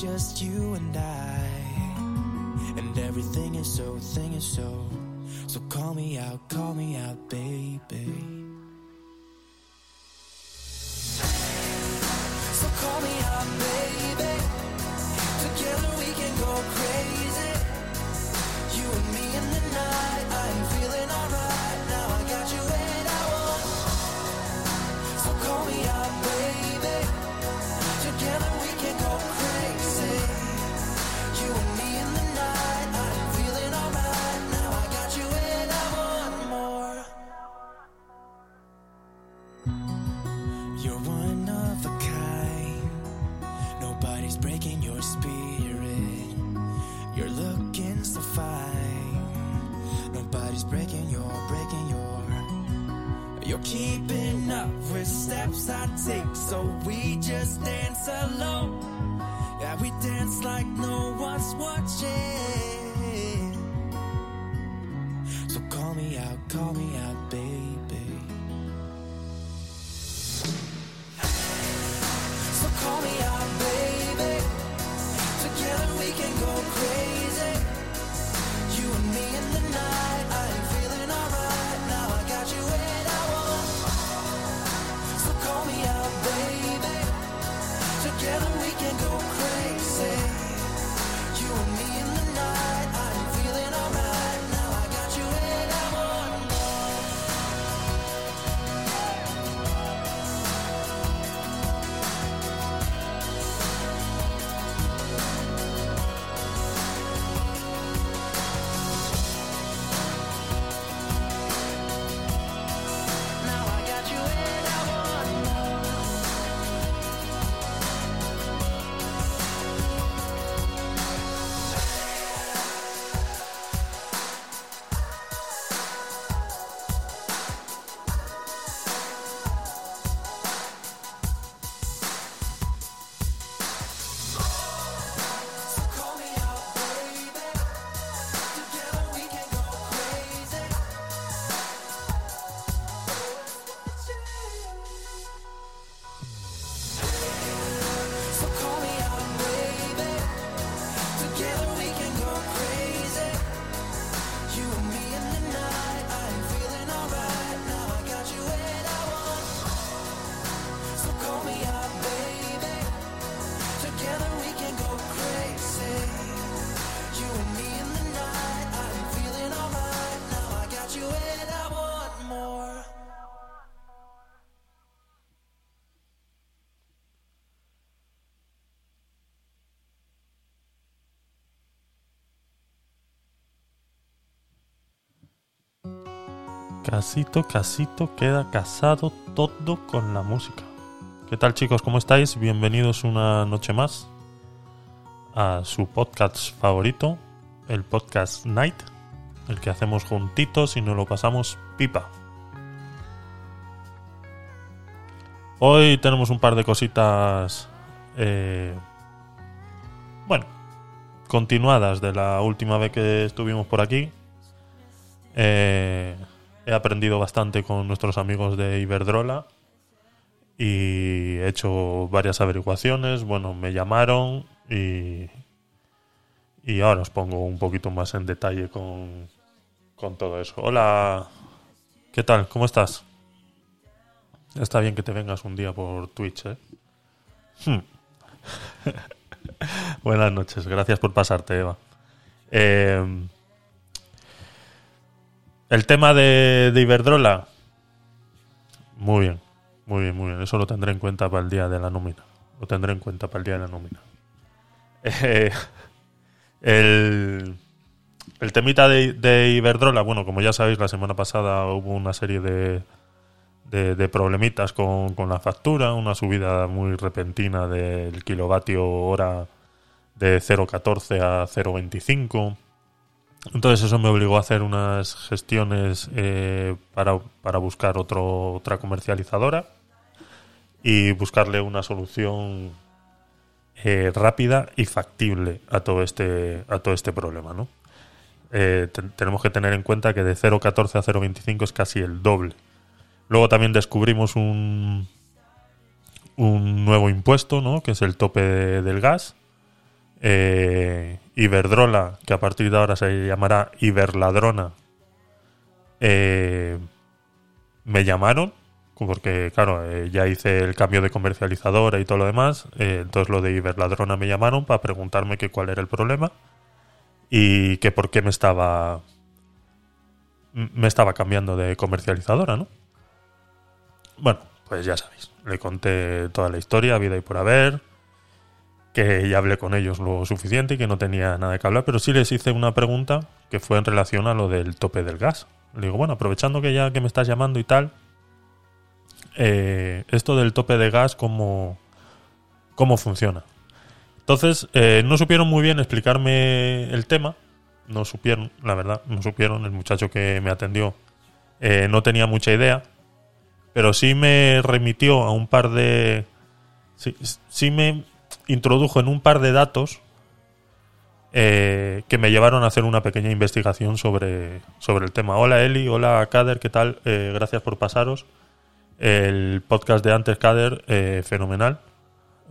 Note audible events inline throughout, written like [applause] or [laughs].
just you and I. And everything is so, thing is so. So call me out, call me out, baby. So call me out, baby. Together we can go crazy. I take, so we just dance alone. Yeah, we dance like no one's watching. So call me out, call me out, baby. Casito, casito, queda casado todo con la música. ¿Qué tal chicos? ¿Cómo estáis? Bienvenidos una noche más a su podcast favorito, el podcast Night, el que hacemos juntitos y nos lo pasamos pipa. Hoy tenemos un par de cositas, eh, bueno, continuadas de la última vez que estuvimos por aquí. Eh, he aprendido bastante con nuestros amigos de Iberdrola y he hecho varias averiguaciones. Bueno, me llamaron y, y ahora os pongo un poquito más en detalle con, con todo eso. Hola, ¿qué tal? ¿Cómo estás? Está bien que te vengas un día por Twitch, ¿eh? Hmm. [laughs] Buenas noches, gracias por pasarte, Eva. Eh, el tema de, de Iberdrola. Muy bien, muy bien, muy bien. Eso lo tendré en cuenta para el día de la nómina. Lo tendré en cuenta para el día de la nómina. Eh, el, temita de, Iberdrola, bueno, como ya sabéis, la semana pasada hubo una serie de, de, de problemitas con, con la factura, una subida muy repentina del kilovatio hora de 0,14 a 0,25. Entonces eso me obligó a hacer unas gestiones eh, para, para buscar otra comercializadora y buscarle una solución eh, rápida y factible a todo este, a todo este problema. ¿no? Eh, te- tenemos que tener en cuenta que de 0,14 a 0,25 es casi el doble. Luego también descubrimos un, un nuevo impuesto, ¿no? que es el tope de- del gas, eh, Iberdrola, que a partir de ahora se llamará Iberladrona, eh, me llamaron, porque claro, eh, ya hice el cambio de comercializadora y todo lo demás, eh, entonces lo de Iberladrona me llamaron para preguntarme que cuál era el problema y que por qué me estaba me estaba cambiando de comercializadora, ¿no? Bueno, pues ya sabéis, le conté toda la historia, vida y por haber, que ya hablé con ellos lo suficiente y que no tenía nada que hablar, pero sí les hice una pregunta que fue en relación a lo del tope del gas. Le digo, bueno, aprovechando que ya que me estás llamando y tal, eh, esto del tope de gas, ¿cómo, cómo funciona? Entonces, eh, no supieron muy bien explicarme el tema, no supieron, la verdad, no supieron, el muchacho que me atendió eh, no tenía mucha idea, pero sí me remitió a un par de... Sí, sí me introdujo en un par de datos eh, que me llevaron a hacer una pequeña investigación sobre, sobre el tema. Hola Eli, hola Kader, ¿qué tal? Eh, gracias por pasaros. El podcast de antes, Kader, eh, fenomenal.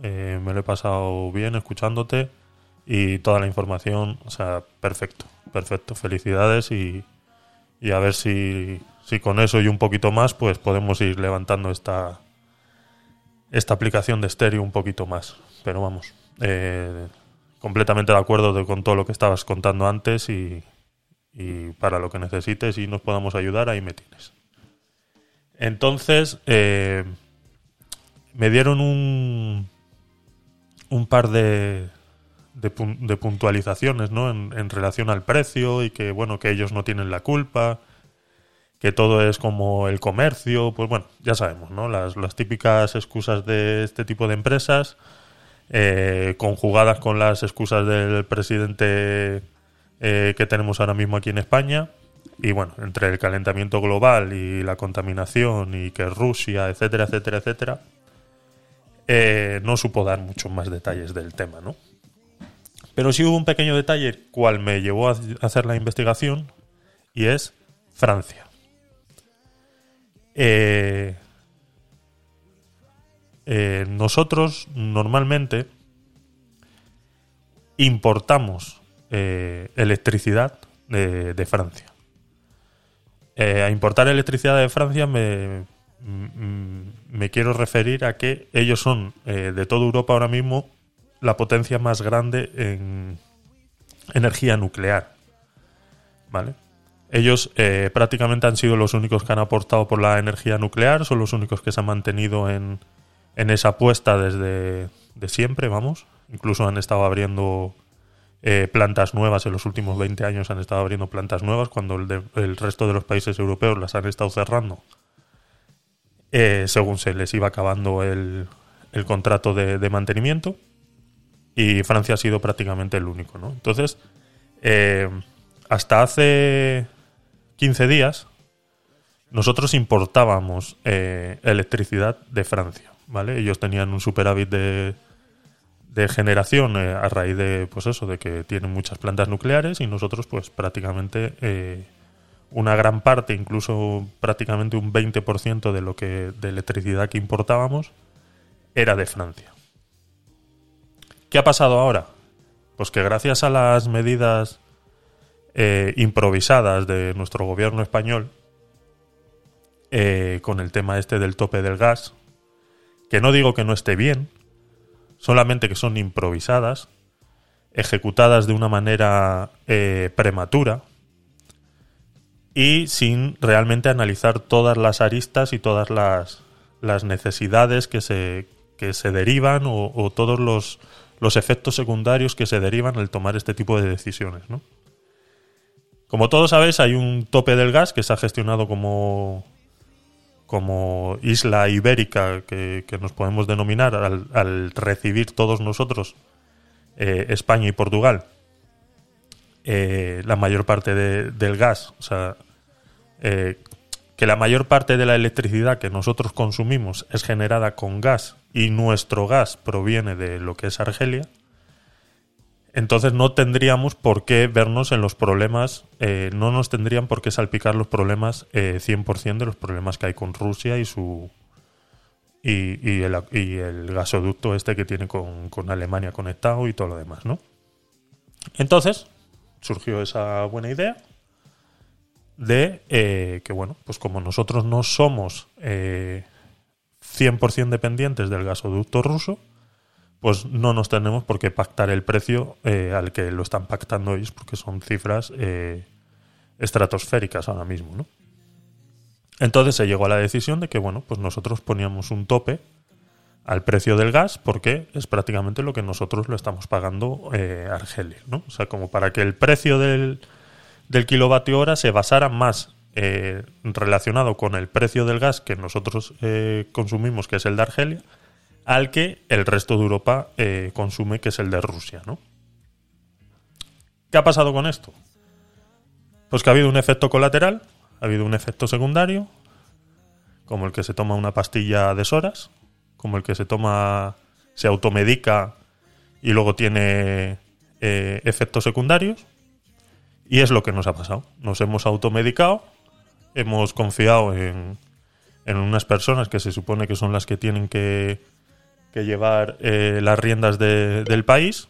Me lo he pasado bien escuchándote y toda la información, o sea, perfecto, perfecto. Felicidades y, y a ver si, si con eso y un poquito más, pues podemos ir levantando esta, esta aplicación de estéreo un poquito más. Pero vamos, eh, completamente de acuerdo con todo lo que estabas contando antes y, para lo que necesites y nos podamos ayudar, ahí me tienes. Entonces, eh, me dieron un, un par de, de puntualizaciones ¿no? en, en relación al precio y que, bueno, que ellos no tienen la culpa, que todo es como el comercio, pues bueno, ya sabemos, ¿no? Las, las típicas excusas de este tipo de empresas, eh, conjugadas con las excusas del presidente eh, que tenemos ahora mismo aquí en España. Y bueno, entre el calentamiento global y la contaminación y que Rusia, etcétera, etcétera, etcétera, eh, no supo dar muchos más detalles del tema, ¿no? Pero sí hubo un pequeño detalle cual me llevó a hacer la investigación y es Francia. Eh, eh, nosotros normalmente importamos eh, electricidad de, Francia. Eh, a importar electricidad de Francia me, mm, me quiero referir a que ellos son de toda Europa ahora mismo la potencia más grande en energía nuclear. ¿Vale? Ellos prácticamente han sido los únicos que han aportado por la energía nuclear, son los únicos que se han mantenido en, en esa apuesta desde de siempre, vamos. Incluso han estado abriendo eh, plantas nuevas en los últimos 20 años, han estado abriendo plantas nuevas cuando el, de- el resto de los países europeos las han estado cerrando. eh, según se les iba acabando el, contrato de, mantenimiento. Y Francia ha sido prácticamente el único, ¿no? Entonces, eh, hasta hace 15 días, nosotros importábamos electricidad de Francia, ¿vale? Ellos tenían un superávit de, generación eh, a raíz de, pues eso, de que tienen muchas plantas nucleares y nosotros, pues prácticamente eh, una gran parte, incluso prácticamente un 20% de lo que de electricidad que importábamos era de Francia. ¿Qué ha pasado ahora? Pues que gracias a las medidas eh, improvisadas de nuestro gobierno español con el tema este del tope del gas, que no digo que no esté bien, solamente que son improvisadas, ejecutadas de una manera eh, prematura y sin realmente analizar todas las aristas y todas las, las necesidades que se, que se derivan o, o todos los, los efectos secundarios que se derivan al tomar este tipo de decisiones. ¿no? Como todos sabéis, hay un tope del gas que se ha gestionado como, como isla ibérica que, que nos podemos denominar al, recibir todos nosotros eh, España y Portugal eh, la mayor parte de- del gas, o sea, eh, que la mayor parte de la electricidad que nosotros consumimos es generada con gas y nuestro gas proviene de lo que es Argelia, entonces no tendríamos por qué vernos en los problemas, eh, no nos tendrían por qué salpicar los problemas eh, 100% de los problemas que hay con Rusia y su y, el, gasoducto este que tiene con, con Alemania conectado y todo lo demás, ¿no? Entonces, surgió esa buena idea de eh, que, bueno, pues como nosotros no somos eh, 100% dependientes del gasoducto ruso, pues no nos tenemos por qué pactar el precio eh, al que lo están pactando ellos, porque son cifras eh, estratosféricas ahora mismo, ¿no? Entonces se llegó a la decisión de que, bueno, pues nosotros poníamos un tope al precio del gas porque es prácticamente lo que nosotros lo estamos pagando eh, Argelia, ¿no? O sea, como para que el precio del, del kilovatio hora se basara más eh, relacionado con el precio del gas que nosotros eh, consumimos, que es el de Argelia, al que el resto de Europa eh, consume, que es el de Rusia, ¿no? ¿Qué ha pasado con esto? Pues que ha habido un efecto colateral, ha habido un efecto secundario, como el que se toma una pastilla de horas, como el que se toma, se automedica y luego tiene eh, efectos secundarios. Y es lo que nos ha pasado. Nos hemos automedicado, hemos confiado en, en unas personas que se supone que son las que tienen que, que llevar eh, las riendas de- del país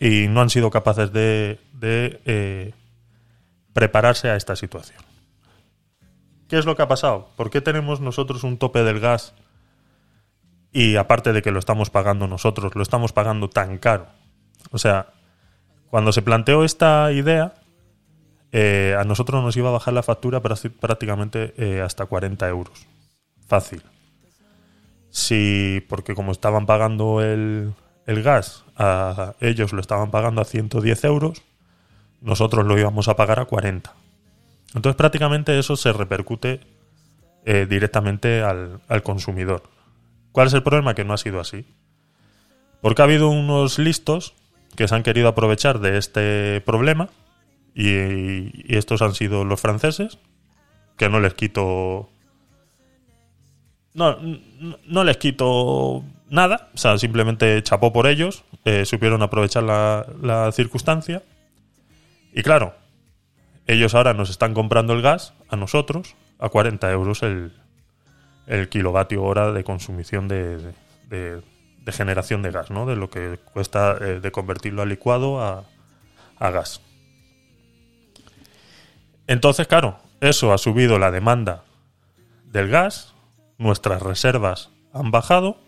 y no han sido capaces de, eh, prepararse a esta situación. ¿Qué es lo que ha pasado? ¿Por qué tenemos nosotros un tope del gas y aparte de que lo estamos pagando nosotros, lo estamos pagando tan caro? O sea, cuando se planteó esta idea, eh, a nosotros nos iba a bajar la factura prá- prácticamente hasta 40 euros. Fácil. Sí, porque como estaban pagando el, el gas, a ellos lo estaban pagando a 110 euros, nosotros lo íbamos a pagar a 40. Entonces prácticamente eso se repercute eh, directamente al, al consumidor. ¿Cuál es el problema? Que no ha sido así. Porque ha habido unos listos que se han querido aprovechar de este problema y, y estos han sido los franceses, que no les quito no, no, les quito nada, o sea, simplemente chapó por ellos, eh, supieron aprovechar la, la circunstancia. Y claro, ellos ahora nos están comprando el gas a nosotros a 40 euros el, el kilovatio hora de consumición de, de- de- de generación de gas, ¿no? De lo que cuesta eh, de convertirlo a licuado a, a gas. Entonces, claro, eso ha subido la demanda del gas, nuestras reservas han bajado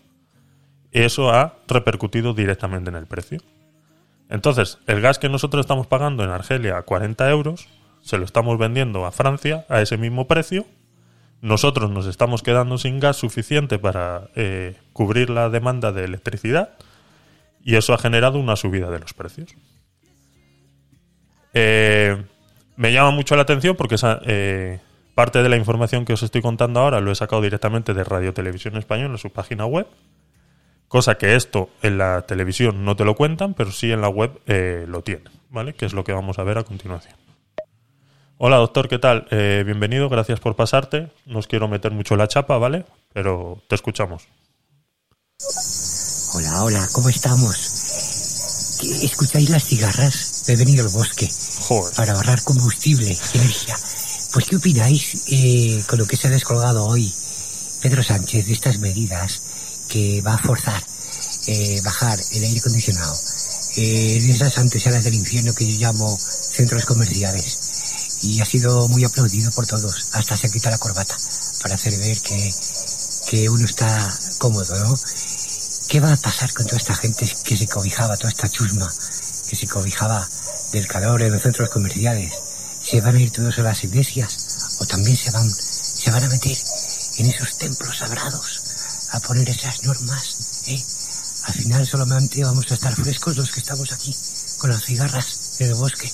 eso ha repercutido directamente en el precio. Entonces, el gas que nosotros estamos pagando en Argelia a 40 euros, se lo estamos vendiendo a Francia a ese mismo precio. Nosotros nos estamos quedando sin gas suficiente para eh, cubrir la demanda de electricidad y eso ha generado una subida de los precios. Eh, me llama mucho la atención porque esa, eh, parte de la información que os estoy contando ahora lo he sacado directamente de Radio Televisión Española en su página web. Cosa que esto en la televisión no te lo cuentan, pero sí en la web eh, lo tienen, ¿vale? Que es lo que vamos a ver a continuación. Hola doctor, ¿qué tal? Eh, bienvenido, gracias por pasarte. No os quiero meter mucho la chapa, ¿vale? Pero te escuchamos. Hola, hola, ¿cómo estamos? ¿Qué- ¿Escucháis las cigarras? He venido al bosque Joder. para ahorrar combustible y energía. Pues, ¿qué opináis eh, con lo que se ha descolgado hoy Pedro Sánchez de estas medidas que va a forzar eh, bajar el aire acondicionado eh, esas antesalas del infierno que yo llamo centros comerciales? Y ha sido muy aplaudido por todos. Hasta se quita la corbata para hacer ver que, que uno está cómodo, ¿no? ¿Qué va a pasar con toda esta gente que se cobijaba, toda esta chusma que se cobijaba del calor en los centros comerciales? ¿Se van a ir todos a las iglesias o también se van, se van a meter en esos templos sagrados a poner esas normas? ¿eh? Al final solamente vamos a estar frescos los que estamos aquí con las cigarras en el bosque.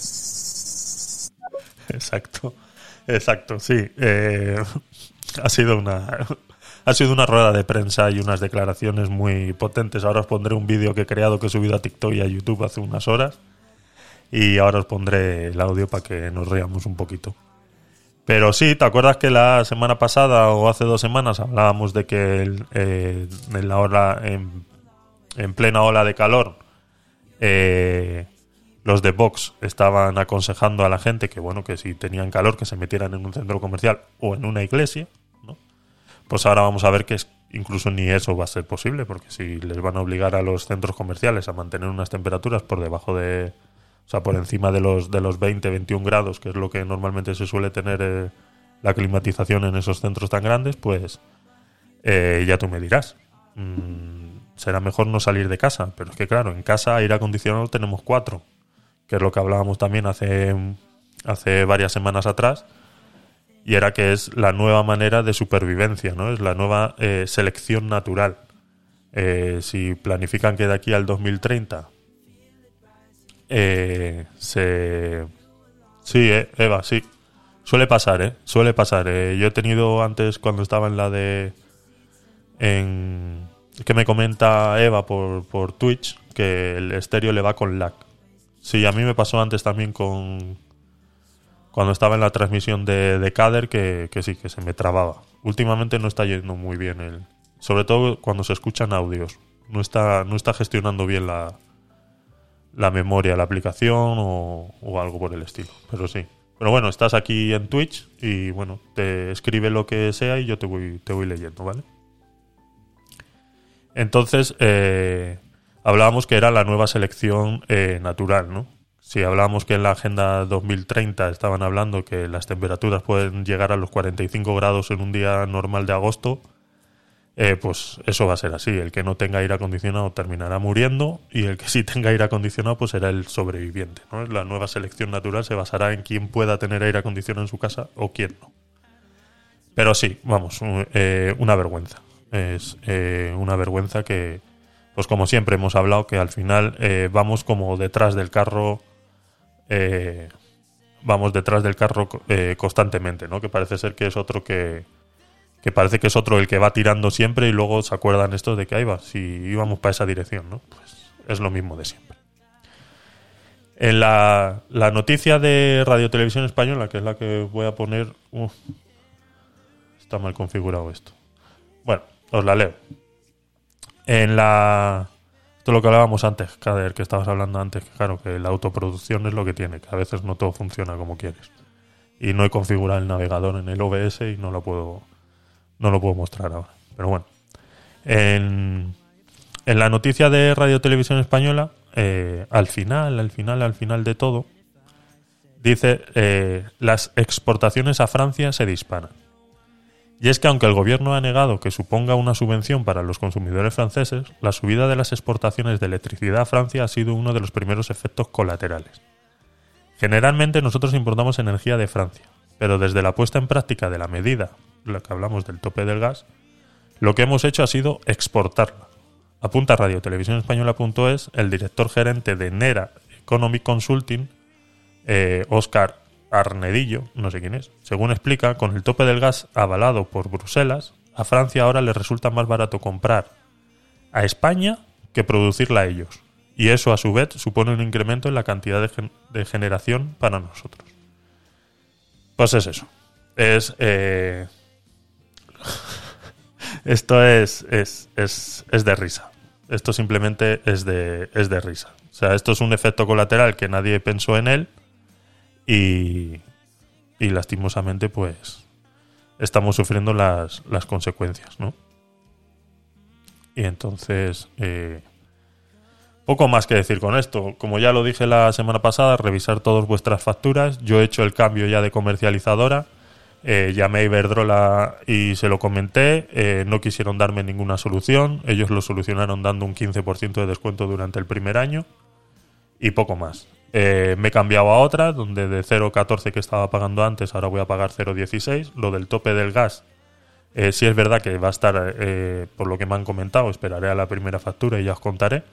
Exacto, exacto, sí. Eh, ha sido una ha sido una rueda de prensa y unas declaraciones muy potentes. Ahora os pondré un vídeo que he creado que he subido a TikTok y a YouTube hace unas horas. Y ahora os pondré el audio para que nos reamos un poquito. Pero sí, ¿te acuerdas que la semana pasada o hace dos semanas hablábamos de que eh, en la en plena ola de calor, eh, los de Vox estaban aconsejando a la gente que, bueno, que si tenían calor, que se metieran en un centro comercial o en una iglesia, ¿no? Pues ahora vamos a ver que es- incluso ni eso va a ser posible, porque si les van a obligar a los centros comerciales a mantener unas temperaturas por debajo de, o sea, por encima de los, de los 20, 21 grados, que es lo que normalmente se suele tener eh, la climatización en esos centros tan grandes, pues eh, ya tú me dirás. Mm, será mejor no salir de casa, pero es que claro, en casa aire acondicionado tenemos cuatro, que es lo que hablábamos también hace, hace varias semanas atrás, y era que es la nueva manera de supervivencia, ¿no? Es la nueva eh, selección natural. Si planifican que de aquí al 2030 eh, se... Sí, eh, Eva, sí. Suele pasar, ¿eh? Suele pasar. Eh, yo he tenido antes, cuando estaba en la de... En, que me comenta Eva por, por Twitch, que el estéreo le va con lag. Sí, a mí me pasó antes también con... Cuando estaba en la transmisión de, de Cader, que, que sí, que se me trababa. Últimamente no está yendo muy bien el... Sobre todo cuando se escuchan audios. No está, no está gestionando bien la, la memoria, la aplicación o, algo por el estilo. Pero sí. Pero bueno, estás aquí en Twitch y bueno, te escribe lo que sea y yo te voy, te voy leyendo, ¿vale? Entonces, eh, hablábamos que era la nueva selección eh, natural, ¿no? Si hablábamos que en la Agenda 2030 estaban hablando que las temperaturas pueden llegar a los 45 grados en un día normal de agosto, eh, pues eso va a ser así. El que no tenga aire acondicionado terminará muriendo y el que sí tenga aire acondicionado pues será el sobreviviente. ¿no? La nueva selección natural se basará en quién pueda tener aire acondicionado en su casa o quién no. Pero sí, vamos, eh, una vergüenza. Es eh, una vergüenza que, pues como siempre hemos hablado, que al final eh, vamos como detrás del carro, eh, vamos detrás del carro constantemente, ¿no? Que parece ser que es otro que, que parece que es otro el que va tirando siempre y luego se acuerdan estos de que ahí va, si íbamos para esa dirección, ¿no? Pues es lo mismo de siempre. En la, la noticia de Radio Televisión Española, que es la que voy a poner... uf, está mal configurado esto. Bueno, os la leo. En la... Esto es lo que hablábamos antes, que estabas hablando antes, que claro, que la autoproducción es lo que tiene, que a veces no todo funciona como quieres. Y no he configurado el navegador en el OBS y no lo puedo no lo puedo mostrar ahora. Pero bueno. En, la noticia de Radio Televisión Española, eh, al final, al final, al final de todo, dice eh, las exportaciones a Francia se disparan. Y es que aunque el gobierno ha negado que suponga una subvención para los consumidores franceses, la subida de las exportaciones de electricidad a Francia ha sido uno de los primeros efectos colaterales. Generalmente nosotros importamos energía de Francia, pero desde la puesta en práctica de la medida, la que hablamos del tope del gas, lo que hemos hecho ha sido exportarla. Apunta Radio Televisión Española.es el director gerente de NERA Economic Consulting, eh, Oscar Arnedillo, no sé quién es. Según explica, con el tope del gas avalado por Bruselas, a Francia ahora le resulta más barato comprar a España que producirla a ellos. Y eso, a su vez, supone un incremento en la cantidad de generación para nosotros. Pues es eso. Es. eh, [laughs] Esto es, es, es, es de risa. Esto simplemente es de, es de risa. O sea, esto es un efecto colateral que nadie pensó en él y, y lastimosamente pues estamos sufriendo las, las consecuencias, ¿no? Y entonces, eh, poco más que decir con esto. Como ya lo dije la semana pasada, revisar todas vuestras facturas. Yo he hecho el cambio ya de comercializadora. Eh, llamé a Iberdrola y se lo comenté. Eh, no quisieron darme ninguna solución. Ellos lo solucionaron dando un 15% de descuento durante el primer año. Y poco más. Eh, me he cambiado a otra, donde de 0,14 que estaba pagando antes, ahora voy a pagar 0,16. Lo del tope del gas, eh, sí es verdad que va a estar, por lo que me han comentado, esperaré a la primera factura y ya os contaré.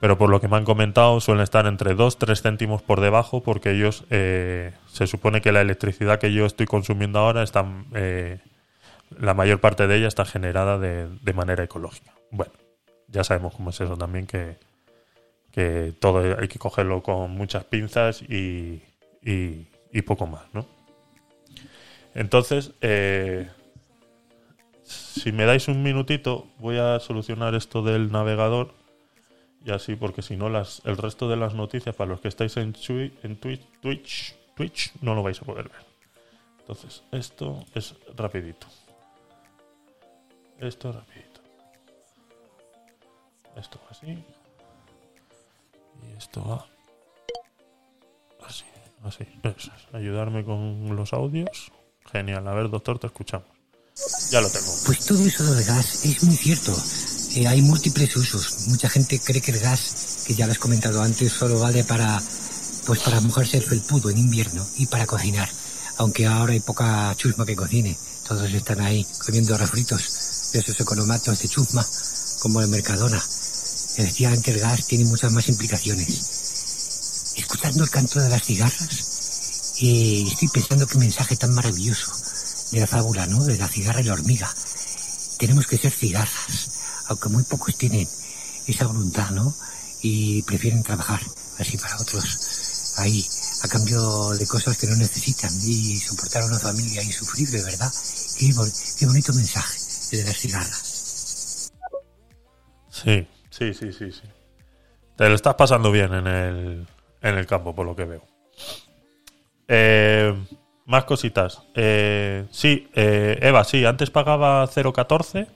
Pero por lo que me han comentado, suelen estar entre 2-3 céntimos por debajo, porque ellos, eh, se supone que la electricidad que yo estoy consumiendo ahora, está, eh, la mayor parte de ella está generada de, de manera ecológica. Bueno, ya sabemos cómo es eso también, que, que todo hay que cogerlo con muchas pinzas y, y, y poco más, ¿no? Entonces, eh, si me dais un minutito, voy a solucionar esto del navegador y así, porque si no, las, el resto de las noticias, para los que estáis en, Twi- en Twitch, Twitch, Twitch, no lo vais a poder ver. Entonces, esto es rapidito. Esto es rapidito. Esto va así. Y esto va Así, es. Ayudarme con los audios. Genial. A ver, doctor, te escuchamos. Ya lo tengo. Pues todo eso del gas es muy cierto. Eh, hay múltiples usos. Mucha gente cree que el gas, que ya lo has comentado antes, solo vale para, pues para mojarse el felpudo en invierno y para cocinar. Aunque ahora hay poca chusma que cocine. Todos están ahí comiendo refritos de esos economatos de chusma, como el Mercadona. Efectivamente, el gas tiene muchas más implicaciones. Escuchando el canto de las cigarras, eh, estoy pensando qué mensaje tan maravilloso de la fábula, ¿no? De la cigarra y la hormiga. Tenemos que ser cigarras, aunque muy pocos tienen esa voluntad, ¿no? Y prefieren trabajar así para otros, ahí, a cambio de cosas que no necesitan y soportar a una familia insufrible, ¿verdad? Qué, bon- qué bonito mensaje de las cigarras. Sí, sí, sí, sí, sí. Te lo estás pasando bien en el, en el campo, por lo que veo. Eh, más cositas. Eh, sí, eh, Eva, sí, antes pagaba 0.14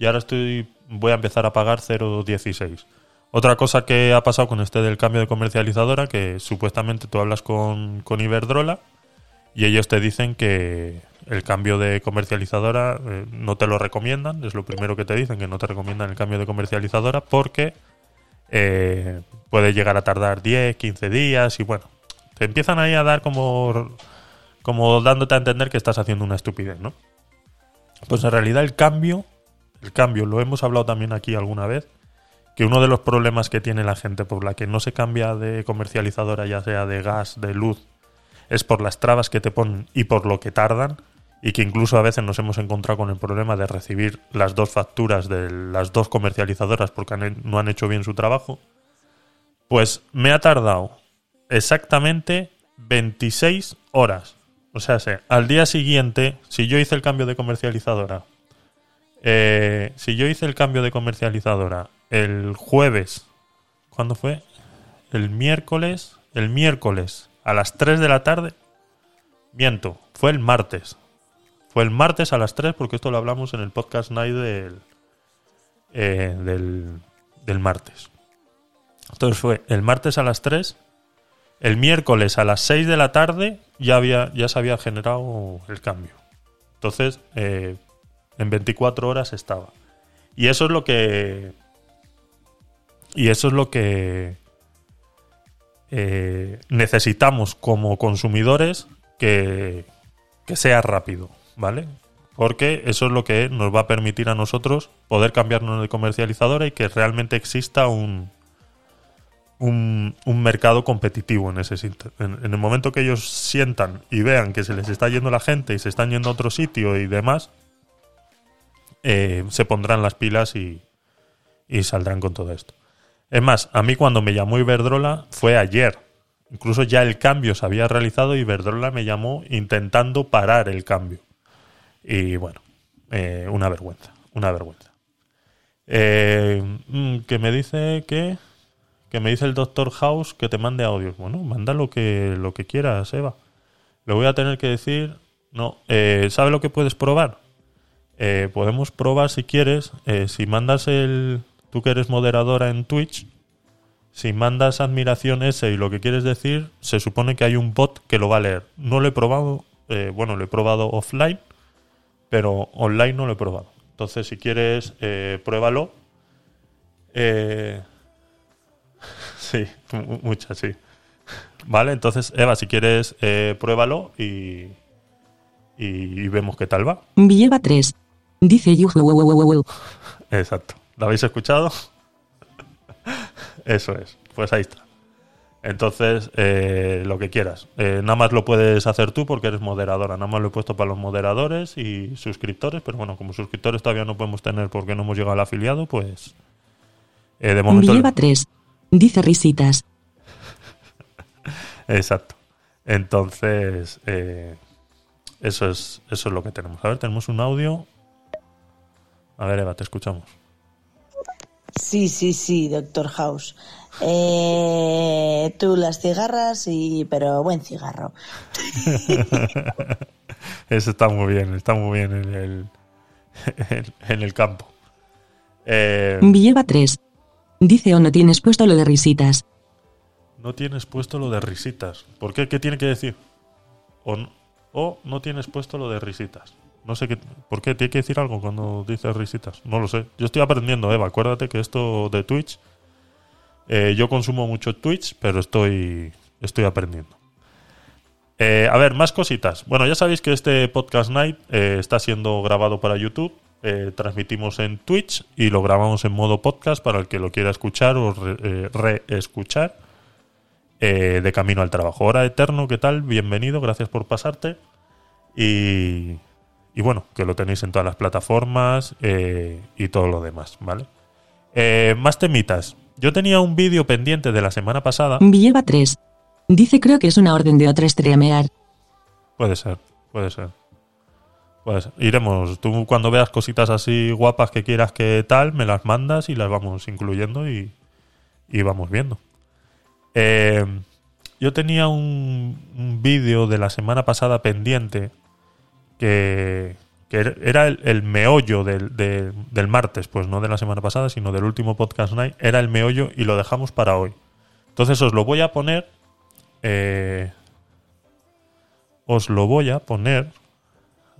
y ahora estoy voy a empezar a pagar 0.16. Otra cosa que ha pasado con este del cambio de comercializadora, que supuestamente tú hablas con, con Iberdrola y ellos te dicen que el cambio de comercializadora eh, no te lo recomiendan, es lo primero que te dicen, que no te recomiendan el cambio de comercializadora porque eh, puede llegar a tardar 10, 15 días y bueno, te empiezan ahí a dar como, como dándote a entender que estás haciendo una estupidez, ¿no? Pues en realidad el cambio, el cambio, lo hemos hablado también aquí alguna vez, que uno de los problemas que tiene la gente por la que no se cambia de comercializadora, ya sea de gas, de luz, es por las trabas que te ponen y por lo que tardan, y que incluso a veces nos hemos encontrado con el problema de recibir las dos facturas de las dos comercializadoras porque no han hecho bien su trabajo, pues me ha tardado exactamente 26 horas. O sea, al día siguiente, si yo hice el cambio de comercializadora, eh, si yo hice el cambio de comercializadora el jueves, ¿cuándo fue? El miércoles, el miércoles a las 3 de la tarde, miento, fue el martes. Fue el martes a las 3 porque esto lo hablamos en el podcast night del, eh, del, del martes. Entonces fue el martes a las 3, el miércoles a las 6 de la tarde ya, había, ya se había generado el cambio. Entonces, eh, en 24 horas estaba. Y eso es lo que... Y eso es lo que eh, necesitamos como consumidores que, que sea rápido, ¿vale? Porque eso es lo que nos va a permitir a nosotros poder cambiarnos de comercializadora y que realmente exista un, un, un mercado competitivo en ese. En, en el momento que ellos sientan y vean que se les está yendo la gente y se están yendo a otro sitio y demás, eh, se pondrán las pilas y, y saldrán con todo esto. Es más, a mí cuando me llamó Iberdrola fue ayer. Incluso ya el cambio se había realizado y Iberdrola me llamó intentando parar el cambio. Y bueno, eh, una vergüenza, una vergüenza. Eh, mm, que me dice que que me dice el doctor House que te mande audios. Bueno, manda lo que lo que quieras, Eva. Le voy a tener que decir, no, eh, ¿sabe lo que puedes probar? Eh, podemos probar si quieres, eh, si mandas el, tú que eres moderadora en Twitch, si mandas admiración ese y lo que quieres decir, se supone que hay un bot que lo va a leer. No lo he probado, eh, bueno, lo he probado offline, pero online no lo he probado. Entonces, si quieres, pruébalo. [laughs] Sí, mu- muchas, sí. Vale, entonces, Eva, si quieres, pruébalo y, y, y vemos qué tal va. Villeva 3. Dice Yuhu. Exacto. ¿Lo habéis escuchado? [laughs] Eso es. Pues ahí está. Entonces, eh, lo que quieras. Eh, nada más lo puedes hacer tú porque eres moderadora. Nada más lo he puesto para los moderadores y suscriptores. Pero bueno, como suscriptores todavía no podemos tener porque no hemos llegado al afiliado, pues. eh, de momento. Villeva 3. Dice risitas. [laughs] Exacto. Entonces, eso, es, eso es lo que tenemos. A ver, tenemos un audio. A ver, Eva, te escuchamos. Sí, sí, sí, Doctor House. Eh, tú las cigarras y... pero buen cigarro. [laughs] Eso está muy bien, está muy bien en el, en, en el campo. Eh, Villeva 3. Dice o no tienes puesto lo de risitas. no tienes puesto lo de risitas. ¿Por qué? ¿Qué tiene que decir? O, no- o no tienes puesto lo de risitas. No sé qué. ¿Por qué? ¿Tiene que decir algo cuando dices risitas? No lo sé. Yo estoy aprendiendo, Eva. Acuérdate que esto de Twitch. eh, yo consumo mucho Twitch, pero estoy, estoy aprendiendo. Eh, a ver, más cositas. Bueno, ya sabéis que este Podcast Night eh, está siendo grabado para YouTube. transmitimos en Twitch y lo grabamos en modo podcast para el que lo quiera escuchar o re- reescuchar eh, de camino al trabajo. Hora Eterno, ¿qué tal? Bienvenido, gracias por pasarte. Y, y bueno, que lo tenéis en todas las plataformas eh, y todo lo demás, ¿vale? Eh, más temitas. Yo tenía un vídeo pendiente de la semana pasada. Villeva 3. Dice creo que es una orden de otra streamear. Puede ser, puede ser. Puede ser. Iremos. Tú cuando veas cositas así guapas que quieras que tal, me las mandas y las vamos incluyendo y, y vamos viendo. Eh, yo tenía un, un vídeo de la semana pasada pendiente que, que er- era el, meollo del, de- del martes, pues no de la semana pasada, sino del último podcast night. Era el meollo y lo dejamos para hoy. Entonces os lo voy a poner. eh, os lo voy a poner.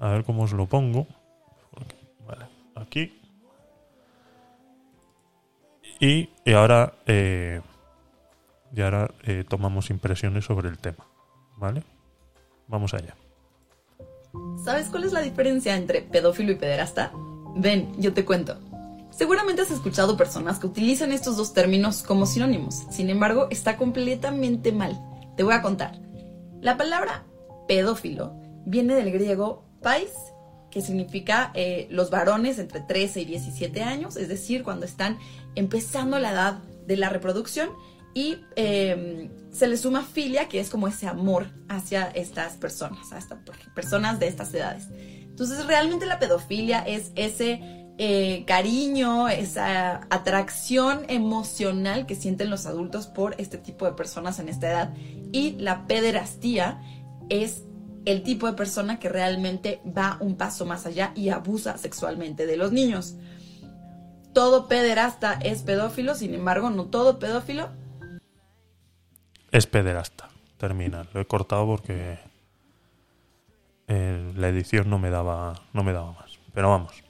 A ver cómo os lo pongo. Vale, aquí. Y, y ahora, eh, y ahora eh, tomamos impresiones sobre el tema. ¿Vale? Vamos allá. ¿Sabes cuál es la diferencia entre pedófilo y pederasta? Ven, yo te cuento. Seguramente has escuchado personas que utilizan estos dos términos como sinónimos. Sin embargo, está completamente mal. Te voy a contar. La palabra pedófilo viene del griego pais, que significa eh, los varones entre 13 y 17 años, es decir, cuando están empezando la edad de la reproducción, y eh, se le suma filia, que es como ese amor hacia estas personas, a estas personas de estas edades. Entonces, realmente la pedofilia es ese eh, cariño, esa atracción emocional que sienten los adultos por este tipo de personas en esta edad. Y la pederastía es el tipo de persona que realmente va un paso más allá y abusa sexualmente de los niños. Todo pederasta es pedófilo, sin embargo, no todo pedófilo Es pederasta. Termina. Lo he cortado porque eh, la edición no me daba, no me daba más. Pero vamos.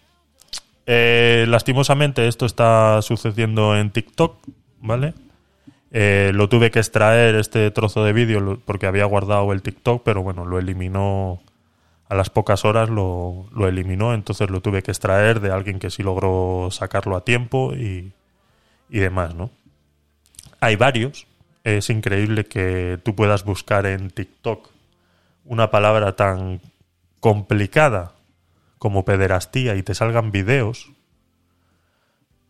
Eh, lastimosamente esto está sucediendo en TikTok, ¿vale? Eh, lo tuve que extraer este trozo de vídeo porque había guardado el TikTok, pero bueno, lo eliminó a las pocas horas, lo, lo eliminó, entonces lo tuve que extraer de alguien que sí logró sacarlo a tiempo y, y demás, ¿no? Hay varios. Es increíble que tú puedas buscar en TikTok una palabra tan complicada como pederastía y te salgan videos.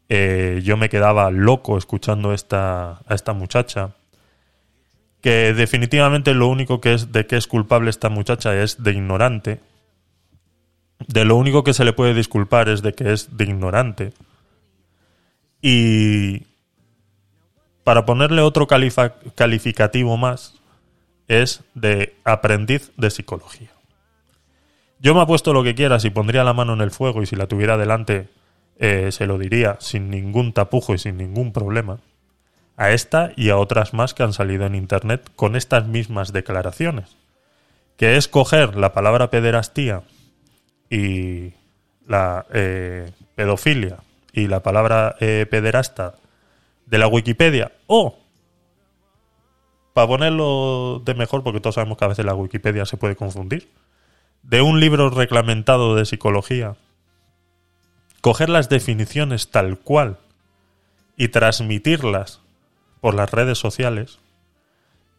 Eh, yo me quedaba loco escuchando esta, a esta muchacha. Que definitivamente lo único que es de que es culpable esta muchacha es de ignorante. De lo único que se le puede disculpar es de que es de ignorante. Y para ponerle otro calificativo más, es de aprendiz de psicología. Yo me apuesto lo que quieras y pondría la mano en el fuego y si la tuviera delante eh, se lo diría sin ningún tapujo y sin ningún problema. A esta y a otras más que han salido en internet con estas mismas declaraciones. Que es coger la palabra pederastía y la eh, pedofilia y la palabra eh, pederasta de la Wikipedia. O para ponerlo de mejor porque todos sabemos que a veces la Wikipedia se puede confundir de un libro reglamentado de psicología coger las definiciones tal cual y transmitirlas por las redes sociales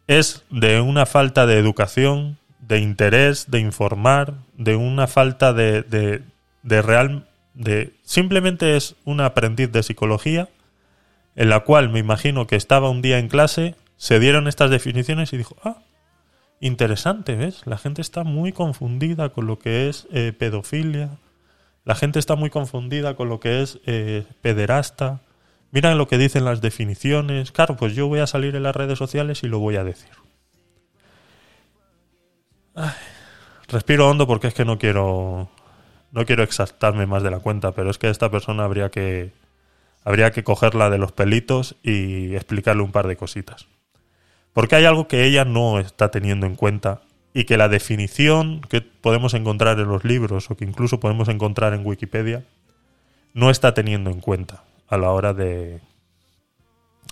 es de una falta de educación, de interés, de informar, de una falta de, de, de real... de Simplemente es un aprendiz de psicología en la cual me imagino que estaba un día en clase, se dieron estas definiciones y dijo, ah, interesante, ¿ves? La gente está muy confundida con lo que es eh, pedofilia, la gente está muy confundida con lo que es eh, pederasta. Miran lo que dicen las definiciones. Claro, pues yo voy a salir en las redes sociales y lo voy a decir. Ay, respiro hondo porque es que no quiero no quiero exaltarme más de la cuenta, pero es que esta persona habría que habría que cogerla de los pelitos y explicarle un par de cositas. Porque hay algo que ella no está teniendo en cuenta y que la definición que podemos encontrar en los libros o que incluso podemos encontrar en Wikipedia no está teniendo en cuenta a la hora de,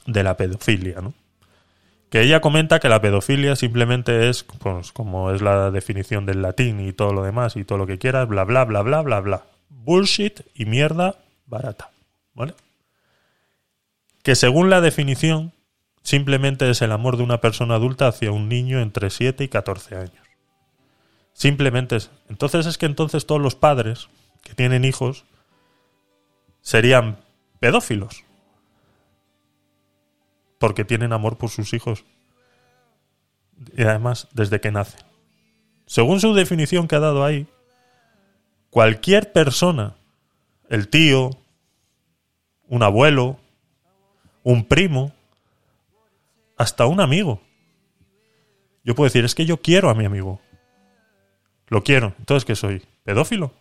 de la pedofilia, ¿no? Que ella comenta que la pedofilia simplemente es, pues, como es la definición del latín y todo lo demás y todo lo que quieras, bla, bla, bla, bla, bla, bla. Bullshit y mierda barata, ¿vale? Que según la definición, simplemente es el amor de una persona adulta hacia un niño entre 7 y 14 años. Simplemente es. Entonces es que entonces todos los padres que tienen hijos serían pedófilos. Porque tienen amor por sus hijos. Y además, desde que nacen. Según su definición que ha dado ahí, cualquier persona, el tío, un abuelo, un primo, hasta un amigo. Yo puedo decir, es que yo quiero a mi amigo. Lo quiero. Entonces, ¿qué soy? ¿Pedófilo?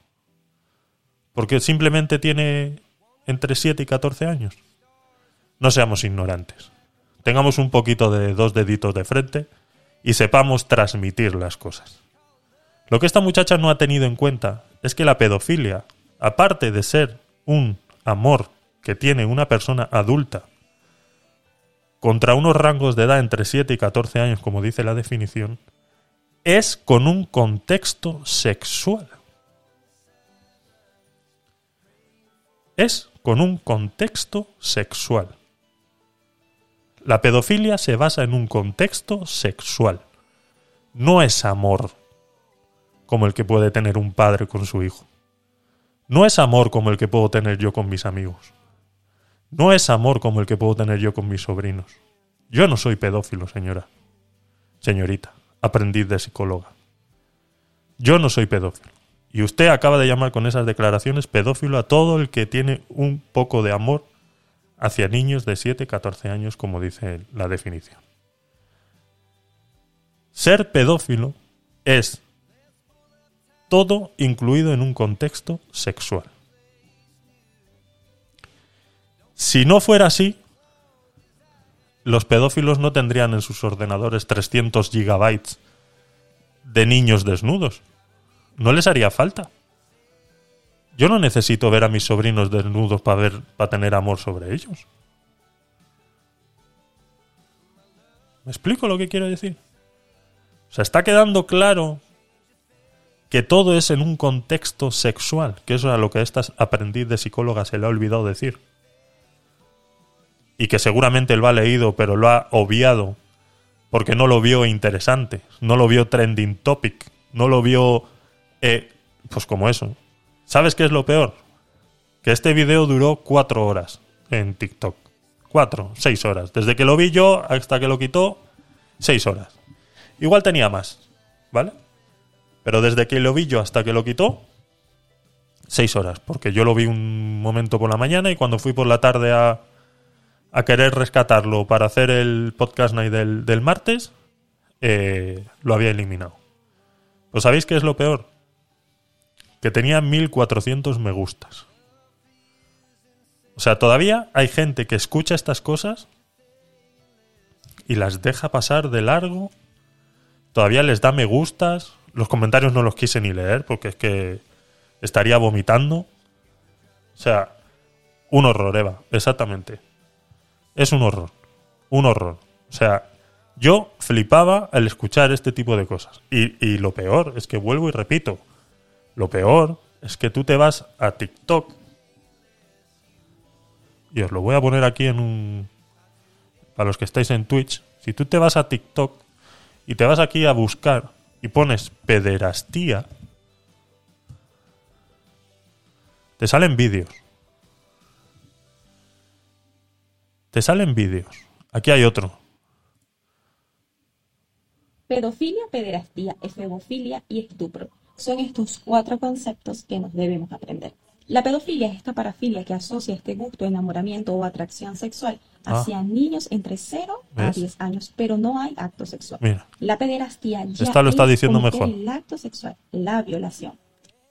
Porque simplemente tiene entre 7 y 14 años. No seamos ignorantes. Tengamos un poquito de dos deditos de frente y sepamos transmitir las cosas. Lo que esta muchacha no ha tenido en cuenta es que la pedofilia, aparte de ser un amor que tiene una persona adulta contra unos rangos de edad entre 7 y 14 años, como dice la definición, es con un contexto sexual. Es con un contexto sexual. La pedofilia se basa en un contexto sexual. No es amor como el que puede tener un padre con su hijo. No es amor como el que puedo tener yo con mis amigos. No es amor como el que puedo tener yo con mis sobrinos. Yo no soy pedófilo, señora. Señorita, aprendiz de psicóloga. Yo no soy pedófilo. Y usted acaba de llamar con esas declaraciones pedófilo a todo el que tiene un poco de amor hacia niños de 7, 14 años, como dice la definición. Ser pedófilo es todo incluido en un contexto sexual. Si no fuera así, los pedófilos no tendrían en sus ordenadores 300 gigabytes de niños desnudos. No les haría falta. Yo no necesito ver a mis sobrinos desnudos para tener amor sobre ellos. ¿Me explico lo que quiero decir? O sea, está quedando claro que todo es en un contexto sexual, que eso es a lo que a esta aprendiz de psicóloga se le ha olvidado decir y que seguramente lo ha leído pero lo ha obviado porque no lo vio interesante, no lo vio trending topic, no lo vio, eh, pues como eso. ¿Sabes qué es lo peor? Que este video duró cuatro horas en TikTok. Cuatro, seis horas. Desde que lo vi yo hasta que lo quitó, seis horas. Igual tenía más, ¿vale? Pero desde que lo vi yo hasta que lo quitó, seis horas. Porque yo lo vi un momento por la mañana y cuando fui por la tarde a, a querer rescatarlo para hacer el podcast night del, del martes, eh, lo había eliminado. ¿Pues sabéis qué es lo peor? Que tenía 1400 me gustas. O sea, todavía hay gente que escucha estas cosas y las deja pasar de largo. Todavía les da me gustas. Los comentarios no los quise ni leer porque es que estaría vomitando. O sea, un horror, Eva, exactamente. Es un horror. Un horror. O sea, yo flipaba al escuchar este tipo de cosas. Y, y lo peor es que vuelvo y repito. Lo peor es que tú te vas a TikTok. Y os lo voy a poner aquí en un... Para los que estáis en Twitch. Si tú te vas a TikTok y te vas aquí a buscar y pones pederastía, te salen vídeos. Te salen vídeos. Aquí hay otro. Pedofilia, pederastía, efebofilia y estupro. Son estos cuatro conceptos que nos debemos aprender. La pedofilia es esta parafilia que asocia este gusto, enamoramiento o atracción sexual Ah. hacia niños entre 0 a ¿Ves? 10 años, pero no hay acto sexual. Mira. La pederastía ya Esta lo está es diciendo mejor. el acto sexual, la violación.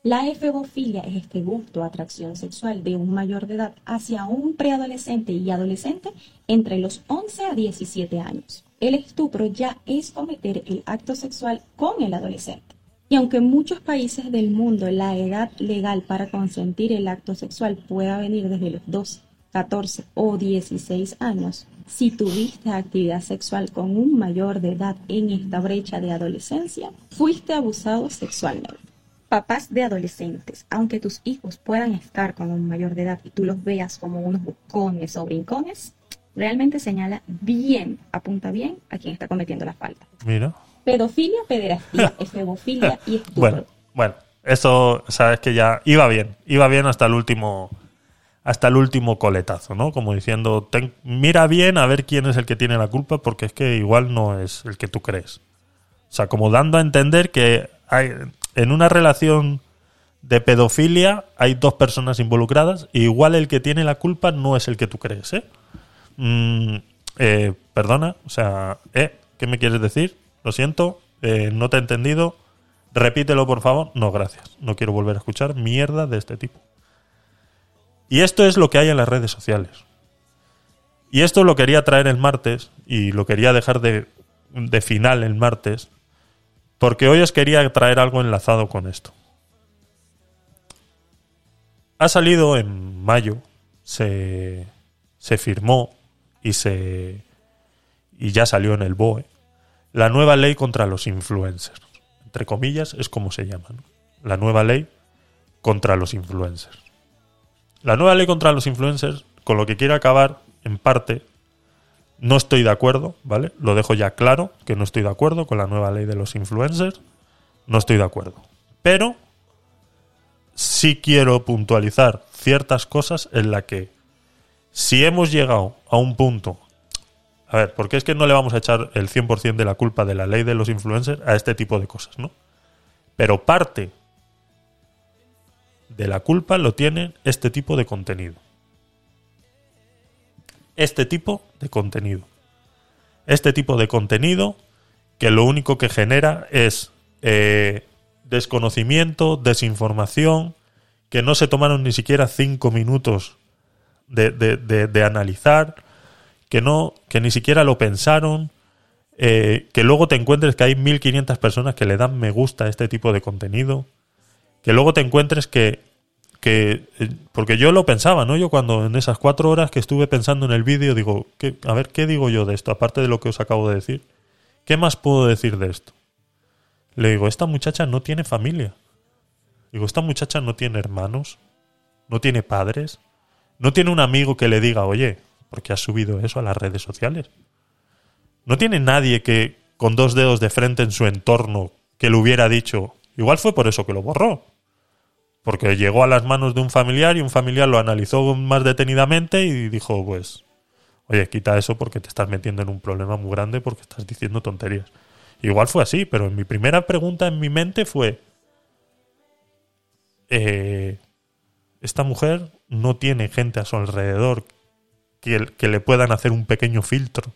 La efebofilia es este gusto, atracción sexual de un mayor de edad hacia un preadolescente y adolescente entre los 11 a 17 años. El estupro ya es cometer el acto sexual con el adolescente. Y aunque en muchos países del mundo la edad legal para consentir el acto sexual pueda venir desde los 12, 14 o 16 años, si tuviste actividad sexual con un mayor de edad en esta brecha de adolescencia, fuiste abusado sexualmente. Papás de adolescentes, aunque tus hijos puedan estar con un mayor de edad y tú los veas como unos bucones o brincones, realmente señala bien, apunta bien a quien está cometiendo la falta. Mira. Pedofilia, pederastía, [laughs] efebofilia y estupro. [laughs] Bueno, bueno, eso, sabes que ya iba bien, iba bien hasta el último, hasta el último coletazo, ¿no? Como diciendo, ten- mira bien a ver quién es el que tiene la culpa, porque es que igual no es el que tú crees. O sea, como dando a entender que hay, en una relación de pedofilia hay dos personas involucradas, y igual el que tiene la culpa no es el que tú crees, ¿eh? Mm, eh, perdona, o sea, ¿eh? ¿Qué me quieres decir? Lo siento, eh, no te he entendido. Repítelo, por favor. No, gracias. No quiero volver a escuchar mierda de este tipo. Y esto es lo que hay en las redes sociales. Y esto lo quería traer el martes y lo quería dejar de, de final el martes porque hoy os quería traer algo enlazado con esto. Ha salido en mayo, se, se firmó y se y ya salió en el BOE la nueva ley contra los influencers. Entre comillas es como se llama. ¿no? La nueva ley contra los influencers. La nueva ley contra los influencers, con lo que quiere acabar, en parte, no estoy de acuerdo, ¿vale? Lo dejo ya claro, que no estoy de acuerdo con la nueva ley de los influencers. No estoy de acuerdo. Pero sí quiero puntualizar ciertas cosas en la que si hemos llegado a un punto a ver, porque es que no le vamos a echar el 100% de la culpa de la ley de los influencers a este tipo de cosas, ¿no? Pero parte de la culpa lo tiene este tipo de contenido. Este tipo de contenido. Este tipo de contenido que lo único que genera es eh, desconocimiento, desinformación, que no se tomaron ni siquiera cinco minutos de, de- de- analizar, que no, que ni siquiera lo pensaron, eh, que luego te encuentres que hay 1500 personas que le dan me gusta a este tipo de contenido, que luego te encuentres que, eh, porque yo lo pensaba, ¿no? Yo cuando en esas cuatro horas que estuve pensando en el vídeo, digo, ¿qué- a ver, ¿qué digo yo de esto? Aparte de lo que os acabo de decir, ¿qué más puedo decir de esto? Le digo, esta muchacha no tiene familia. Digo, esta muchacha no tiene hermanos, no tiene padres, no tiene un amigo que le diga, oye, ¿por qué subido eso a las redes sociales? No tiene nadie que con dos dedos de frente en su entorno que le hubiera dicho, igual fue por eso que lo borró. Porque llegó a las manos de un familiar y un familiar lo analizó más detenidamente y dijo, pues, oye, quita eso porque te estás metiendo en un problema muy grande porque estás diciendo tonterías. Igual fue así, pero mi primera pregunta en mi mente fue, eh, esta mujer no tiene gente a su alrededor que, que le puedan hacer un pequeño filtro.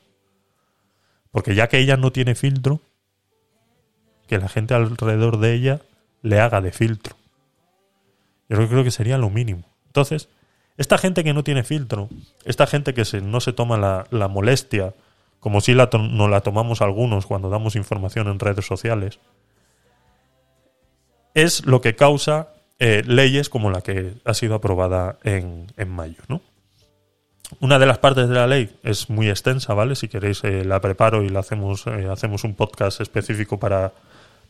Porque ya que ella no tiene filtro, que la gente alrededor de ella le haga de filtro. Yo creo que sería lo mínimo. Entonces, esta gente que no tiene filtro, esta gente que se, no se toma la, la molestia, como si la nos la tomamos algunos cuando damos información en redes sociales, es lo que causa eh, leyes como la que ha sido aprobada en, en mayo, ¿no? Una de las partes de la ley es muy extensa, ¿vale? Si queréis eh, la preparo y la hacemos, eh, hacemos un podcast específico para,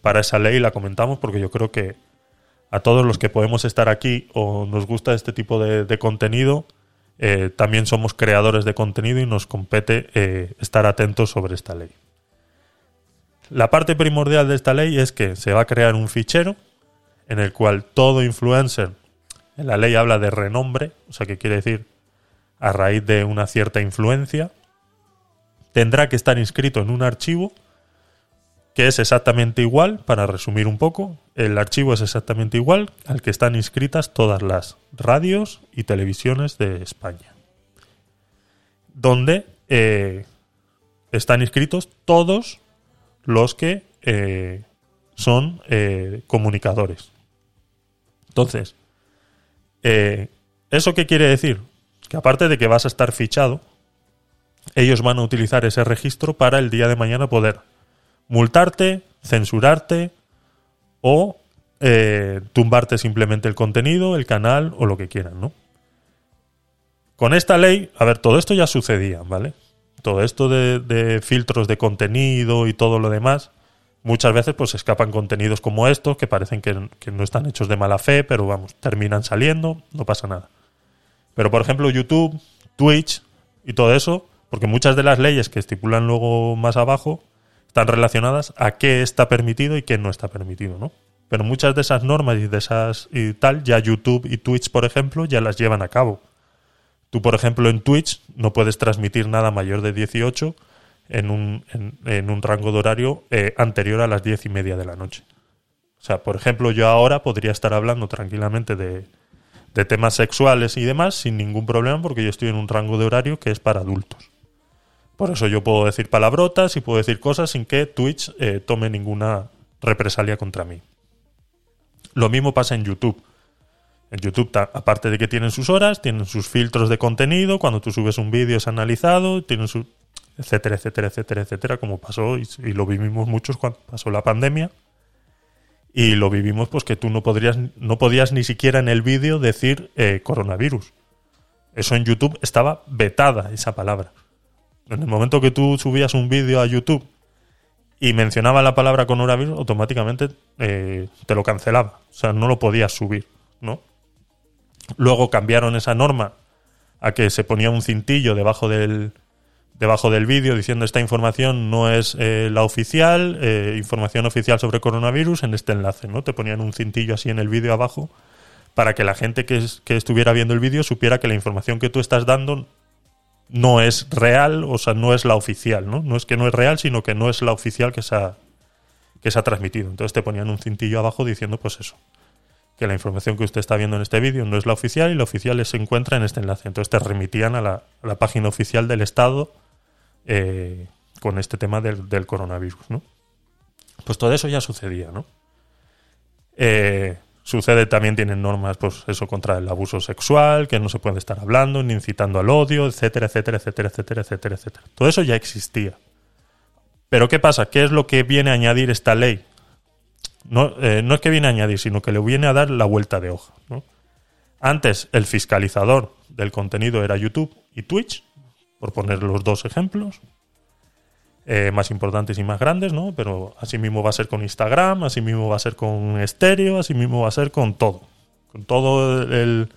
para esa ley y la comentamos porque yo creo que a todos los que podemos estar aquí o nos gusta este tipo de, contenido, eh, también somos creadores de contenido y nos compete eh, estar atentos sobre esta ley. La parte primordial de esta ley es que se va a crear un fichero en el cual todo influencer, en la ley habla de renombre, o sea que quiere decir a raíz de una cierta influencia, tendrá que estar inscrito en un archivo que es exactamente igual, para resumir un poco, el archivo es exactamente igual al que están inscritas todas las radios y televisiones de España, donde eh, están inscritos todos los que eh, son eh, comunicadores. Entonces, ¿eso qué quiere decir? Que aparte de que vas a estar fichado, ellos van a utilizar ese registro para el día de mañana poder multarte, censurarte o eh, tumbarte simplemente el contenido, el canal o lo que quieran, ¿no? Con esta ley, a ver, todo esto ya sucedía, ¿vale? Todo esto de, filtros de contenido y todo lo demás, muchas veces pues escapan contenidos como estos que parecen que no están hechos de mala fe, pero vamos, terminan saliendo, no pasa nada. Pero por ejemplo YouTube, Twitch y todo eso, porque muchas de las leyes que estipulan luego más abajo están relacionadas a qué está permitido y qué no está permitido, ¿no? Pero muchas de esas normas y de esas y tal, ya YouTube y Twitch, por ejemplo, ya las llevan a cabo. Tú, por ejemplo, en Twitch no puedes transmitir nada mayor de 18 en un, en, un rango de horario eh, anterior a las 10 y media de la noche. O sea, por ejemplo, yo ahora podría estar hablando tranquilamente de, de temas sexuales y demás sin ningún problema porque yo estoy en un rango de horario que es para adultos. Por eso yo puedo decir palabrotas y puedo decir cosas sin que Twitch eh, tome ninguna represalia contra mí. Lo mismo pasa en YouTube. En YouTube, aparte de que tienen sus horas, tienen sus filtros de contenido, cuando tú subes un vídeo es analizado, tienen su etcétera, etcétera, etcétera, etcétera, como pasó y, y lo vivimos muchos cuando pasó la pandemia. Y lo vivimos pues que tú no podrías no podías ni siquiera en el vídeo decir eh, coronavirus. Eso en YouTube estaba vetada esa palabra. En el momento que tú subías un vídeo a YouTube y mencionaba la palabra coronavirus, automáticamente eh, te lo cancelaba. O sea, no lo podías subir, ¿no? Luego cambiaron esa norma a que se ponía un cintillo debajo del, debajo del vídeo diciendo esta información no es eh, la oficial, eh, información oficial sobre coronavirus en este enlace, ¿no? Te ponían un cintillo así en el vídeo abajo para que la gente que, es- que estuviera viendo el vídeo supiera que la información que tú estás dando no es real, o sea, no es la oficial, ¿no? No es que no es real, sino que no es la oficial que se ha, que se ha transmitido. Entonces te ponían un cintillo abajo diciendo pues eso, que la información que usted está viendo en este vídeo no es la oficial y la oficial se encuentra en este enlace. Entonces te remitían a la, la página oficial del Estado eh, con este tema del, del coronavirus, ¿no? Pues todo eso ya sucedía, ¿no? Eh, sucede también tienen normas, pues eso, contra el abuso sexual, que no se puede estar hablando, ni incitando al odio, etcétera, etcétera, etcétera, etcétera, etcétera, etcétera. Todo eso ya existía. Pero ¿qué pasa? ¿Qué es lo que viene a añadir esta ley? No, eh, no es que viene a añadir, sino que le viene a dar la vuelta de hoja. Antes el fiscalizador del contenido era YouTube y Twitch, por poner los dos ejemplos eh, más importantes y más grandes, ¿no? Pero así mismo va a ser con Instagram, así mismo va a ser con Stereo, así mismo va a ser con todo. Con todo el,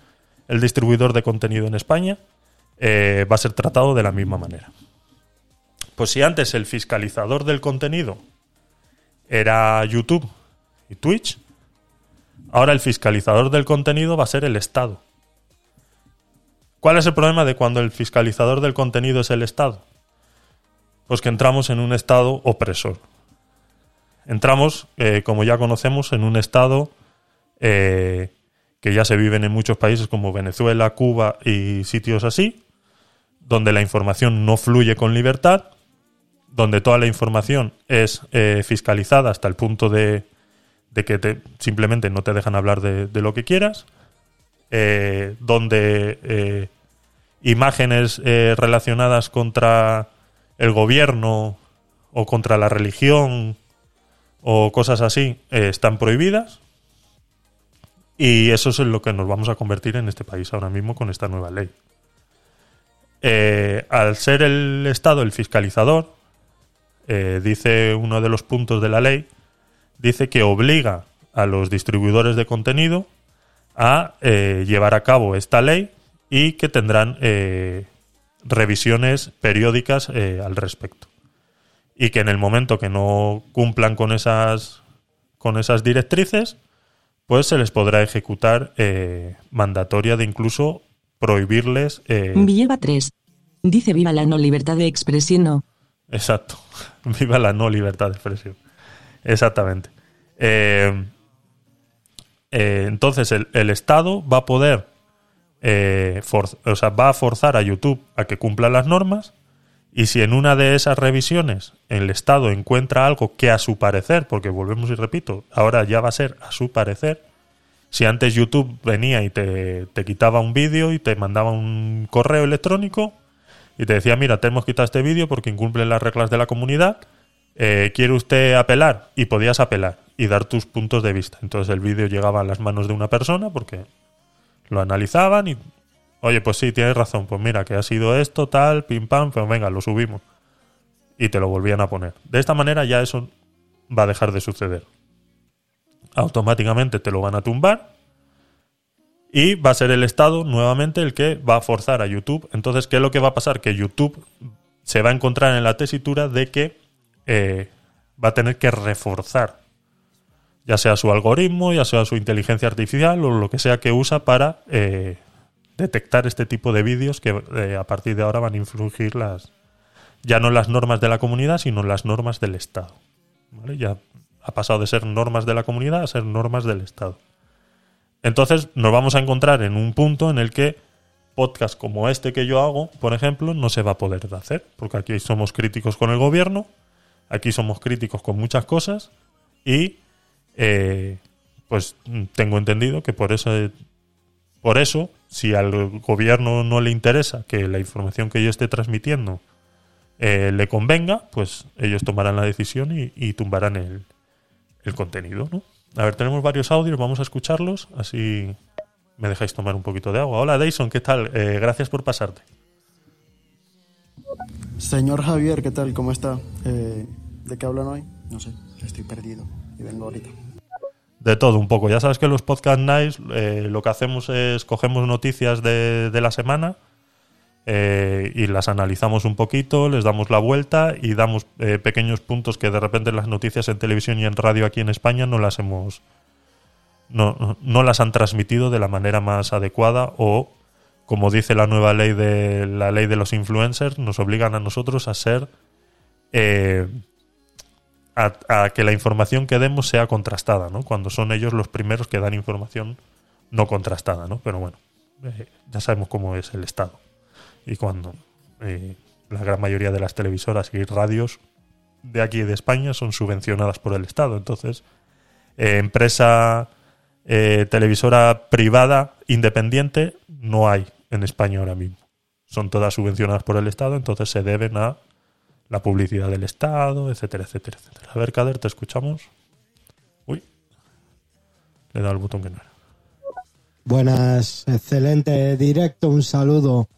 el distribuidor de contenido en España eh, va a ser tratado de la misma manera. Pues si antes el fiscalizador del contenido era YouTube y Twitch, ahora el fiscalizador del contenido va a ser el Estado. ¿Cuál es el problema de cuando el fiscalizador del contenido es el Estado? Pues que entramos en un Estado opresor. Entramos, eh, como ya conocemos, en un Estado eh, que ya se viven en muchos países como Venezuela, Cuba y sitios así, donde la información no fluye con libertad, donde toda la información es eh, fiscalizada hasta el punto de, de que te, simplemente no te dejan hablar de, de lo que quieras, donde imágenes relacionadas contra el gobierno o contra la religión o cosas así eh, están prohibidas. Y eso es en lo que nos vamos a convertir en este país ahora mismo con esta nueva ley. Eh, al ser el Estado el fiscalizador, eh, dice uno de los puntos de la ley, dice que obliga a los distribuidores de contenido a llevar a cabo esta ley y que tendrán revisiones periódicas eh, al respecto. Y que en el momento que no cumplan con esas, con esas directrices, pues se les podrá ejecutar eh, mandatoria de incluso prohibirles. eh, Villeva 3. Dice viva la no libertad de expresión. Exacto. [laughs] Viva la no libertad de expresión. Exactamente. Eh, entonces el, el Estado va a poder, eh, o sea, va a forzar a YouTube a que cumpla las normas y si en una de esas revisiones el Estado encuentra algo que a su parecer, porque volvemos y repito, ahora ya va a ser a su parecer, si antes YouTube venía y te, te quitaba un vídeo y te mandaba un correo electrónico, y te decía, mira, te hemos quitado este vídeo porque incumple las reglas de la comunidad, eh, ¿quiere usted apelar? Y podías apelar y dar tus puntos de vista. Entonces el vídeo llegaba a las manos de una persona porque lo analizaban y, oye, pues sí, tienes razón, pues mira, que ha sido esto, tal, pim pam, pues venga, lo subimos. Y te lo volvían a poner. De esta manera ya eso va a dejar de suceder. Automáticamente te lo van a tumbar y va a ser el Estado nuevamente el que va a forzar a YouTube. Entonces, ¿qué es lo que va a pasar? Que YouTube se va a encontrar en la tesitura de que eh, va a tener que reforzar ya sea su algoritmo, ya sea su inteligencia artificial o lo que sea que usa para eh, detectar este tipo de vídeos que eh, a partir de ahora van a influir las ya no las normas de la comunidad, sino las normas del Estado. ¿Vale? Ya ha pasado de ser normas de la comunidad a ser normas del Estado. Entonces nos vamos a encontrar en un punto en el que podcast como este que yo hago, por ejemplo, no se va a poder hacer, porque aquí somos críticos con el gobierno, aquí somos críticos con muchas cosas y eh, pues tengo entendido que por eso, por eso, si al gobierno no le interesa que la información que yo esté transmitiendo eh, le convenga, pues ellos tomarán la decisión y, y tumbarán el, el contenido, ¿no? A ver, tenemos varios audios, vamos a escucharlos, así me dejáis tomar un poquito de agua. Hola, Dyson, ¿qué tal? Eh, gracias por pasarte. Señor Javier, ¿qué tal? ¿Cómo está? Eh, ¿De qué hablan hoy? No sé, estoy perdido y vengo ahorita. De todo un poco. Ya sabes que los podcast nights eh, lo que hacemos es cogemos noticias de, de la semana eh, y las analizamos un poquito, les damos la vuelta y damos eh, pequeños puntos que de repente las noticias en televisión y en radio aquí en España no las hemos no, no las han transmitido de la manera más adecuada o como dice la nueva ley de la ley de los influencers nos obligan a nosotros a ser a, que la información que demos sea contrastada, ¿no? Cuando son ellos los primeros que dan información no contrastada, ¿no? Pero bueno, eh, ya sabemos cómo es el Estado y cuando eh, la gran mayoría de las televisoras y radios de aquí de España son subvencionadas por el Estado. Entonces, eh, empresa televisora privada independiente no hay en España ahora mismo. Son todas subvencionadas por el Estado, entonces se deben a la publicidad del Estado, etcétera, etcétera, etcétera. A ver, Kader, te escuchamos. Uy, le he dado el botón que no era. Buenas, excelente directo, un saludo.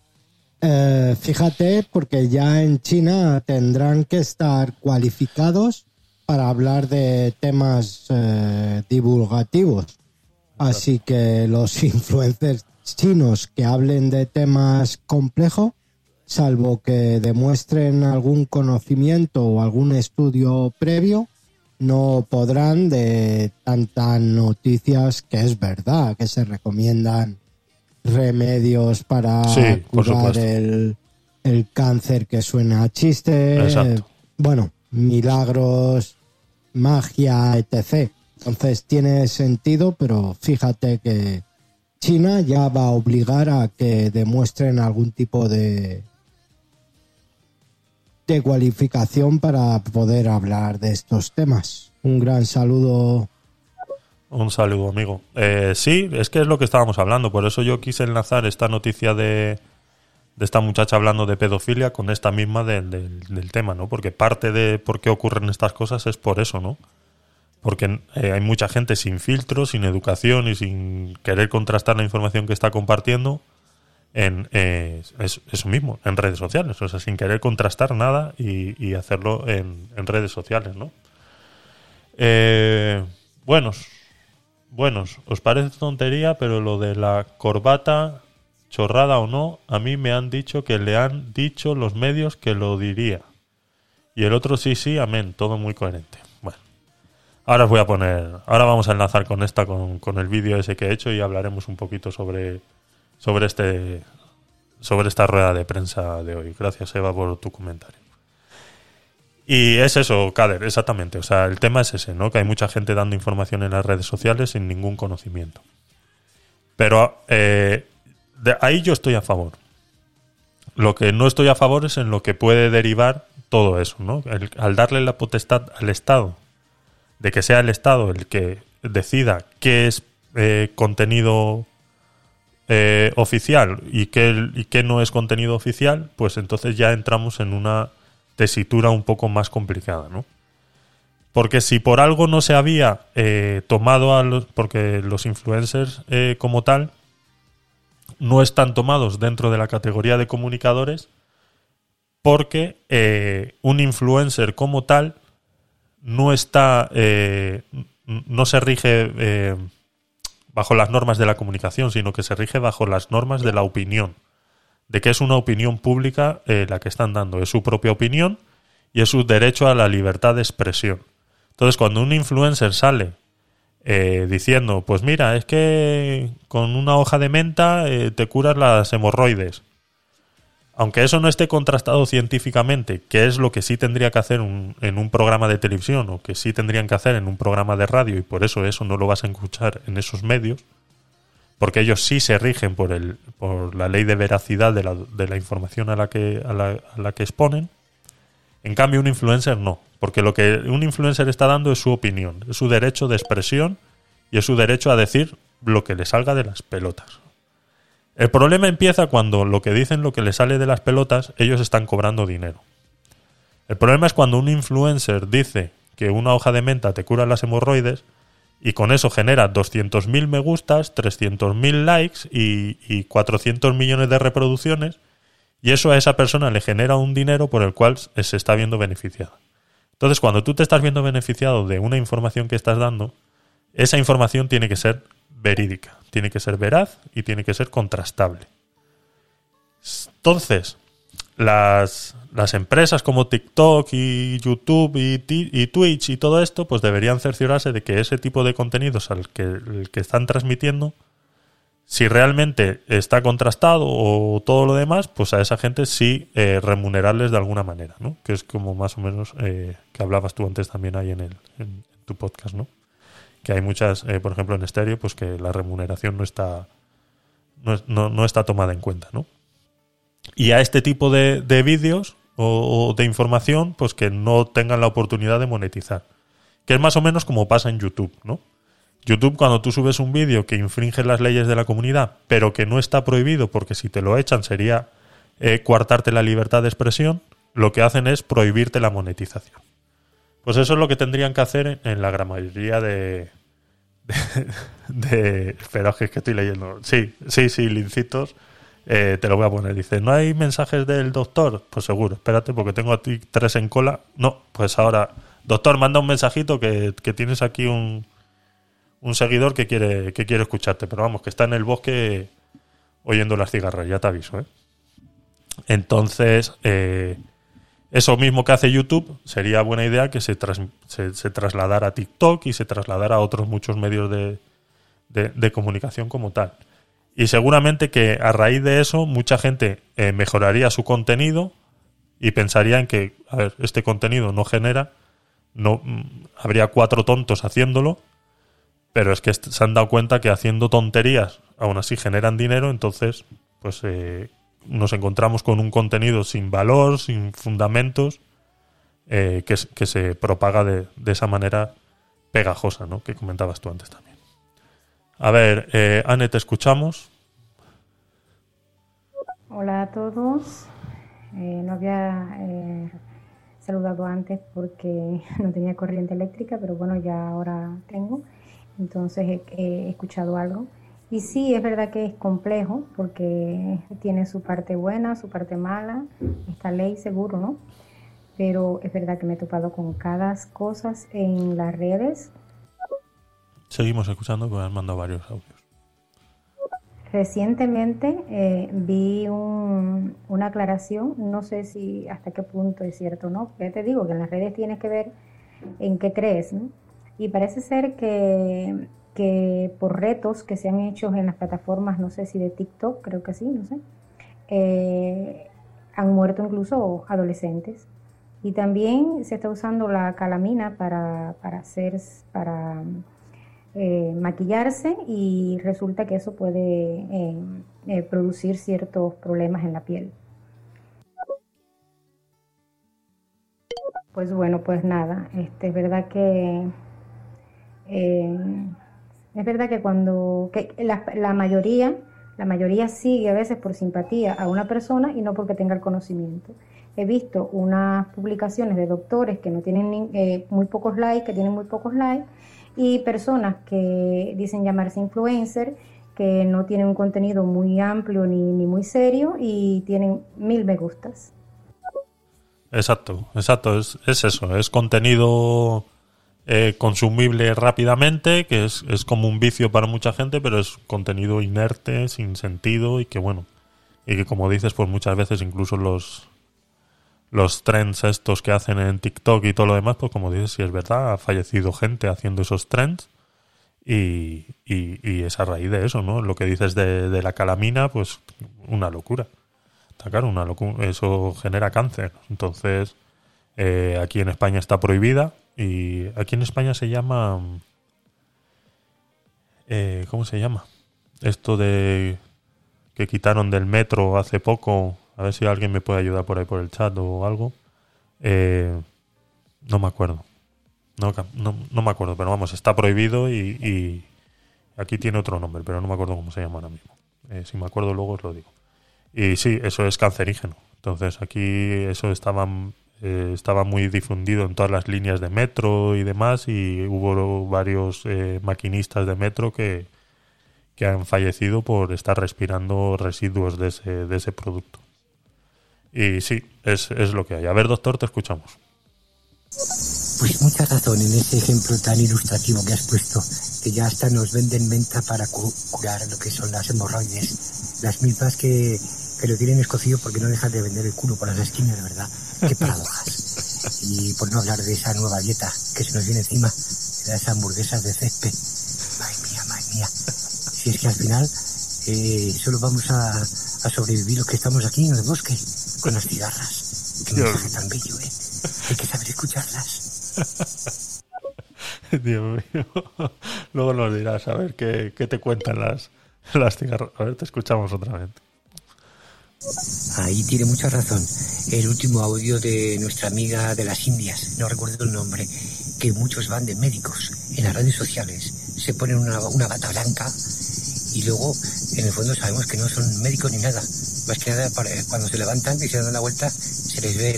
Eh, fíjate, porque ya en China tendrán que estar cualificados para hablar de temas eh, divulgativos. Así que los [laughs] influencers chinos que hablen de temas complejos, salvo que demuestren algún conocimiento o algún estudio previo, no podrán de tantas noticias que es verdad, que se recomiendan remedios para Sí, curar el, el cáncer que suena a chiste. Exacto. Bueno, milagros, magia, etc. Entonces tiene sentido, pero fíjate que China ya va a obligar a que demuestren algún tipo de de cualificación para poder hablar de estos temas. Un gran saludo. Un saludo, amigo. Eh, sí, es que es lo que estábamos hablando. Por eso yo quise enlazar esta noticia de, de esta muchacha hablando de pedofilia con esta misma de- del- del tema, ¿no? Porque parte de por qué ocurren estas cosas es por eso, ¿no? Porque eh, hay mucha gente sin filtro, sin educación y sin querer contrastar la información que está compartiendo en eh, es- eso mismo, en redes sociales. O sea, sin querer contrastar nada y, hacerlo en, en redes sociales, ¿no? Eh, buenos, buenos, os parece tontería, pero lo de la corbata, chorrada o no, a mí me han dicho que le han dicho los medios que lo diría. Y el otro sí, sí, amén, todo muy coherente. Bueno, ahora os voy a poner, ahora vamos a enlazar con esta, con, con el vídeo ese que he hecho y hablaremos un poquito sobre, sobre este, sobre esta rueda de prensa de hoy. Gracias, Eva, por tu comentario. Y es eso, Kader, exactamente. O sea, el tema es ese, ¿no? Que hay mucha gente dando información en las redes sociales sin ningún conocimiento. Pero eh, de ahí yo estoy a favor. Lo que no estoy a favor es en lo que puede derivar todo eso, ¿no? Al darle la potestad al Estado, de que sea el Estado el que decida qué es eh, contenido eh, oficial y qué, y qué no es contenido oficial, pues entonces ya entramos en una tesitura un poco más complicada, ¿no? Porque si por algo no se había eh, tomado a los. Porque los influencers eh, como tal no están tomados dentro de la categoría de comunicadores, porque un influencer como tal no está. no se rige bajo las normas de la comunicación, sino que se rige bajo las normas de la opinión. De que es una opinión pública eh, la que están dando. Es su propia opinión y es su derecho a la libertad de expresión. Entonces, cuando un influencer sale eh, diciendo, pues mira, es que con una hoja de menta eh, te curas las hemorroides. Aunque eso no esté contrastado científicamente, que es lo que sí tendría que hacer en un programa de televisión o que sí tendrían que hacer en un programa de radio y por eso eso no lo vas a escuchar en esos medios, porque ellos sí se rigen por, el, por la ley de veracidad de la, de la información a la, que, a, la, a la que exponen, en cambio, un influencer no, porque lo que un influencer está dando es su opinión, es su derecho de expresión y es su derecho a decir lo que le salga de las pelotas. El problema empieza cuando lo que dicen, lo que le sale de las pelotas, ellos están cobrando dinero. El problema es cuando un influencer dice que una hoja de menta te cura las hemorroides y con eso genera 200.000 me gustas, 300.000 likes y, y 400 millones de reproducciones y eso a esa persona le genera un dinero por el cual se está viendo beneficiada. Entonces, cuando tú te estás viendo beneficiado de una información que estás dando, esa información tiene que ser verídica, tiene que ser veraz y tiene que ser contrastable. Entonces, las, las empresas como TikTok y YouTube y, y Twitch y todo esto, pues deberían cerciorarse de que ese tipo de contenidos al que, el que están transmitiendo si realmente está contrastado o todo lo demás, pues a esa gente sí eh, remunerarles de alguna manera, ¿no? Que es como más o menos eh, que hablabas tú antes también ahí en, el, en tu podcast, ¿no? Que hay muchas, eh, por ejemplo en estéreo, pues que la remuneración no está no, no, no está tomada en cuenta, ¿no? Y a este tipo de, de vídeos o, o de información, pues que no tengan la oportunidad de monetizar. Que es más o menos como pasa en YouTube, ¿no? YouTube, cuando tú subes un vídeo que infringe las leyes de la comunidad, pero que no está prohibido porque si te lo echan sería eh, coartarte la libertad de expresión, lo que hacen es prohibirte la monetización. Pues eso es lo que tendrían que hacer en, en la gran mayoría de, de, Espera, que es que estoy leyendo. Sí, sí, sí, lincitos. Eh, te lo voy a poner. Dice, ¿no hay mensajes del doctor? Pues seguro, espérate, porque tengo a ti tres en cola. No, pues ahora, doctor, manda un mensajito que, que tienes aquí un, un seguidor que quiere, que quiere escucharte, pero vamos, que está en el bosque oyendo las cigarras, ya te aviso, ¿eh? Entonces, eh, eso mismo que hace YouTube, sería buena idea que se, tras- se, trasladara a TikTok y se trasladara a otros muchos medios de, de- comunicación como tal. Y seguramente que a raíz de eso mucha gente eh, mejoraría su contenido y pensaría en que, a ver, este contenido no genera, no mm, habría cuatro tontos haciéndolo, pero es que se han dado cuenta que haciendo tonterías aún así generan dinero, entonces pues eh, nos encontramos con un contenido sin valor, sin fundamentos, eh, que, se propaga de, de esa manera pegajosa, ¿no? Que comentabas tú antes también. A ver, eh, Anne, te escuchamos. Hola a todos. Eh, no había eh, saludado antes porque [laughs] no tenía corriente eléctrica, pero bueno, ya ahora tengo. Entonces he escuchado algo. Y sí, es verdad que es complejo porque tiene su parte buena, su parte mala. Esta ley seguro, ¿no? Pero es verdad que me he topado con cada cosas en las redes Seguimos escuchando, porque han mandado varios audios. Recientemente eh, vi un- una aclaración, no sé si hasta qué punto es cierto o no, ya te digo que en las redes tienes que ver en qué crees, ¿no? Y parece ser que, que por retos que se han hecho en las plataformas, no sé si de TikTok, creo que sí, no sé, eh, han muerto incluso adolescentes. Y también se está usando la calamina para, para hacer, para eh, maquillarse y resulta que eso puede eh, producir ciertos problemas en la piel. Pues bueno, pues nada, este, es verdad que es verdad que cuando que la, mayoría La mayoría sigue a veces por simpatía a una persona y no porque tenga el conocimiento. He visto unas publicaciones de doctores que no tienen eh, muy pocos likes, que tienen muy pocos likes, y personas que dicen llamarse influencer, que no tienen un contenido muy amplio ni, ni muy serio y tienen mil me gustas. Exacto, exacto, es eso, es contenido eh, consumible rápidamente, que es, es como un vicio para mucha gente, pero es contenido inerte, sin sentido y que bueno, y que como dices, pues muchas veces incluso los los trends estos que hacen en TikTok y todo lo demás, pues como dices, si es verdad, ha fallecido gente haciendo esos trends y, y, y es a raíz de eso, ¿no? Lo que dices de, de la calamina, pues una locura. Está claro, una locu- eso genera cáncer. Entonces, eh, aquí en España está prohibida y aquí en España se llama... eh, ¿Cómo se llama? Esto de que quitaron del metro hace poco. A ver si alguien me puede ayudar por ahí por el chat o algo. Eh, no me acuerdo. No, no, me acuerdo, pero vamos, está prohibido y, y aquí tiene otro nombre, pero no me acuerdo cómo se llama ahora mismo. Eh, si me acuerdo luego os lo digo. Y sí, eso es cancerígeno. Entonces aquí eso estaba, eh, estaba muy difundido en todas las líneas de metro y demás y hubo varios eh, maquinistas de metro que, que han fallecido por estar respirando residuos de ese, de ese producto. Y sí, es, es lo que hay. A ver, doctor, te escuchamos. Pues mucha razón en ese ejemplo tan ilustrativo que has puesto, que ya hasta nos venden menta para cu- curar lo que son las hemorroides. Las milpas que, que lo tienen escocido porque no dejan de vender el culo por las esquinas, de verdad. Qué paradojas. Y por no hablar de esa nueva dieta que se nos viene encima, de las hamburguesas de césped. Madre mía, madre mía. Si es que al final eh, solo vamos a, a sobrevivir los que estamos aquí en el bosque con las cigarras. Qué Dios. mensaje tan bello, ¿eh? Hay que saber escucharlas. [laughs] Dios mío. Luego nos dirás a ver qué, qué te cuentan las, las cigarras. A ver, te escuchamos otra vez. Ahí tiene mucha razón. El último audio de nuestra amiga de las Indias, no recuerdo el nombre, que muchos van de médicos en las redes sociales, se ponen una, bata blanca y luego en el fondo sabemos que no son médicos ni nada. Más que nada para- cuando se levantan y se dan la vuelta se les ve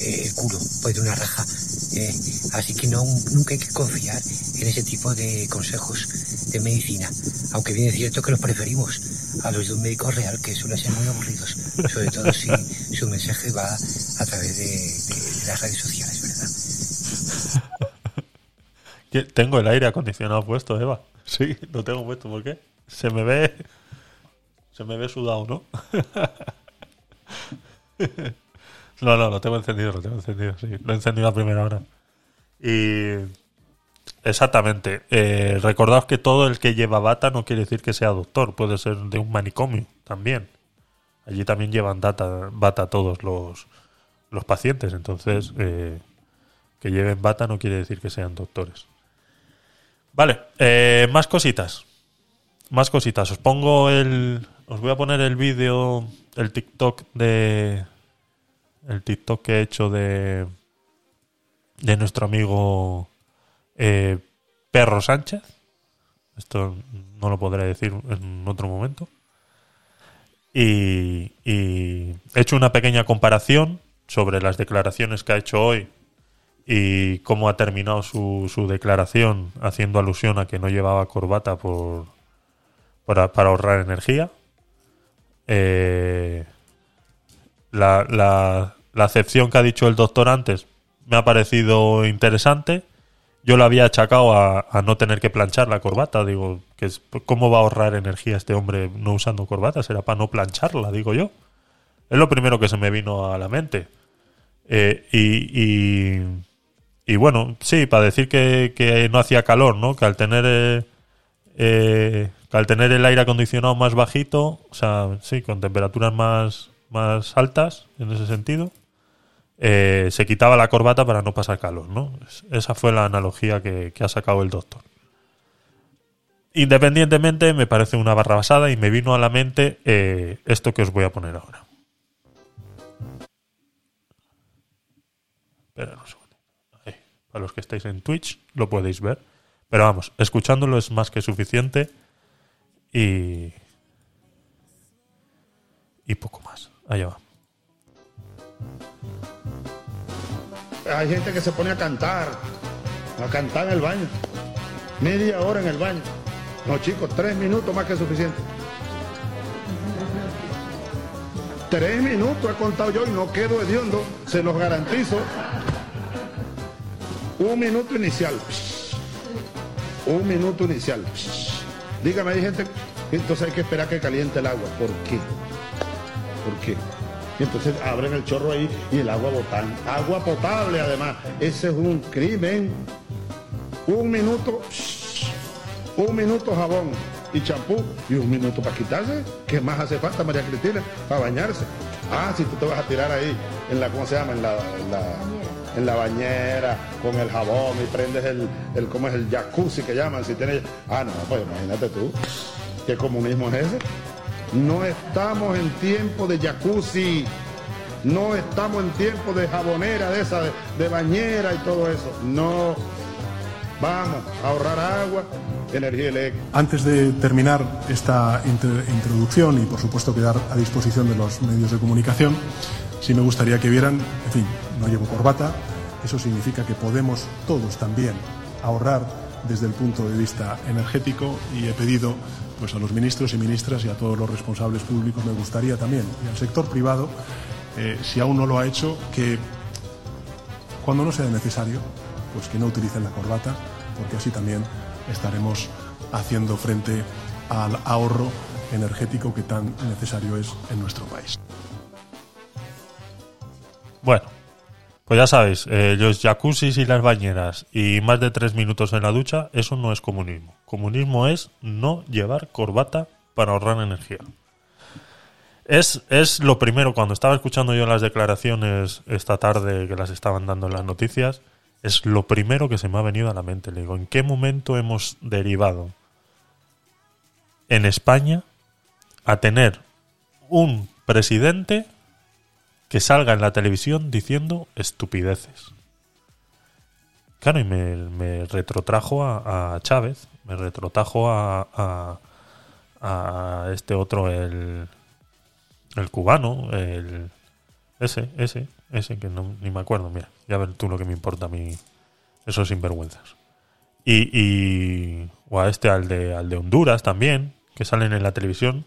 eh, el culo, pues de una raja. Eh, así que no, nunca hay que confiar en ese tipo de consejos de medicina. Aunque bien es cierto que los preferimos a los de un médico real, que suelen ser muy aburridos. Sobre todo si su mensaje va a través de, de- de las redes sociales, ¿verdad? [laughs] Tengo el aire acondicionado puesto, Eva. Sí, lo tengo puesto. ¿Por qué? Se me ve. Se me ve sudado, ¿no? [laughs] No, no, lo tengo encendido, lo tengo encendido, sí. Lo he encendido a primera hora. Y. Exactamente. Eh, recordaos que todo el que lleva bata no quiere decir que sea doctor. Puede ser de un manicomio también. Allí también llevan data, bata todos los, los pacientes. Entonces, eh, que lleven bata no quiere decir que sean doctores. Vale, eh, más cositas. Más cositas. Os pongo el. Os voy a poner el vídeo, el TikTok de. El TikTok que he hecho de. De nuestro amigo eh, Perro Sánchez. Esto no lo podré decir en otro momento. Y, he hecho una pequeña comparación sobre las declaraciones que ha hecho hoy y cómo ha terminado su, declaración haciendo alusión a que no llevaba corbata por, para, para ahorrar energía. Eh, la, la, la acepción que ha dicho el doctor antes me ha parecido interesante. Yo lo había achacado a, no tener que planchar la corbata. Digo, que es, ¿cómo va a ahorrar energía este hombre no usando corbata? Será para no plancharla, digo yo. Es lo primero que se me vino a la mente. Eh, y, y, bueno, sí, para decir que, que no hacía calor, ¿no? Que al tener eh, eh, que al tener el aire acondicionado más bajito, o sea, sí, con temperaturas más, más altas en ese sentido, eh, se quitaba la corbata para no pasar calor, ¿no? Es- Esa fue la analogía que, ha sacado el doctor. Independientemente, me parece una barra basada y me vino a la mente eh, esto que os voy a poner ahora. Espera un segundo. Para los que estáis en Twitch lo podéis ver. Pero vamos, escuchándolo es más que suficiente y, y poco más. Allá va. Hay gente que se pone a cantar, a cantar en el baño. Media hora en el baño. No, chicos, tres minutos más que suficiente. Tres minutos he contado yo y no quedo hediondo, se los garantizo. Un minuto inicial. Un minuto inicial. Dígame, hay gente, entonces hay que esperar que caliente el agua. ¿Por qué? ¿Por qué? Y entonces abren el chorro ahí y el agua botan. Agua potable además. Ese es un crimen. Un minuto, un minuto jabón y champú y un minuto para quitarse. ¿Qué más hace falta, María Cristina? Para bañarse. Ah, si tú te vas a tirar ahí en la, ¿cómo se llama? En la, en la, bañera con el jabón y prendes el, el, ¿cómo es? El jacuzzi que llaman. Si tienes, ah, no, pues imagínate tú. ¿Qué comunismo es ese? No estamos en tiempo de jacuzzi. No estamos en tiempo de jabonera, de esa, de, bañera y todo eso. No. Vamos a ahorrar agua, energía eléctrica. Antes de terminar esta introducción y por supuesto quedar a disposición de los medios de comunicación, sí me gustaría que vieran, en fin, no llevo corbata, eso significa que podemos todos también ahorrar desde el punto de vista energético y he pedido pues a los ministros y ministras y a todos los responsables públicos me gustaría también y al sector privado eh, si aún no lo ha hecho que cuando no sea necesario pues que no utilicen la corbata porque así también estaremos haciendo frente al ahorro energético que tan necesario es en nuestro país. Bueno, pues ya sabéis, eh, los jacuzzis y las bañeras y más de tres minutos en la ducha, eso no es comunismo. Comunismo es no llevar corbata para ahorrar energía. Es, es lo primero, cuando estaba escuchando yo las declaraciones esta tarde que las estaban dando en las noticias, es lo primero que se me ha venido a la mente. Le digo, ¿en qué momento hemos derivado en España a tener un presidente que salga en la televisión diciendo estupideces. Claro, y me, retrotrajo a Chávez, me retrotrajo a, a, a este otro, el, el cubano, el ese, ese, ese que no, ni me acuerdo, mira, ya ver tú lo que me importa a mí, esos sinvergüenzas. Y, y o a este, al de, al de Honduras también, que salen en la televisión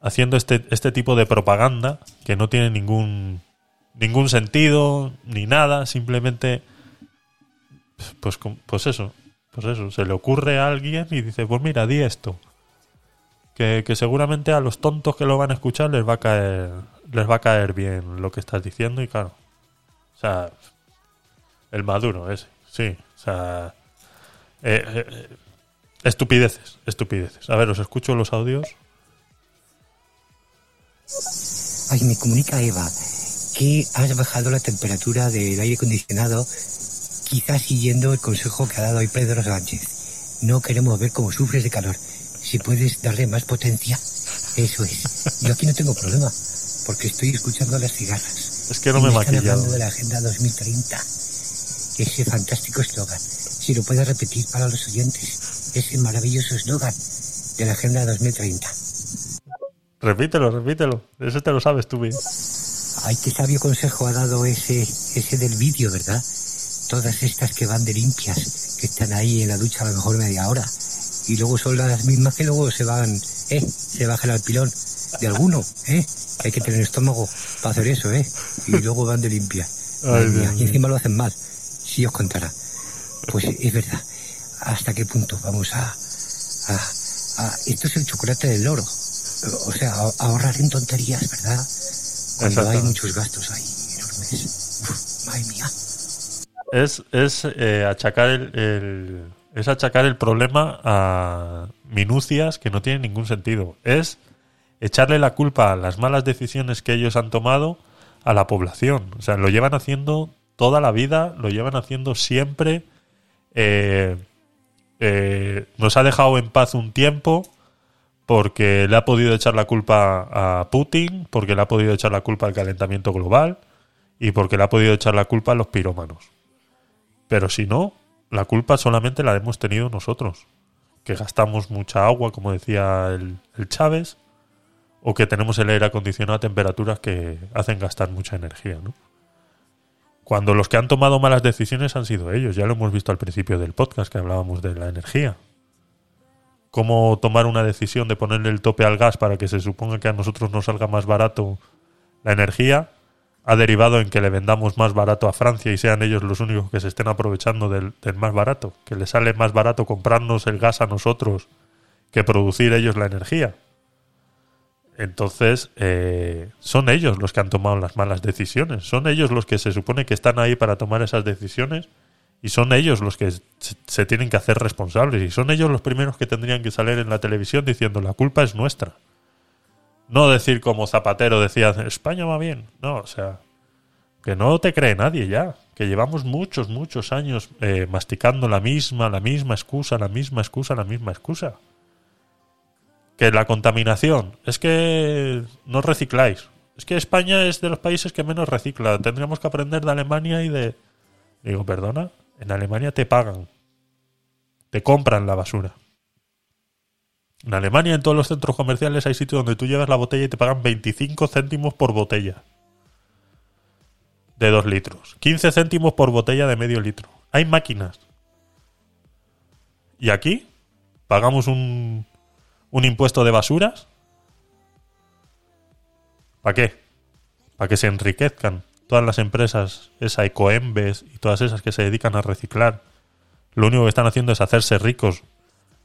haciendo este, este tipo de propaganda que no tiene ningún ningún sentido ni nada, simplemente pues com- pues eso, pues eso, se le ocurre a alguien y dice, pues mira, di esto. Que, seguramente a los tontos que lo van a escuchar les va a caer les va a caer bien lo que estás diciendo y claro. O sea, el maduro ese, sí, o sea, eh, eh, eh, estupideces, estupideces. A ver, os escucho los audios. Ay, me comunica Eva que has bajado la temperatura del aire acondicionado, quizás siguiendo el consejo que ha dado hoy Pedro Sánchez. No queremos ver cómo sufres de calor. Si puedes darle más potencia, eso es. Yo aquí no tengo problema, porque estoy escuchando las cigarras. Es que no Y me he están hablando de la Agenda 2030. Ese fantástico eslogan. Si lo puedes repetir para los oyentes. Ese maravilloso eslogan de la Agenda 2030. Repítelo, repítelo. Ese te lo sabes tú bien. Ay, qué sabio consejo ha dado ese, ese del vídeo, ¿verdad? Todas estas que van de limpias, que están ahí en la ducha a lo mejor media hora. Y luego son las mismas que luego se van, ¿eh? Se bajan al pilón de alguno, ¿eh? Hay que tener estómago para hacer eso, ¿eh? Y luego van de limpia. Madre Ay, mía, Dios y encima lo hacen mal, si os contara. Pues es verdad. ¿Hasta qué punto vamos a, a, a- Esto es el chocolate del loro. O sea, a- ahorrar en tonterías, ¿verdad? Cuando hay muchos gastos ahí enormes. Uf, madre mía. Es, es eh, achacar el, es achacar el problema a minucias que no tienen ningún sentido. Es echarle la culpa a las malas decisiones que ellos han tomado a la población. O sea, lo llevan haciendo toda la vida, lo llevan haciendo siempre. Eh, eh, nos ha dejado en paz un tiempo porque le ha podido echar la culpa a Putin, porque le ha podido echar la culpa al calentamiento global y porque le ha podido echar la culpa a los pirómanos. Pero si no, la culpa solamente la hemos tenido nosotros, que gastamos mucha agua, como decía el, Chávez, o que tenemos el aire acondicionado a temperaturas que hacen gastar mucha energía, ¿no? Cuando los que han tomado malas decisiones han sido ellos, ya lo hemos visto al principio del podcast que hablábamos de la energía. Cómo tomar una decisión de ponerle el tope al gas para que se suponga que a nosotros nos salga más barato la energía ha derivado en que le vendamos más barato a Francia y sean ellos los únicos que se estén aprovechando del, más barato, que les sale más barato comprarnos el gas a nosotros que producir ellos la energía. Entonces, eh, son ellos los que han tomado las malas decisiones. Son ellos los que se supone que están ahí para tomar esas decisiones y son ellos los que se tienen que hacer responsables. Y son ellos los primeros que tendrían que salir en la televisión diciendo la culpa es nuestra. No decir como Zapatero decía, España va bien. No, o sea, que no te cree nadie ya. Que llevamos muchos, muchos años eh, masticando la misma, la misma excusa, la misma excusa, la misma excusa que la contaminación, es que no recicláis. Es que España es de los países que menos recicla. Tendríamos que aprender de Alemania y de... Digo, perdona, en Alemania te pagan. Te compran la basura. En Alemania, en todos los centros comerciales, hay sitios donde tú llevas la botella y te pagan 25 céntimos por botella. De 2 litros. 15 céntimos por botella de medio litro. Hay máquinas. Y aquí pagamos un, un impuesto de basuras? ¿Para qué? Para que se enriquezcan todas las empresas, esa Ecoembes y todas esas que se dedican a reciclar. Lo único que están haciendo es hacerse ricos.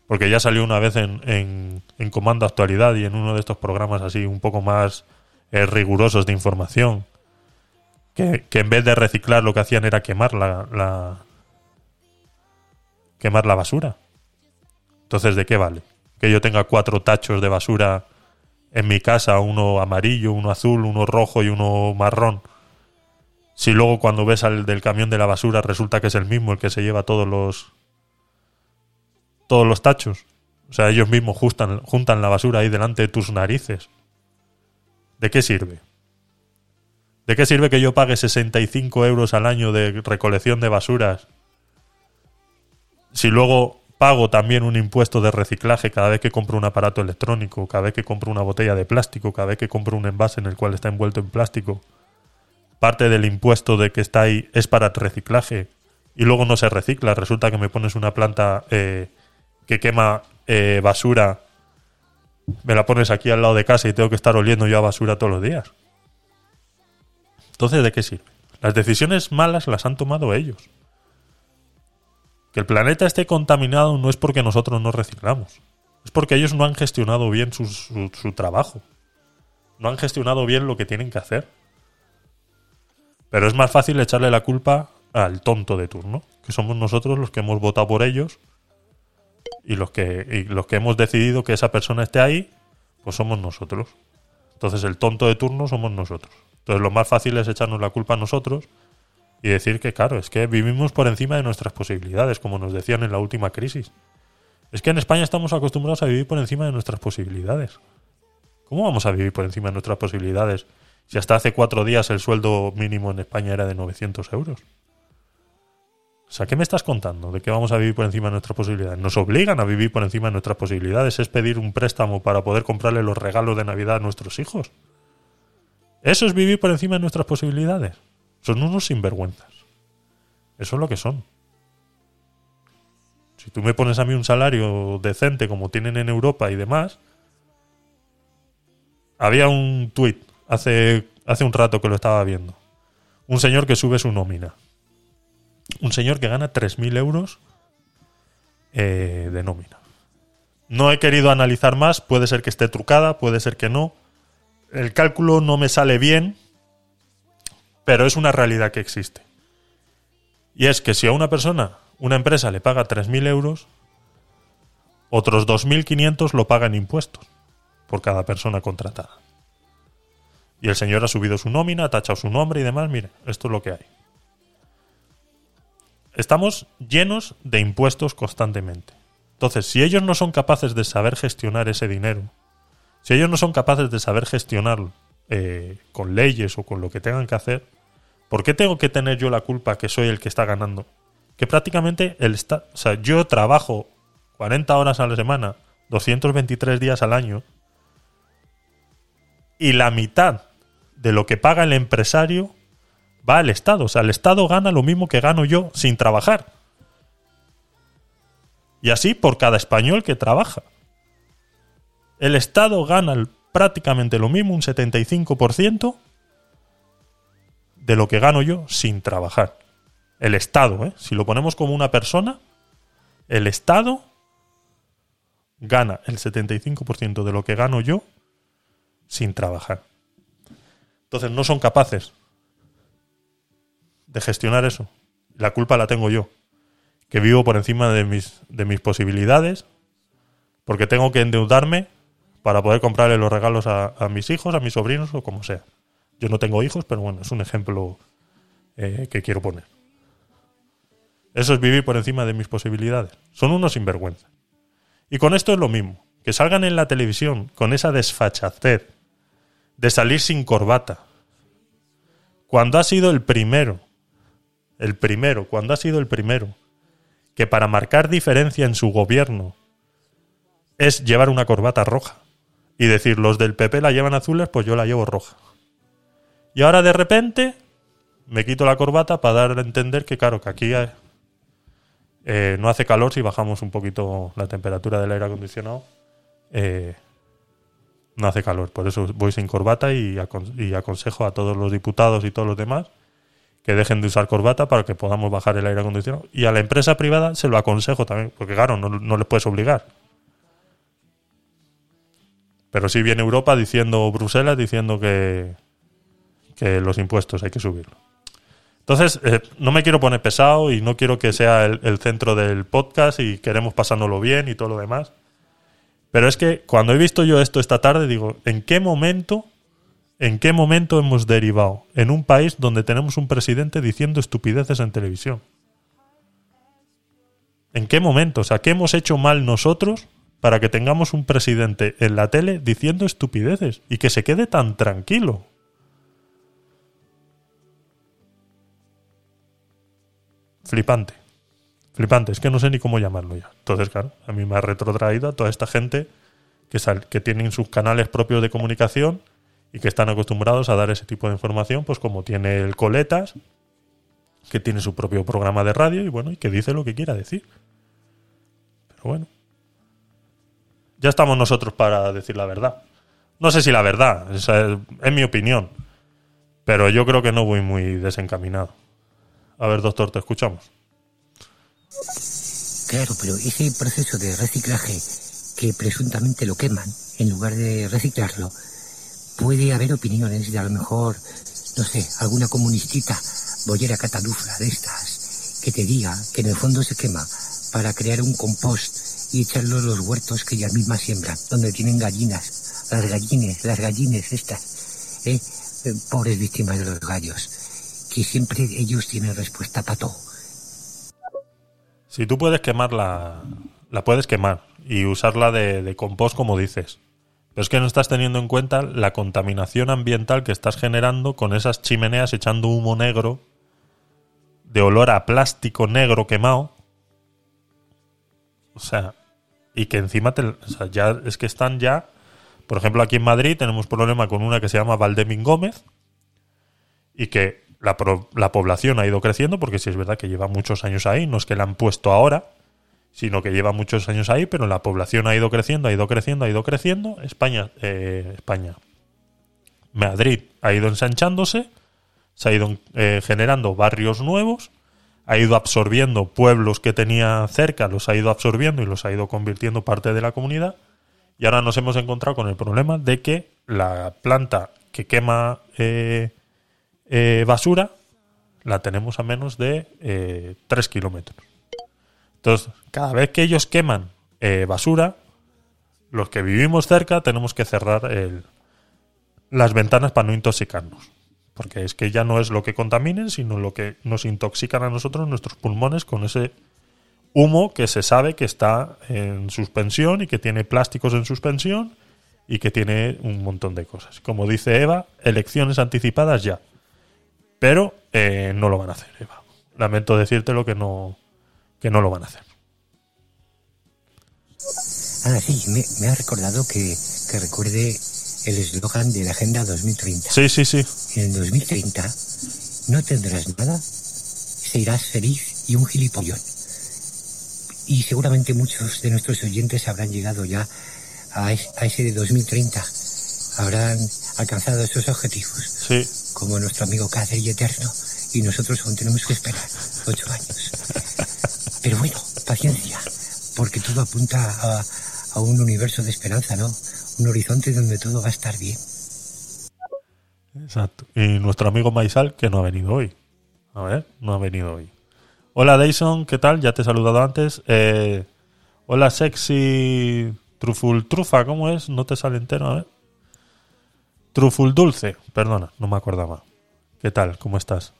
Porque ya salió una vez en, en, en Comando Actualidad y en uno de estos programas así un poco más eh, rigurosos de información. Que, que, en vez de reciclar lo que hacían era quemar la, la quemar la basura. Entonces, ¿de qué vale? que yo tenga cuatro tachos de basura en mi casa, uno amarillo, uno azul, uno rojo y uno marrón. Si luego cuando ves al del camión de la basura resulta que es el mismo el que se lleva todos los todos los tachos. O sea, ellos mismos juntan, juntan la basura ahí delante de tus narices. ¿De qué sirve? ¿De qué sirve que yo pague 65 euros al año de recolección de basuras si luego pago también un impuesto de reciclaje cada vez que compro un aparato electrónico, cada vez que compro una botella de plástico, cada vez que compro un envase en el cual está envuelto en plástico. Parte del impuesto de que está ahí es para reciclaje y luego no se recicla. Resulta que me pones una planta eh, que quema eh, basura, me la pones aquí al lado de casa y tengo que estar oliendo yo a basura todos los días. Entonces, ¿de qué sirve? Las decisiones malas las han tomado ellos. Que el planeta esté contaminado no es porque nosotros no reciclamos. Es porque ellos no han gestionado bien su, trabajo. No han gestionado bien lo que tienen que hacer. Pero es más fácil echarle la culpa al tonto de turno, que somos nosotros los que hemos votado por ellos y los que, y los que hemos decidido que esa persona esté ahí, pues somos nosotros. Entonces el tonto de turno somos nosotros. Entonces lo más fácil es echarnos la culpa a nosotros y decir que, claro, es que vivimos por encima de nuestras posibilidades, como nos decían en la última crisis. Es que en España estamos acostumbrados a vivir por encima de nuestras posibilidades. ¿Cómo vamos a vivir por encima de nuestras posibilidades si hasta hace cuatro días el sueldo mínimo en España era de 900 euros? O sea, ¿qué me estás contando de que vamos a vivir por encima de nuestras posibilidades? Nos obligan a vivir por encima de nuestras posibilidades. Es pedir un préstamo para poder comprarle los regalos de Navidad a nuestros hijos. ¿Eso es vivir por encima de nuestras posibilidades? Son unos sinvergüenzas. Eso es lo que son. Si tú me pones a mí un salario decente como tienen en Europa y demás, había un tuit hace, hace un rato que lo estaba viendo. Un señor que sube su nómina. Un señor que gana 3.000 euros eh, de nómina. No he querido analizar más, puede ser que esté trucada, puede ser que no. El cálculo no me sale bien, pero es una realidad que existe. Y es que si a una persona, una empresa le paga 3.000 euros, otros 2.500 lo pagan impuestos por cada persona contratada. Y el señor ha subido su nómina, ha tachado su nombre y demás. Mire, esto es lo que hay. Estamos llenos de impuestos constantemente. Entonces, si ellos no son capaces de saber gestionar ese dinero, si ellos no son capaces de saber gestionarlo eh, con leyes o con lo que tengan que hacer, ¿por qué tengo que tener yo la culpa que soy el que está ganando? Que prácticamente el está, o sea, yo trabajo 40 horas a la semana, 223 días al año, y la mitad de lo que paga el empresario va al Estado. O sea, el Estado gana lo mismo que gano yo sin trabajar. Y así por cada español que trabaja. El Estado gana prácticamente lo mismo, un 75%, de lo que gano yo sin trabajar. El Estado, ¿eh? si lo ponemos como una persona, el Estado gana el 75% de lo que gano yo sin trabajar. Entonces no son capaces de gestionar eso. La culpa la tengo yo, que vivo por encima de mis, de mis posibilidades, porque tengo que endeudarme para poder comprarle los regalos a, mis hijos, a mis sobrinos o como sea. Yo no tengo hijos, pero bueno, es un ejemplo eh, que quiero poner. Eso es vivir por encima de mis posibilidades. Son unos sinvergüenza. Y con esto es lo mismo. Que salgan en la televisión con esa desfachatez de salir sin corbata. Cuando ha sido el primero, el primero, cuando ha sido el primero, que para marcar diferencia en su gobierno es llevar una corbata roja y decir los del PP la llevan azules, pues yo la llevo roja. Y ahora de repente me quito la corbata para dar a entender que, claro, que aquí eh, no hace calor si bajamos un poquito la temperatura del aire acondicionado. eh, no hace calor, por eso voy sin corbata y aconsejo a todos los diputados y todos los demás que dejen de usar corbata para que podamos bajar el aire acondicionado. Y a la empresa privada se lo aconsejo también, porque claro, no, no les puedes obligar. Pero sí viene Europa diciendo, Bruselas diciendo que, que los impuestos hay que subirlo. Entonces, eh, no me quiero poner pesado y no quiero que sea el, centro del podcast y queremos pasárnoslo bien y todo lo demás. Pero es que cuando he visto yo esto esta tarde, digo, ¿en qué momento, en qué momento hemos derivado en un país donde tenemos un presidente diciendo estupideces en televisión? ¿En qué momento? O sea, ¿qué hemos hecho mal nosotros para que tengamos un presidente en la tele diciendo estupideces y que se quede tan tranquilo? Flipante. Flipante, es que no sé ni cómo llamarlo ya. Entonces, claro, a mí me ha retrotraído a toda esta gente que, sal- que tienen sus canales propios de comunicación y que están acostumbrados a dar ese tipo de información, pues como tiene el Coletas, que tiene su propio programa de radio y bueno, y que dice lo que quiera decir. Pero bueno. Ya estamos nosotros para decir la verdad. No sé si la verdad, es mi opinión. Pero yo creo que no voy muy desencaminado. A ver, doctor, te escuchamos. Claro, pero ese proceso de reciclaje que presuntamente lo queman en lugar de reciclarlo, puede haber opiniones de a lo mejor, no sé, alguna comunistita, bollera catalufla de estas, que te diga que en el fondo se quema para crear un compost y echarlo a los huertos que ellas mismas siembran, donde tienen gallinas, las gallines, las gallines estas, ¿eh? Eh, pobres víctimas de los gallos, que siempre ellos tienen respuesta para todo. Si tú puedes quemarla, la puedes quemar y usarla de, de compost como dices. Pero es que no estás teniendo en cuenta la contaminación ambiental que estás generando con esas chimeneas echando humo negro de olor a plástico negro quemado. O sea, y que encima te, o sea, ya es que están ya, por ejemplo, aquí en Madrid tenemos problema con una que se llama Valdemín Gómez y que la, la población ha ido creciendo porque sí es verdad que lleva muchos años ahí, no es que la han puesto ahora, sino que lleva muchos años ahí, pero la población ha ido creciendo, ha ido creciendo, ha ido creciendo. España, eh, España, Madrid ha ido ensanchándose, se ha ido eh, generando barrios nuevos, ha ido absorbiendo pueblos que tenía cerca, los ha ido absorbiendo y los ha ido convirtiendo parte de la comunidad. Y ahora nos hemos encontrado con el problema de que la planta que quema eh, eh, basura la tenemos a menos de 3 kilómetros. Entonces, cada vez que ellos queman eh, basura, los que vivimos cerca tenemos que cerrar el- las ventanas para no intoxicarnos. Porque es que ya no es lo que contaminen, sino lo que nos intoxican a nosotros, nuestros pulmones, con ese humo que se sabe que está en suspensión y que tiene plásticos en suspensión y que tiene un montón de cosas. Como dice Eva, elecciones anticipadas ya. Pero eh, no lo van a hacer, Eva. Lamento decirte lo que no, que no lo van a hacer. Ah, sí, me, me ha recordado que, que recuerde el eslogan de la Agenda 2030. Sí, sí, sí. En el 2030 no tendrás nada, serás feliz y un gilipollón. Y seguramente muchos de nuestros oyentes habrán llegado ya a, es- a ese de 2030. Habrán alcanzado esos objetivos. Sí. Como nuestro amigo Cáceres y Eterno. Y nosotros aún tenemos que esperar ocho años. Pero bueno, paciencia. Porque todo apunta a, a un universo de esperanza, ¿no? Un horizonte donde todo va a estar bien. Exacto. Y nuestro amigo Maisal, que no ha venido hoy. A ver, no ha venido hoy. Hola Dyson, ¿qué tal? Ya te he saludado antes. Eh, hola sexy truful trufa, ¿cómo es? No te sale entero, a ver. Truful dulce, perdona, no me acordaba. ¿Qué tal? ¿Cómo estás?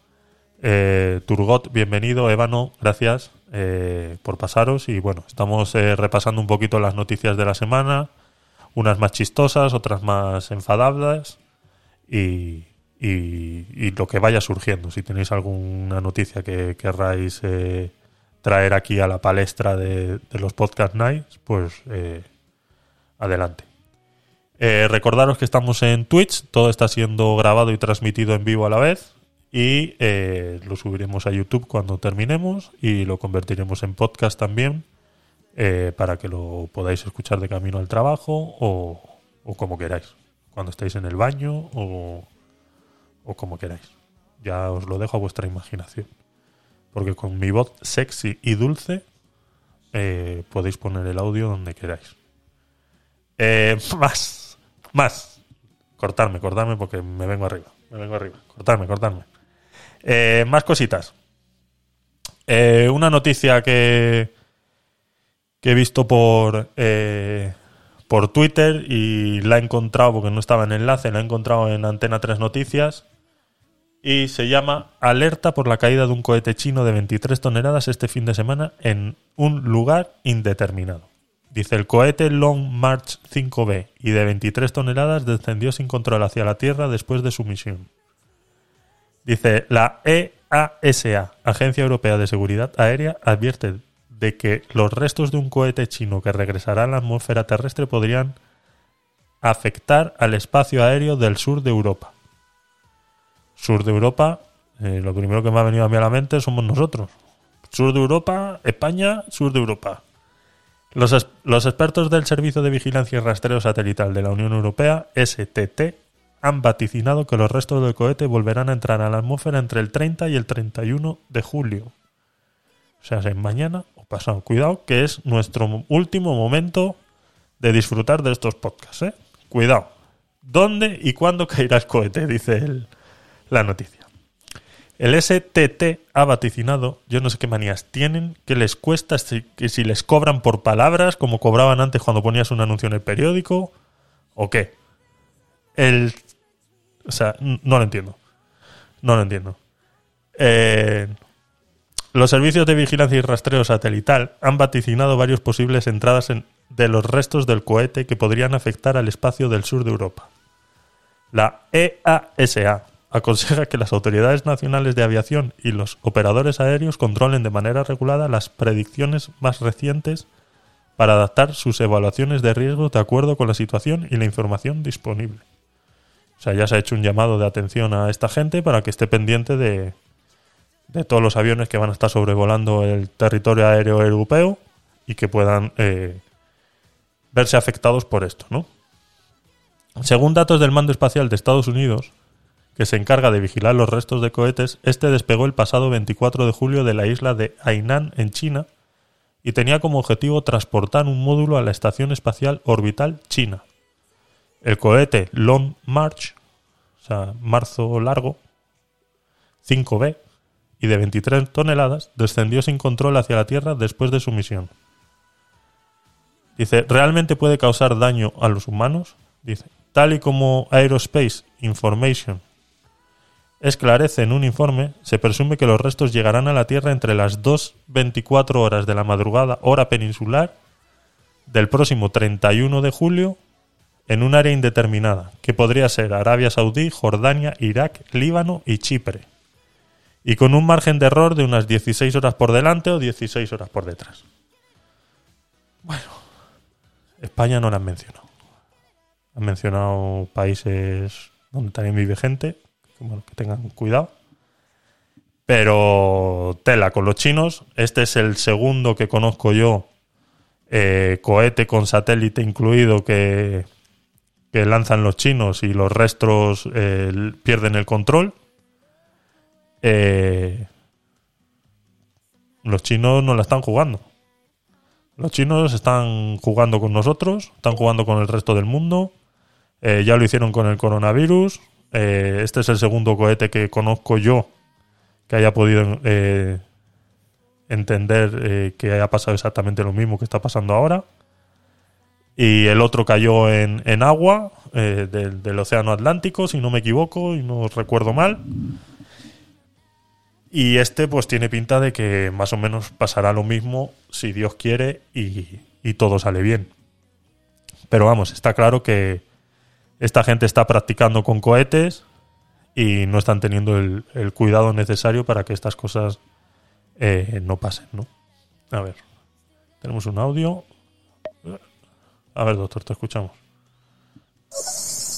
Eh, Turgot, bienvenido. Ébano, gracias eh, por pasaros. Y bueno, estamos eh, repasando un poquito las noticias de la semana. Unas más chistosas, otras más enfadables y, y- lo que vaya surgiendo. Si tenéis alguna noticia que querráis eh, traer aquí a la palestra de, de los podcast nights, pues adelante. Recordaros que estamos en Twitch, todo está siendo grabado y transmitido en vivo a la vez y eh, lo subiremos a YouTube cuando terminemos y lo convertiremos en podcast también eh, para que lo podáis escuchar de camino al trabajo o, o como queráis, cuando estéis en el baño o, o como queráis. Ya os lo dejo a vuestra imaginación. Porque con mi voz sexy y dulce eh, podéis poner el audio donde queráis. Eh, más, más. Cortarme, cortarme porque me vengo arriba. Me vengo arriba. Cortarme, cortarme. Eh, más cositas. Eh, una noticia que, que he visto por, eh, por Twitter y la he encontrado porque no estaba en enlace, la he encontrado en Antena 3 Noticias y se llama Alerta por la caída de un cohete chino de 23 toneladas este fin de semana en un lugar indeterminado. Dice, el cohete Long March 5B y de 23 toneladas descendió sin control hacia la Tierra después de su misión. Dice, la EASA, Agencia Europea de Seguridad Aérea, advierte de que los restos de un cohete chino que regresará a la atmósfera terrestre podrían afectar al espacio aéreo del sur de Europa. Sur de Europa, eh, lo primero que me ha venido a mí a la mente somos nosotros. Sur de Europa, España, sur de Europa. Los, los expertos del Servicio de Vigilancia y Rastreo Satelital de la Unión Europea, STT, han vaticinado que los restos del cohete volverán a entrar a la atmósfera entre el 30 y el 31 de julio. O sea, es mañana o pasado. Cuidado, que es nuestro mo- último momento de disfrutar de estos podcasts. ¿eh? Cuidado. ¿Dónde y cuándo caerá el cohete? Dice la noticia. El STT ha vaticinado, yo no sé qué manías tienen, que les cuesta si, que si les cobran por palabras, como cobraban antes cuando ponías un anuncio en el periódico, o qué. El, o sea, no lo entiendo. No lo entiendo. Eh, los servicios de vigilancia y rastreo satelital han vaticinado varios posibles entradas en- de los restos del cohete que podrían afectar al espacio del sur de Europa. La EASA aconseja que las autoridades nacionales de aviación y los operadores aéreos controlen de manera regulada las predicciones más recientes para adaptar sus evaluaciones de riesgo de acuerdo con la situación y la información disponible. O sea, ya se ha hecho un llamado de atención a esta gente para que esté pendiente de, de todos los aviones que van a estar sobrevolando el territorio aéreo europeo y que puedan eh, verse afectados por esto, ¿no? Según datos del mando espacial de Estados Unidos, que se encarga de vigilar los restos de cohetes, este despegó el pasado 24 de julio de la isla de Hainan, en China, y tenía como objetivo transportar un módulo a la Estación Espacial Orbital China. El cohete Long March, o sea, marzo largo, 5B, y de 23 toneladas, descendió sin control hacia la Tierra después de su misión. Dice, ¿realmente puede causar daño a los humanos? Dice, tal y como Aerospace Information esclarece en un informe, se presume que los restos llegarán a la Tierra entre las 2.24 horas de la madrugada, hora peninsular, del próximo 31 de julio, en un área indeterminada, que podría ser Arabia Saudí, Jordania, Irak, Líbano y Chipre, y con un margen de error de unas 16 horas por delante o 16 horas por detrás. Bueno, España no la han mencionado. Han mencionado países donde también vive gente, que, que tengan cuidado. Pero tela con los chinos. Este es el segundo que conozco yo, eh, cohete con satélite incluido, que, que lanzan los chinos y los restos eh, pierden el control. Eh, los chinos no la están jugando. Los chinos están jugando con nosotros, están jugando con el resto del mundo. Eh, ya lo hicieron con el coronavirus. Eh, este es el segundo cohete que conozco yo que haya podido entender que haya pasado exactamente lo mismo que está pasando ahora. Y el otro cayó en, en agua eh, del, del Océano Atlántico, si no me equivoco y no recuerdo mal. Y este pues tiene pinta de que más o menos pasará lo mismo si Dios quiere y, y todo sale bien. Pero vamos, está claro que esta gente está practicando con cohetes y no están teniendo el, el cuidado necesario para que estas cosas eh, no pasen, ¿no? A ver, tenemos un audio. A ver, doctor, te escuchamos.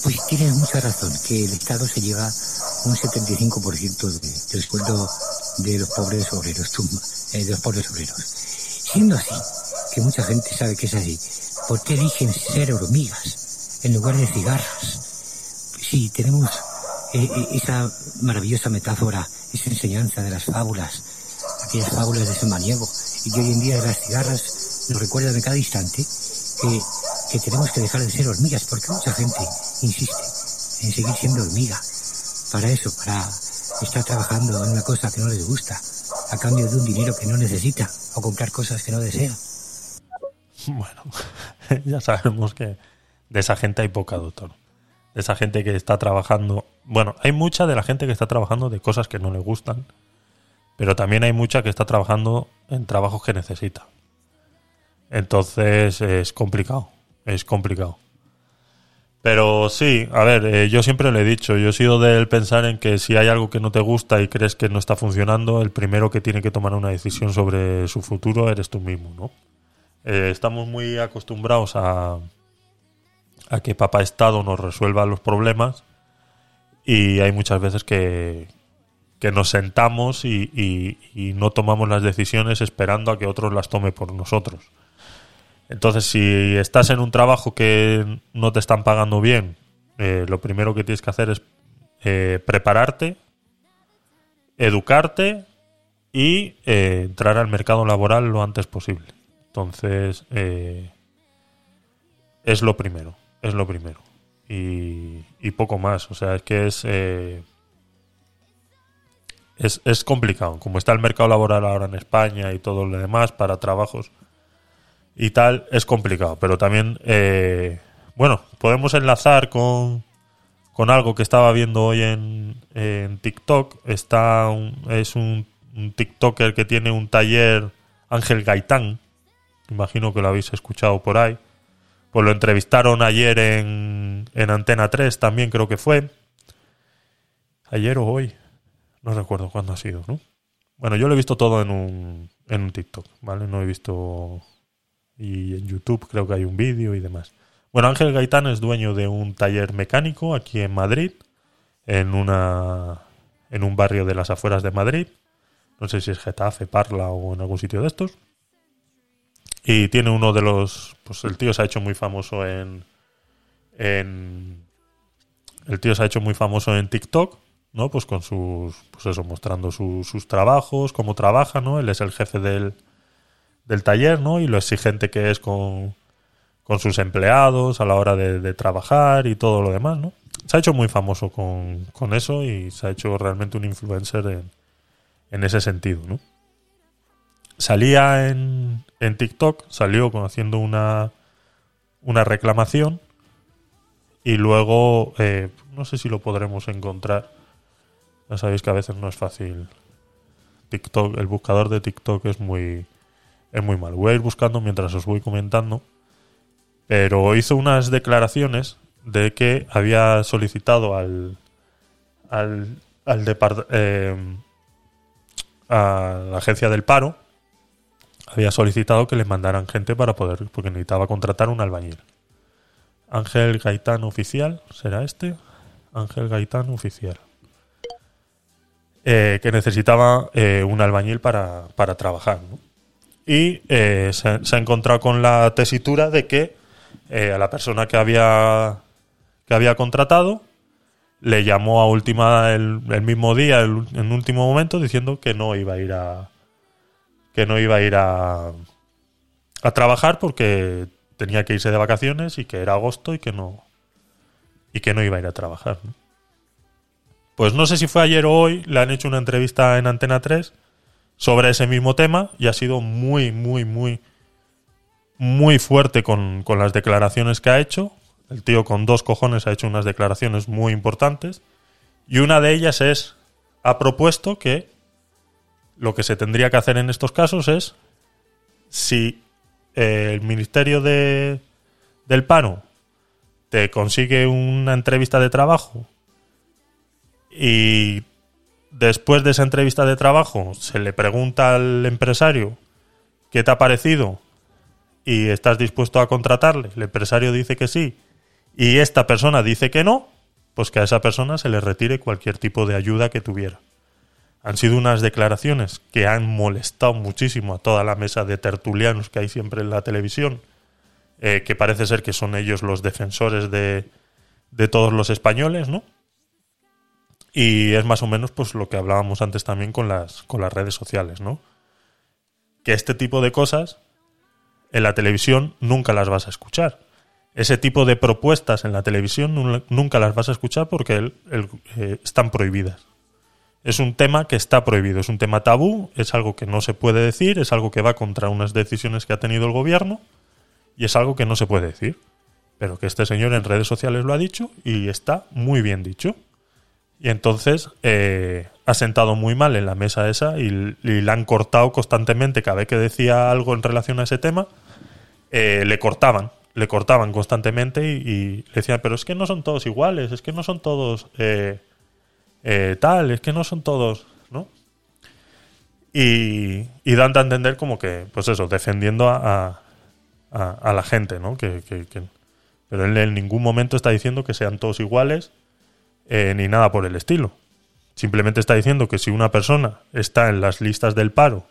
Pues tienes mucha razón, que el Estado se lleva un 75% de, del sueldo de los pobres obreros, eh, de los pobres obreros. Siendo así, que mucha gente sabe que es así, ¿por qué eligen ser hormigas en lugar de cigarras? Sí, tenemos eh, eh, esa maravillosa metáfora, esa enseñanza de las fábulas, aquellas fábulas de Samaniego, y que hoy en día las cigarras nos recuerdan en cada instante que, que tenemos que dejar de ser hormigas, porque mucha gente insiste en seguir siendo hormiga. Para eso, para estar trabajando en una cosa que no les gusta, a cambio de un dinero que no necesita, o comprar cosas que no desea. Bueno, [laughs] ya sabemos que de esa gente hay poca, doctor. De esa gente que está trabajando. Bueno, hay mucha de la gente que está trabajando de cosas que no le gustan. Pero también hay mucha que está trabajando en trabajos que necesita. Entonces es complicado. Es complicado. Pero sí, a ver, eh, yo siempre le he dicho, yo he sido del pensar en que si hay algo que no te gusta y crees que no está funcionando, el primero que tiene que tomar una decisión sobre su futuro eres tú mismo, ¿no? Eh, estamos muy acostumbrados a, a que papá Estado nos resuelva los problemas y hay muchas veces que, que nos sentamos y, y- y no tomamos las decisiones esperando a que otros las tome por nosotros. Entonces, si estás en un trabajo que no te están pagando bien, eh, lo primero que tienes que hacer es eh, prepararte, educarte y eh, entrar al mercado laboral lo antes posible. Entonces, es lo primero, es lo primero. Y, y poco más, o sea, es que es, es... Es complicado, como está el mercado laboral ahora en España y todo lo demás para trabajos y tal, es complicado. Pero también, eh, bueno, podemos enlazar con, con algo que estaba viendo hoy en, en TikTok. Está un- es un, un TikToker que tiene un taller, Ángel Gaitán. Imagino que lo habéis escuchado por ahí. Pues lo entrevistaron ayer en, en Antena 3, también creo que fue. Ayer o hoy. No recuerdo cuándo ha sido, ¿no? Bueno, yo lo he visto todo en un, en un TikTok, ¿vale? No he visto y en YouTube creo que hay un vídeo y demás. Bueno, Ángel Gaitán es dueño de un taller mecánico aquí en Madrid, en una en un barrio de las afueras de Madrid. No sé si es Getafe, Parla o en algún sitio de estos. Y tiene uno de los, pues el tío se ha hecho muy famoso en en el tío se ha hecho muy famoso en TikTok, ¿no? Pues con sus, pues eso, mostrando su- sus trabajos, cómo trabaja, ¿no? Él es el jefe del, del taller, ¿no? Y lo exigente que es con, con sus empleados a la hora de, de trabajar y todo lo demás, ¿no? Se ha hecho muy famoso con, con eso y se ha hecho realmente un influencer en, en ese sentido, ¿no? Salía en, en TikTok, salió haciendo una, una reclamación y luego, eh, no sé si lo podremos encontrar. Ya sabéis que a veces no es fácil. TikTok, el buscador de TikTok es muy, es muy malo. Voy a ir buscando mientras os voy comentando. Pero hizo unas declaraciones de que había solicitado al, al, al eh, a la agencia del paro, había solicitado que le mandaran gente para poder, porque necesitaba contratar un albañil. Ángel Gaitán Oficial, ¿será este? Ángel Gaitán Oficial. Eh, que necesitaba eh, un albañil para, para trabajar. ¿no? Y eh, se, se ha encontrado con la tesitura de que eh, a la persona que había, que había contratado le llamó a última el, el mismo día, en último momento, diciendo que no iba a ir a que no iba a ir a, a trabajar porque tenía que irse de vacaciones y que era agosto y que no y que no iba a ir a trabajar. Pues no sé si fue ayer o hoy, le han hecho una entrevista en Antena 3 sobre ese mismo tema y ha sido muy, muy, muy, muy fuerte con, con las declaraciones que ha hecho. El tío con dos cojones ha hecho unas declaraciones muy importantes y una de ellas es, ha propuesto que lo que se tendría que hacer en estos casos es, si eh, el Ministerio de, del Paro te consigue una entrevista de trabajo y después de esa entrevista de trabajo se le pregunta al empresario qué te ha parecido y estás dispuesto a contratarle, el empresario dice que sí y esta persona dice que no, pues que a esa persona se le retire cualquier tipo de ayuda que tuviera. Han sido unas declaraciones que han molestado muchísimo a toda la mesa de tertulianos que hay siempre en la televisión, eh, que parece ser que son ellos los defensores de, de todos los españoles, ¿no? Y es más o menos pues lo que hablábamos antes también con las, con las redes sociales, ¿no? Que este tipo de cosas en la televisión nunca las vas a escuchar. Ese tipo de propuestas en la televisión nun- nunca las vas a escuchar porque eh, están prohibidas. Es un tema que está prohibido, es un tema tabú, es algo que no se puede decir, es algo que va contra unas decisiones que ha tenido el gobierno y es algo que no se puede decir. Pero que este señor en redes sociales lo ha dicho y está muy bien dicho. Y entonces eh, ha sentado muy mal en la mesa esa y, y la han cortado constantemente. Cada vez que decía algo en relación a ese tema, eh, le cortaban, le cortaban constantemente y, y le decían, pero es que no son todos iguales, es que no son todos eh, eh, tal, es que no son todos, ¿no? Y, y dan a entender como que, pues eso, defendiendo a- a la gente, ¿no? Que, que- que- pero él en ningún momento está diciendo que sean todos iguales eh, ni nada por el estilo. Simplemente está diciendo que si una persona está en las listas del paro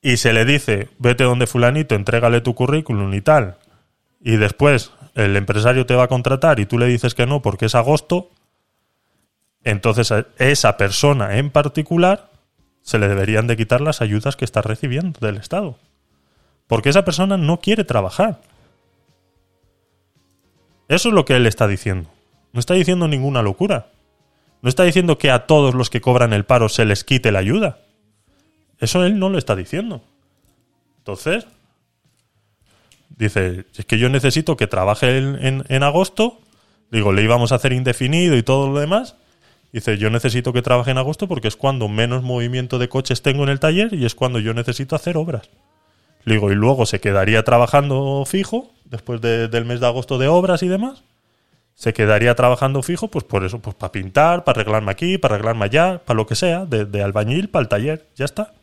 y se le dice, vete donde fulanito, entrégale tu currículum y tal, y después el empresario te va a contratar y tú le dices que no porque es agosto, entonces a esa persona en particular se le deberían de quitar las ayudas que está recibiendo del Estado. Porque esa persona no quiere trabajar. Eso es lo que él está diciendo. No está diciendo ninguna locura. No está diciendo que a todos los que cobran el paro se les quite la ayuda. Eso él no lo está diciendo. Entonces, dice, es que yo necesito que trabaje en, en- agosto. Digo, le íbamos a hacer indefinido y todo lo demás. Dice, yo necesito que trabaje en agosto porque es cuando menos movimiento de coches tengo en el taller y es cuando yo necesito hacer obras. Le digo, y luego se quedaría trabajando fijo, después de- del mes de agosto de obras y demás. Se quedaría trabajando fijo, pues por eso, pues para pintar, para arreglarme aquí, para arreglarme allá, para lo que sea, de, albañil para el taller, ya está.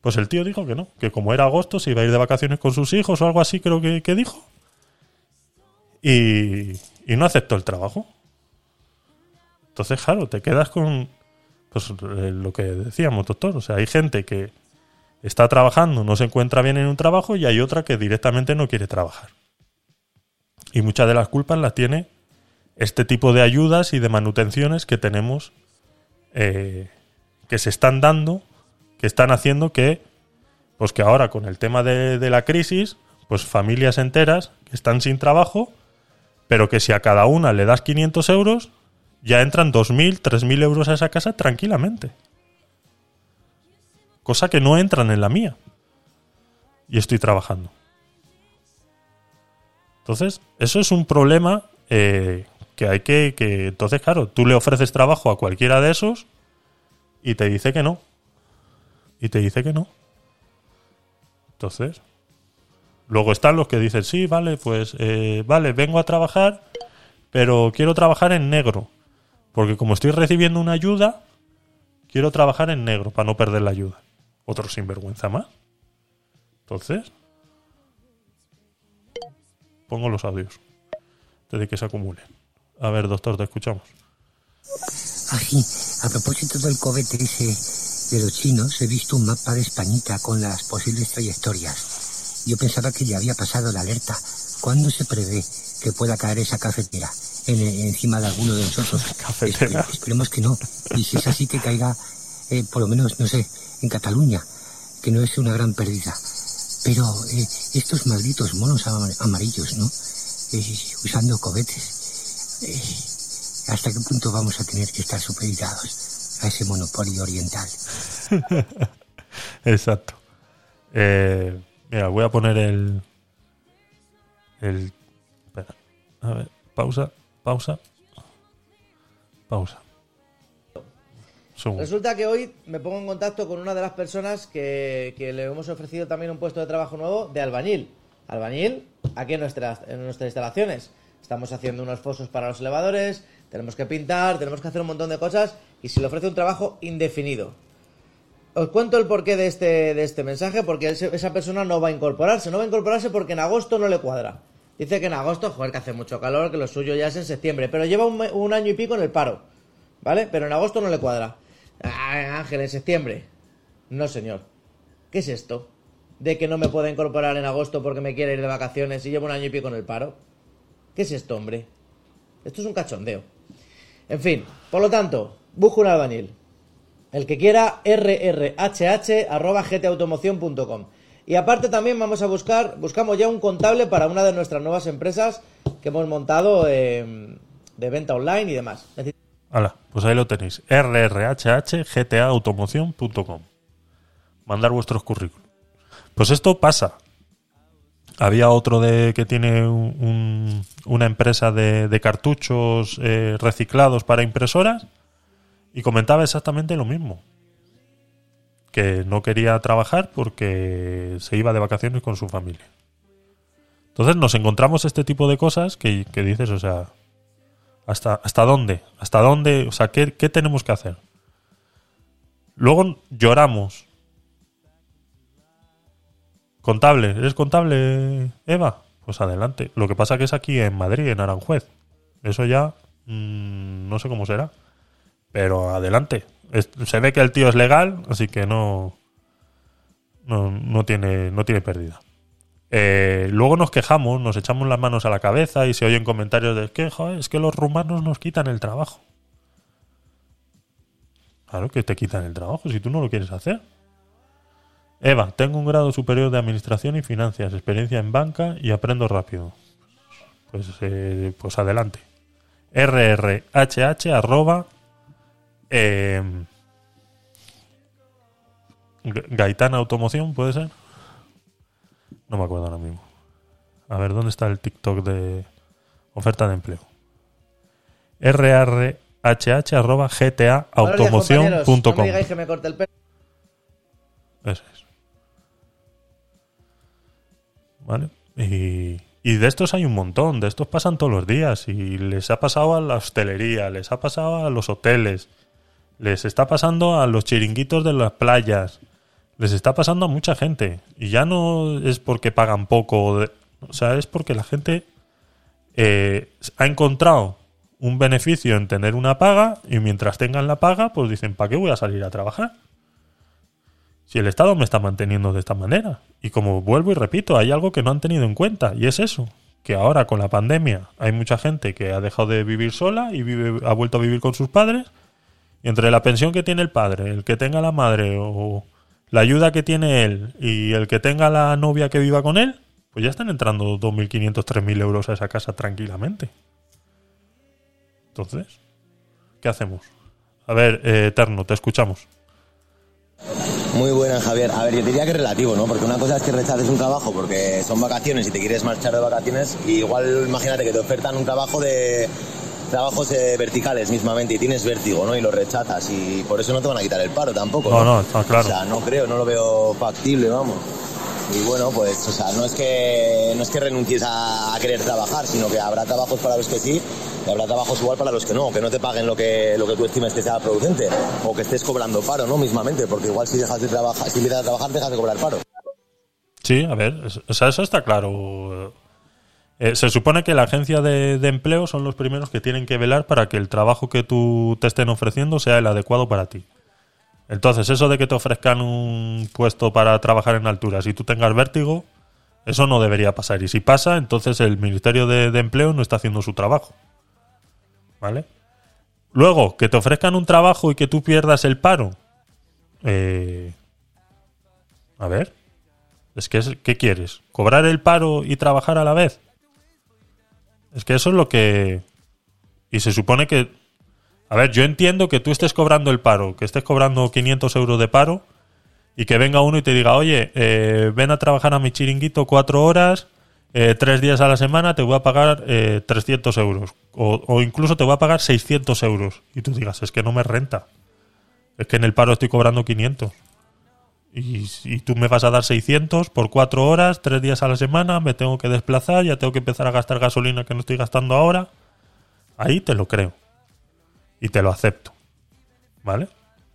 Pues el tío dijo que no, que como era agosto se iba a ir de vacaciones con sus hijos o algo así, creo que, que dijo. Y, y no aceptó el trabajo. Entonces, claro, te quedas con pues, eh, lo que decíamos, doctor. O sea, hay gente que está trabajando, no se encuentra bien en un trabajo y hay otra que directamente no quiere trabajar. Y muchas de las culpas las tiene este tipo de ayudas y de manutenciones que tenemos, eh, que se están dando, que están haciendo que, pues que ahora con el tema de, de la crisis, pues familias enteras que están sin trabajo, pero que si a cada una le das 500 euros, ya entran 2.000, 3.000 euros a esa casa tranquilamente. Cosa que no entran en la mía. Y estoy trabajando. Entonces, eso es un problema eh, que hay que, que... Entonces, claro, tú le ofreces trabajo a cualquiera de esos y te dice que no. Y te dice que no. Entonces, luego están los que dicen, sí, vale, pues, eh, vale, vengo a trabajar, pero quiero trabajar en negro. Porque como estoy recibiendo una ayuda, quiero trabajar en negro para no perder la ayuda. Otro sinvergüenza más. Entonces, pongo los audios. Desde que se acumulen. A ver, doctor, te escuchamos. Ah, sí. A propósito del ese de los chinos, he visto un mapa de Españita con las posibles trayectorias. Yo pensaba que ya había pasado la alerta. ¿Cuándo se prevé que pueda caer esa cafetera en, encima de alguno de nosotros? [laughs] Cafetera. Espe- esperemos que no. Y si es así, que caiga, eh, por lo menos, no sé, en Cataluña, que no es una gran pérdida. Pero eh, estos malditos monos ama- amarillos, ¿no? Eh, usando cohetes. Eh, ¿Hasta qué punto vamos a tener que estar supeditados a ese monopolio oriental? [laughs] Exacto. Eh, mira, voy a poner el. El. Espera. A ver, pausa, pausa. Pausa. Segundo. Resulta que hoy me pongo en contacto con una de las personas que, que le hemos ofrecido también un puesto de trabajo nuevo de albañil. Albañil, aquí en nuestras, en nuestras instalaciones. Estamos haciendo unos fosos para los elevadores, tenemos que pintar, tenemos que hacer un montón de cosas y se le ofrece un trabajo indefinido. Os cuento el porqué de este, de este mensaje, porque esa persona no va a incorporarse. No va a incorporarse porque en agosto no le cuadra. Dice que en agosto, joder, que hace mucho calor, que lo suyo ya es en septiembre. Pero lleva un, un año y pico en el paro. ¿Vale? Pero en agosto no le cuadra. Ah, Ángel, en septiembre. No, señor. ¿Qué es esto? De que no me pueda incorporar en agosto porque me quiere ir de vacaciones y llevo un año y pico en el paro. ¿Qué es esto, hombre? Esto es un cachondeo. En fin, por lo tanto, busco un albañil. El que quiera, rrhh.gtautomoción.com. Y aparte también vamos a buscar, buscamos ya un contable para una de nuestras nuevas empresas que hemos montado eh, de venta online y demás. Hala, pues ahí lo tenéis. rrhh.gtaautomoción.com. Mandar vuestros currículos. Pues esto pasa. Había otro de que tiene un- un- una empresa de, de cartuchos eh, reciclados para impresoras y comentaba exactamente lo mismo. Que no quería trabajar porque se iba de vacaciones con su familia. Entonces nos encontramos este tipo de cosas que, que dices, o sea, ¿Hasta, ¿Hasta dónde? ¿Hasta dónde? O sea, ¿qué, qué tenemos que hacer? Luego lloramos. Contable, ¿eres contable, Eva? Pues adelante. Lo que pasa que es aquí en Madrid, en Aranjuez. Eso ya mm, no sé cómo será. Pero adelante. Se ve que el tío es legal, así que no, no, no tiene, no tiene pérdida. Eh, luego nos quejamos, nos echamos las manos a la cabeza y se oyen comentarios de que joder, es que los rumanos nos quitan el trabajo. Claro que te quitan el trabajo si tú no lo quieres hacer. Eva, tengo un grado superior de administración y finanzas, experiencia en banca y aprendo rápido. Pues, eh, pues adelante. rrhh arroba eh, Gaitana Automoción, ¿puede ser? No me acuerdo ahora mismo. A ver, ¿dónde está el TikTok de oferta de empleo? rrhh arroba días, compañeros. No me digáis que me corte el pelo. Eso es. ¿Vale? Y, de estos hay un montón, de estos pasan todos los días y les ha pasado a la hostelería, les ha pasado a los hoteles, les está pasando a los chiringuitos de las playas, les está pasando a mucha gente y ya no es porque pagan poco, o sea, es porque la gente eh, ha encontrado un beneficio en tener una paga y mientras tengan la paga, pues dicen, ¿para qué voy a salir a trabajar? Si el Estado me está manteniendo de esta manera. Y como vuelvo y repito, hay algo que no han tenido en cuenta, y es eso, que ahora con la pandemia hay mucha gente que ha dejado de vivir sola y vive, ha vuelto a vivir con sus padres, y entre la pensión que tiene el padre, el que tenga la madre, o la ayuda que tiene él, y el que tenga la novia que viva con él, pues ya están entrando 2.500, 3.000 euros a esa casa tranquilamente. Entonces, ¿qué hacemos? A ver, eh, Eterno, te escuchamos. Muy buena, Javier. A ver, yo diría que es relativo, ¿no? Porque una cosa es que rechaces un trabajo porque son vacaciones y te quieres marchar de vacaciones. Y igual imagínate que te ofertan un trabajo de trabajos eh, verticales mismamente y tienes vértigo, ¿no? Y lo rechazas y por eso no te van a quitar el paro tampoco. No, no, está claro. O sea, no creo, no lo veo factible, vamos. Y bueno, pues, o sea, no es que no es que renuncies a, querer trabajar, sino que habrá trabajos para los que sí y habrá trabajos igual para los que no, que no te paguen lo que lo que tú estimes que sea producente o que estés cobrando paro, ¿no? Mismamente, porque igual si dejas de trabajar, si empiezas a trabajar dejas de cobrar paro. Sí, a ver, o sea, eso está claro. Eh, se supone que la agencia de, de empleo son los primeros que tienen que velar para que el trabajo que tú te estén ofreciendo sea el adecuado para ti. Entonces, eso de que te ofrezcan un puesto para trabajar en alturas y tú tengas vértigo, eso no debería pasar. Y si pasa, entonces el Ministerio de, Empleo no está haciendo su trabajo. ¿Vale? Luego, que te ofrezcan un trabajo y que tú pierdas el paro. Eh, a ver. Es que, es- ¿qué quieres? ¿Cobrar el paro y trabajar a la vez? Es que eso es lo que... Y se supone que... A ver, yo entiendo que tú estés cobrando el paro, que estés cobrando 500 euros de paro y que venga uno y te diga, oye, eh, ven a trabajar a mi chiringuito cuatro horas, eh, tres días a la semana, te voy a pagar eh, 300 euros. O, incluso te voy a pagar 600 euros. Y tú digas, es que no me renta. Es que en el paro estoy cobrando 500. Y, y tú me vas a dar 600 por cuatro horas, tres días a la semana, me tengo que desplazar, ya tengo que empezar a gastar gasolina que no estoy gastando ahora. Ahí te lo creo. Y te lo acepto. ¿Vale?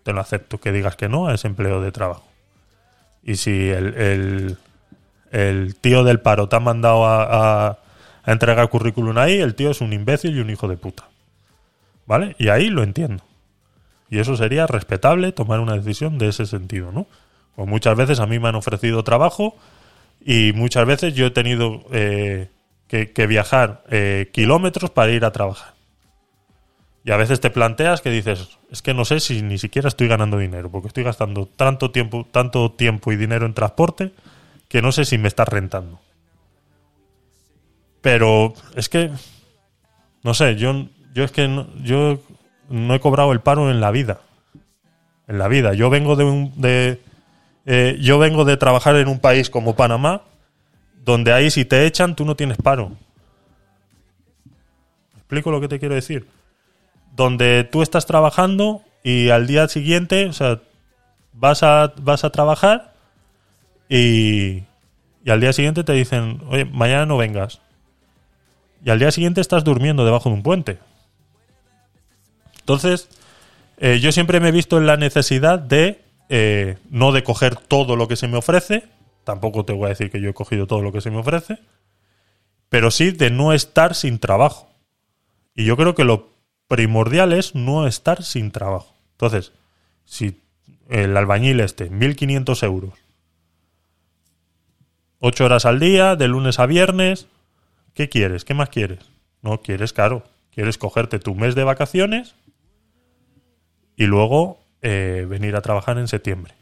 Te lo acepto que digas que no a ese empleo de trabajo. Y si el, el, tío del paro te ha mandado a, a- a entregar currículum ahí, el tío es un imbécil y un hijo de puta. ¿Vale? Y ahí lo entiendo. Y eso sería respetable tomar una decisión de ese sentido, ¿no? Pues muchas veces a mí me han ofrecido trabajo y muchas veces yo he tenido eh, que, que viajar eh, kilómetros para ir a trabajar. Y a veces te planteas que dices, es que no sé si ni siquiera estoy ganando dinero, porque estoy gastando tanto tiempo, tanto tiempo y dinero en transporte que no sé si me está rentando. Pero es que, no sé, yo, yo es que no, yo no he cobrado el paro en la vida. En la vida. Yo vengo de un, de, eh, yo vengo de trabajar en un país como Panamá, donde ahí si te echan tú no tienes paro. ¿Me explico lo que te quiero decir? Donde tú estás trabajando y al día siguiente, o sea, vas a, vas a trabajar y, y al día siguiente te dicen, oye, mañana no vengas. Y al día siguiente estás durmiendo debajo de un puente. Entonces, eh, yo siempre me he visto en la necesidad de eh, no de coger todo lo que se me ofrece, tampoco te voy a decir que yo he cogido todo lo que se me ofrece, pero sí de no estar sin trabajo. Y yo creo que lo primordial es no estar sin trabajo. Entonces, si el albañil este, 1.500 euros, 8 horas al día, de lunes a viernes, ¿qué quieres? ¿Qué más quieres? No quieres, claro, quieres cogerte tu mes de vacaciones y luego eh, venir a trabajar en septiembre,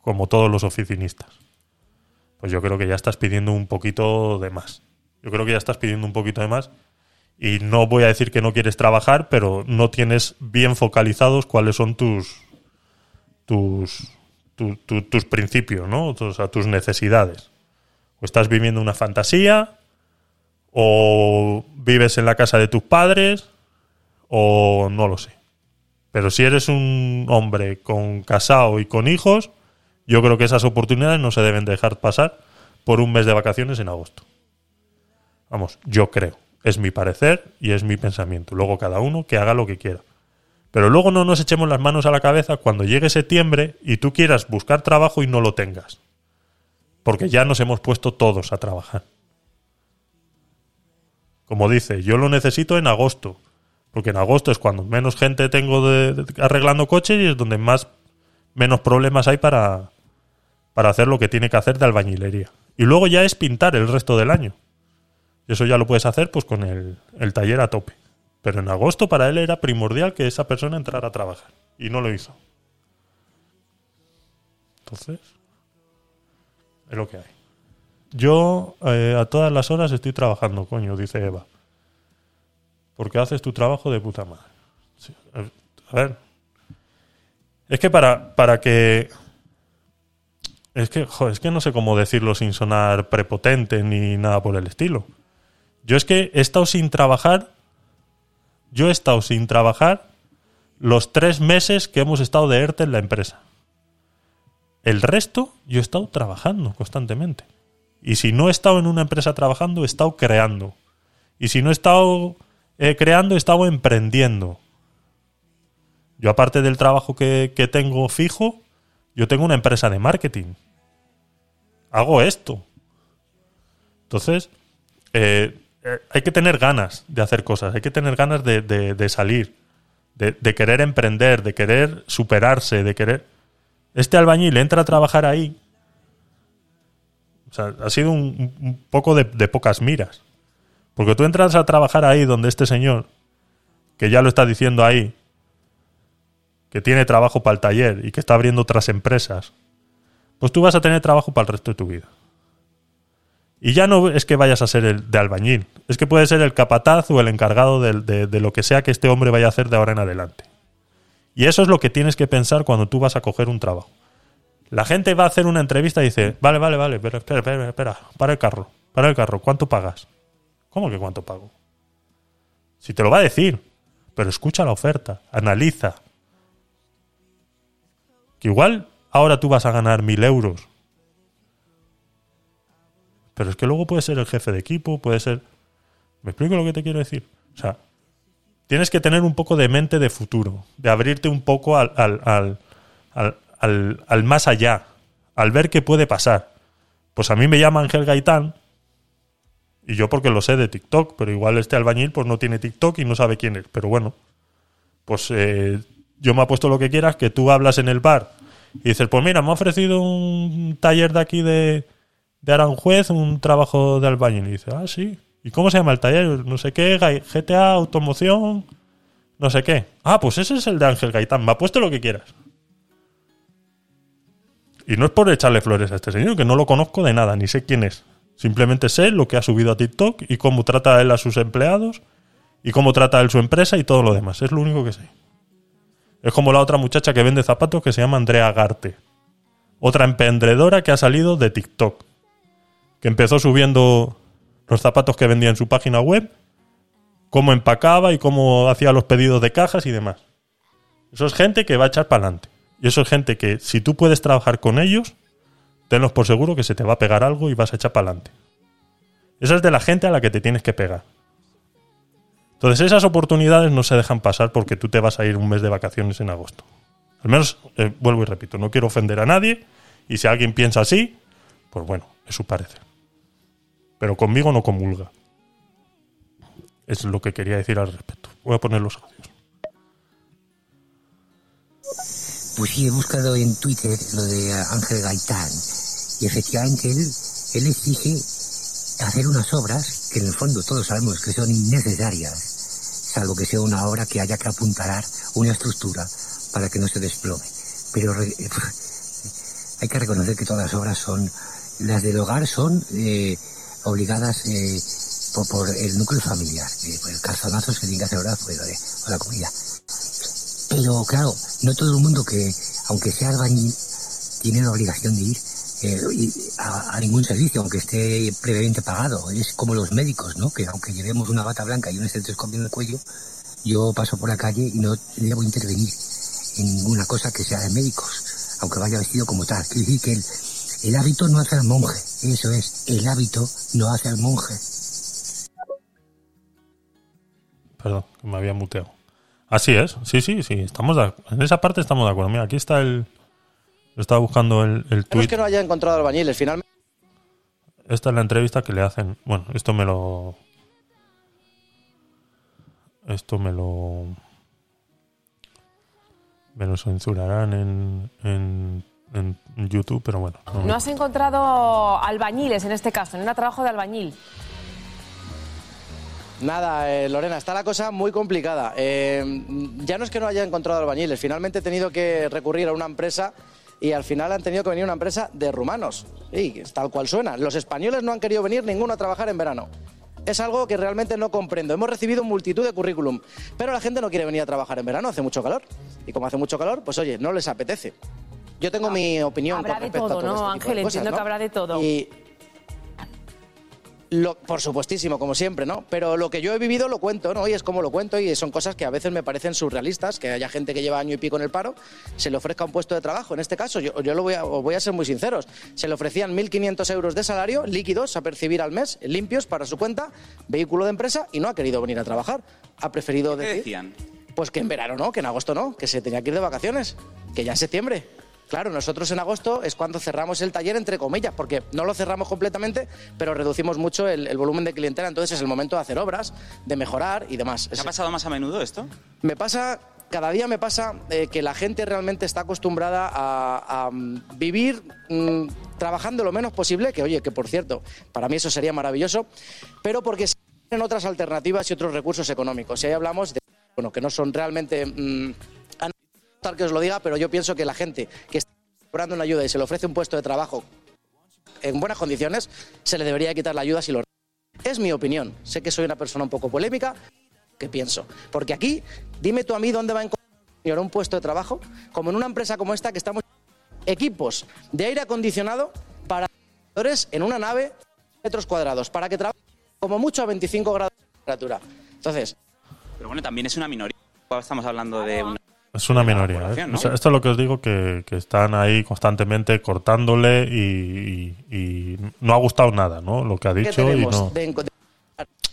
como todos los oficinistas. Pues yo creo que ya estás pidiendo un poquito de más. Yo creo que ya estás pidiendo un poquito de más. Y no voy a decir que no quieres trabajar, pero no tienes bien focalizados cuáles son tus tus tu- tu- tus principios, ¿no? O sea, tus necesidades. O estás viviendo una fantasía, o vives en la casa de tus padres, o no lo sé. Pero si eres un hombre con casado y con hijos, yo creo que esas oportunidades no se deben dejar pasar por un mes de vacaciones en agosto. Vamos, yo creo. Es mi parecer y es mi pensamiento. Luego cada uno que haga lo que quiera. Pero luego no nos echemos las manos a la cabeza cuando llegue septiembre y tú quieras buscar trabajo y no lo tengas. Porque ya nos hemos puesto todos a trabajar. Como dice, yo lo necesito en agosto. Porque en agosto es cuando menos gente tengo de- arreglando coches y es donde más menos problemas hay para, para hacer lo que tiene que hacer de albañilería. Y luego ya es pintar el resto del año. Eso ya lo puedes hacer pues con el, el taller a tope. Pero en agosto para él era primordial que esa persona entrara a trabajar. Y no lo hizo. Entonces, es lo que hay. Yo eh, a todas las horas estoy trabajando, coño, dice Eva. Porque haces tu trabajo de puta madre. Eh, a ver. Es que para, para que. Es que, es que no sé cómo decirlo sin sonar prepotente ni nada por el estilo. Yo es que he estado sin trabajar. Yo he estado sin trabajar los tres meses que hemos estado de ERTE en la empresa. El resto, yo he estado trabajando constantemente. Y si no he estado en una empresa trabajando, he estado creando. Y si no he estado eh, creando, he estado emprendiendo. Yo aparte del trabajo que, que tengo fijo, yo tengo una empresa de marketing. Hago esto. Entonces, eh, hay que tener ganas de hacer cosas, hay que tener ganas de, salir, de, querer emprender, de querer superarse, de querer... Este albañil entra a trabajar ahí. O sea, ha sido un, poco de pocas miras. Porque tú entras a trabajar ahí donde este señor, que ya lo está diciendo ahí, que tiene trabajo para el taller y que está abriendo otras empresas, pues tú vas a tener trabajo para el resto de tu vida. Y ya no es que vayas a ser el de albañil, es que puede ser el capataz o el encargado de, de lo que sea que este hombre vaya a hacer de ahora en adelante. Y eso es lo que tienes que pensar cuando tú vas a coger un trabajo. La gente va a hacer una entrevista y dice, vale, vale, vale, pero espera, espera, espera, para el carro, para el carro, ¿cuánto pagas? ¿Cómo que cuánto pago? Si te lo va a decir, pero escucha la oferta, analiza. Que igual ahora tú vas a ganar mil euros. Pero es que luego puede ser el jefe de equipo, puede ser... ¿Me explico lo que te quiero decir? O sea, tienes que tener un poco de mente de futuro, de abrirte un poco al, al, al, al, más allá, al ver qué puede pasar. Pues a mí me llama Ángel Gaitán, y yo porque lo sé de TikTok, pero igual este albañil pues no tiene TikTok y no sabe quién es. Pero bueno, pues eh, yo me ha puesto lo que quieras, que tú hablas en el bar y dices, pues mira, me ha ofrecido un taller de aquí de, de Aranjuez, un trabajo de albañil. Y dice, ah, sí. ¿Y cómo se llama el taller? No sé qué, GTA, automoción, no sé qué. Ah, pues ese es el de Ángel Gaitán. Me ha puesto lo que quieras. Y no es por echarle flores a este señor, que no lo conozco de nada, ni sé quién es. Simplemente sé lo que ha subido a TikTok y cómo trata él a sus empleados y cómo trata él su empresa y todo lo demás. Es lo único que sé. Es como la otra muchacha que vende zapatos que se llama Andrea Garte. Otra emprendedora que ha salido de TikTok. Que empezó subiendo los zapatos que vendía en su página web, cómo empacaba y cómo hacía los pedidos de cajas y demás. Eso es gente que va a echar para adelante. Y eso es gente que, si tú puedes trabajar con ellos, tenlos por seguro que se te va a pegar algo y vas a echar para adelante. Esa es de la gente a la que te tienes que pegar. Entonces esas oportunidades no se dejan pasar porque tú te vas a ir un mes de vacaciones en agosto. Al menos, eh, vuelvo y repito, no quiero ofender a nadie y si alguien piensa así, pues bueno, es su parecer. Pero conmigo no comulga. Es lo que quería decir al respecto. Voy a poner los audios. Pues sí, he buscado en Twitter lo de Ángel Gaitán y efectivamente él, él exige hacer unas obras que en el fondo todos sabemos que son innecesarias, salvo que sea una obra que haya que apuntalar una estructura para que no se desplome. Pero re- [laughs] hay que reconocer que todas las obras son, las del hogar son eh, obligadas eh, por, por el núcleo familiar, eh, por el calzonazos que tiene que hacer ahora pues, lo de- la comida. Pero claro, no todo el mundo que, aunque sea albañil, tiene la obligación de ir eh, a, a ningún servicio, aunque esté previamente pagado. Es como los médicos, ¿no? Que aunque llevemos una bata blanca y un estetoscopio en el cuello, yo paso por la calle y no debo intervenir en ninguna cosa que sea de médicos, aunque vaya vestido como tal. Quiere decir que el, el hábito no hace al monje. Eso es, el hábito no hace al monje. Perdón, que me había muteado. Así es, sí, sí, sí, estamos de ac- en esa parte estamos de acuerdo. Mira, aquí está el... Estaba buscando el, el No es que no haya encontrado albañiles, finalmente. Esta es la entrevista que le hacen. Bueno, esto me lo. Esto me lo. Me lo censurarán en, en, en YouTube, pero bueno. no has encontrado albañiles en este caso, no era trabajo de albañil. Nada, eh, Lorena, está la cosa muy complicada. Eh, ya no es que no haya encontrado albañiles, finalmente he tenido que recurrir a una empresa y al final han tenido que venir una empresa de rumanos. Sí, es tal cual suena. Los españoles no han querido venir ninguno a trabajar en verano. Es algo que realmente no comprendo. Hemos recibido multitud de currículum, pero la gente no quiere venir a trabajar en verano, hace mucho calor. Y como hace mucho calor, pues oye, no les apetece. Yo tengo mi opinión Habrá con de respecto a todo, todo ¿no, este Ángel? cosas, Entiendo ¿no? que habrá de todo. Y lo, por supuestísimo, como siempre, ¿no? Pero lo que yo he vivido lo cuento, ¿no? Y es como lo cuento y son cosas que a veces me parecen surrealistas, que haya gente que lleva año y pico en el paro, se le ofrezca un puesto de trabajo. En este caso, yo, yo lo voy a, os voy a ser muy sinceros, se le ofrecían 1.500 euros de salario líquidos a percibir al mes, limpios para su cuenta, vehículo de empresa y no ha querido venir a trabajar. Ha preferido ¿Qué decir... decían? Pues que en verano no, que en agosto no, que se tenía que ir de vacaciones, que ya en septiembre. Claro, nosotros en agosto es cuando cerramos el taller, entre comillas, porque no lo cerramos completamente, pero reducimos mucho el, el volumen de clientela, entonces es el momento de hacer obras, de mejorar y demás. ¿Te ha pasado más a menudo esto? Me pasa, cada día me pasa eh, que la gente realmente está acostumbrada a, a, mm, vivir mm, trabajando lo menos posible, que oye, que por cierto, para mí eso sería maravilloso, pero porque se tienen otras alternativas y otros recursos económicos. Y ahí hablamos de, bueno, que no son realmente... mm, gustar que os lo diga, pero yo pienso que la gente que está cobrando una ayuda y se le ofrece un puesto de trabajo en buenas condiciones, se le debería quitar la ayuda si lo... Es mi opinión. Sé que soy una persona un poco polémica, que pienso. Porque aquí, dime tú a mí dónde va a encontrar un puesto de trabajo, como en una empresa como esta que estamos equipos de aire acondicionado para trabajadores en una nave metros cuadrados, para que trabajen como mucho a 25 grados de temperatura. Entonces, Pero bueno, también es una minoría. Estamos hablando de una... Es una minoría. ¿eh? población, ¿no? O sea, esto es lo que os digo, que, que están ahí constantemente cortándole y, y- y no ha gustado nada, ¿no? Lo que ha ¿qué dicho y, tenemos no, de enco-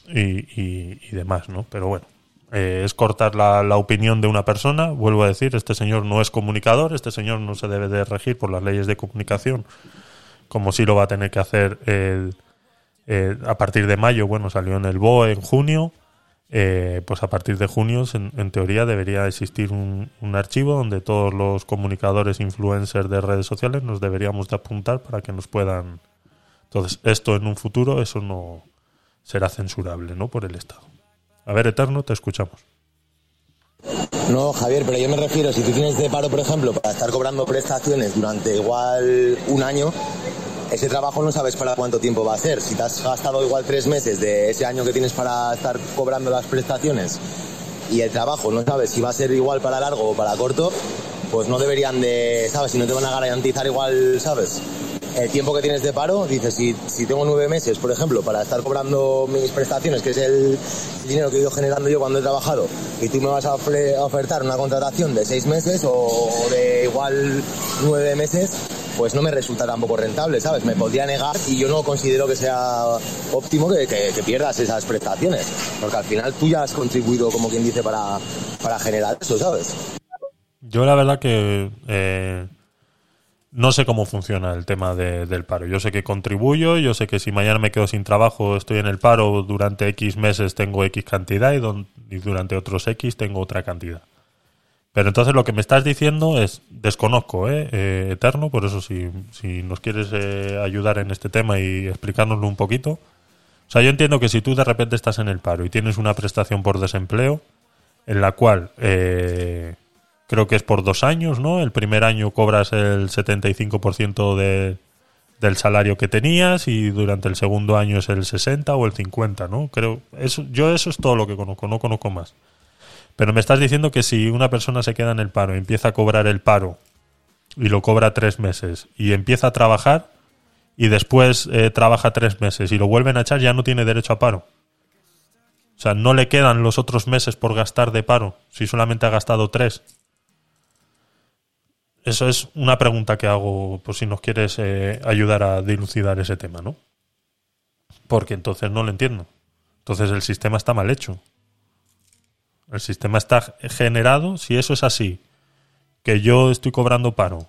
y, y- y demás, ¿no? Pero bueno, eh, es cortar la, la opinión de una persona. Vuelvo a decir, este señor no es comunicador, este señor no se debe de regir por las leyes de comunicación, como sí lo va a tener que hacer el- eh, a partir de mayo. Bueno, salió en el BOE en junio. Eh, pues a partir de junio, en, teoría, debería existir un, un archivo donde todos los comunicadores influencers de redes sociales nos deberíamos de apuntar para que nos puedan... Entonces, esto en un futuro, eso no será censurable, ¿no? Por el Estado. A ver, Eterno, te escuchamos. No, Javier, pero yo me refiero, si tú tienes de paro, por ejemplo, para estar cobrando prestaciones durante igual un año, ese trabajo no sabes para cuánto tiempo va a ser. Si te has gastado igual tres meses de ese año que tienes para estar cobrando las prestaciones y el trabajo no sabes si va a ser igual para largo o para corto, pues no deberían de, ¿sabes? Si no te van a garantizar igual, ¿sabes? El tiempo que tienes de paro, dices, si, si tengo nueve meses, por ejemplo, para estar cobrando mis prestaciones, que es el dinero que he ido generando yo cuando he trabajado, y tú me vas a ofertar una contratación de seis meses o de igual nueve meses, pues no me resulta tampoco rentable, ¿sabes? Me podría negar y yo no considero que sea óptimo que, que- que pierdas esas prestaciones, porque al final tú ya has contribuido, como quien dice, para, para generar eso, ¿sabes? Yo la verdad que eh, no sé cómo funciona el tema de- del paro. Yo sé que contribuyo, yo sé que si mañana me quedo sin trabajo, estoy en el paro, durante X meses tengo X cantidad y, don- y durante otros X tengo otra cantidad. Pero entonces lo que me estás diciendo es, desconozco, ¿eh? Eh, Eterno, por eso si, si nos quieres eh, ayudar en este tema y explicárnoslo un poquito. O sea, yo entiendo que si tú de repente estás en el paro y tienes una prestación por desempleo, en la cual eh, creo que es por dos años, ¿no? El primer año cobras el 75% de, del salario que tenías y durante el segundo año es el 60 o el 50, ¿no? Creo, eso, yo eso es todo lo que conozco, no conozco más. Pero me estás diciendo que si una persona se queda en el paro, empieza a cobrar el paro y lo cobra tres meses y empieza a trabajar y después eh, trabaja tres meses y lo vuelven a echar, ya no tiene derecho a paro. O sea, no le quedan los otros meses por gastar de paro si solamente ha gastado tres. Eso es una pregunta que hago por si nos quieres eh, ayudar a dilucidar ese tema, ¿no? Porque entonces no lo entiendo. Entonces el sistema está mal hecho. El sistema está generado, si eso es así, que yo estoy cobrando paro,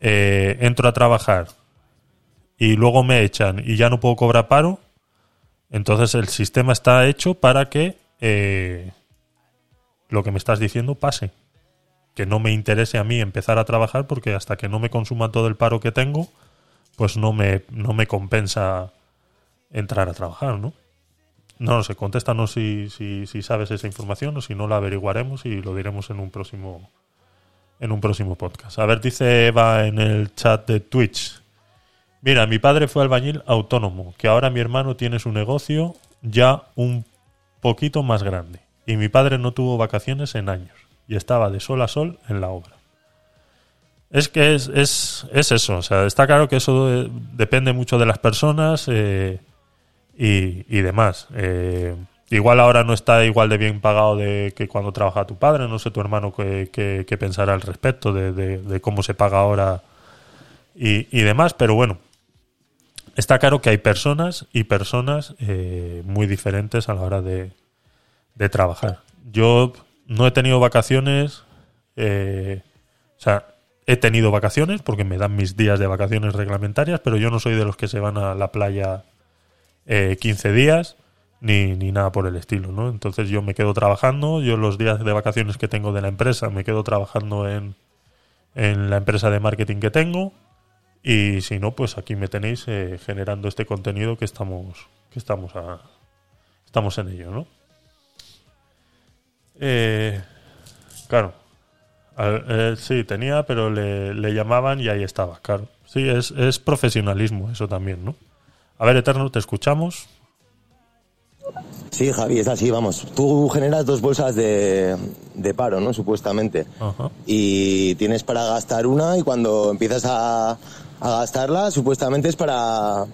eh, entro a trabajar y luego me echan y ya no puedo cobrar paro, entonces el sistema está hecho para que eh, lo que me estás diciendo pase. Que no me interese a mí empezar a trabajar porque hasta que no me consuma todo el paro que tengo, pues no me, no me compensa entrar a trabajar, ¿no? No lo sé, contéstanos si, si, si sabes esa información o si no la averiguaremos y lo diremos en un próximo en un próximo podcast. A ver, dice Eva en el chat de Twitch. Mira, mi padre fue albañil autónomo, que ahora mi hermano tiene su negocio ya un poquito más grande. Y mi padre no tuvo vacaciones en años y estaba de sol a sol en la obra. Es que es, es, es eso, o sea, está claro que eso eh, depende mucho de las personas eh, y, y demás. Eh, igual ahora no está igual de bien pagado de que cuando trabaja tu padre, no sé tu hermano qué, pensará al respecto de, cómo se paga ahora y, y demás, pero bueno, está claro que hay personas y personas muy diferentes a la hora de, de trabajar. Yo no he tenido vacaciones, eh, o sea, he tenido vacaciones porque me dan mis días de vacaciones reglamentarias, pero yo no soy de los que se van a la playa eh, 15 días ni, ni nada por el estilo, ¿no? Entonces yo me quedo trabajando, yo los días de vacaciones que tengo de la empresa me quedo trabajando en, en la empresa de marketing que tengo y si no, pues aquí me tenéis eh, generando este contenido que estamos que estamos a, estamos en ello, ¿no? Eh, claro, Al- eh, sí tenía, pero le, le llamaban y ahí estaba, claro. Sí, es, es profesionalismo eso también, ¿no? A ver, Eterno, te escuchamos. Sí, Javi, es así, vamos. Tú generas dos bolsas de, de paro, ¿no? Supuestamente. Ajá. Y tienes para gastar una y cuando empiezas a, a gastarla, supuestamente es para,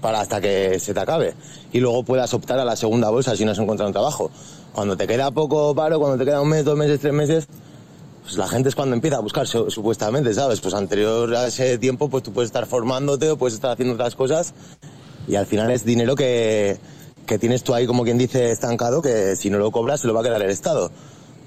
para hasta que se te acabe. Y luego puedas optar a la segunda bolsa si no has encontrado un trabajo. Cuando te queda poco paro, cuando te queda un mes, dos meses, tres meses, pues la gente es cuando empieza a buscar, su- supuestamente, ¿sabes? Pues anterior a ese tiempo, pues tú puedes estar formándote o puedes estar haciendo otras cosas y al final es dinero que, que tienes tú ahí, como quien dice, estancado, que si no lo cobras se lo va a quedar el Estado.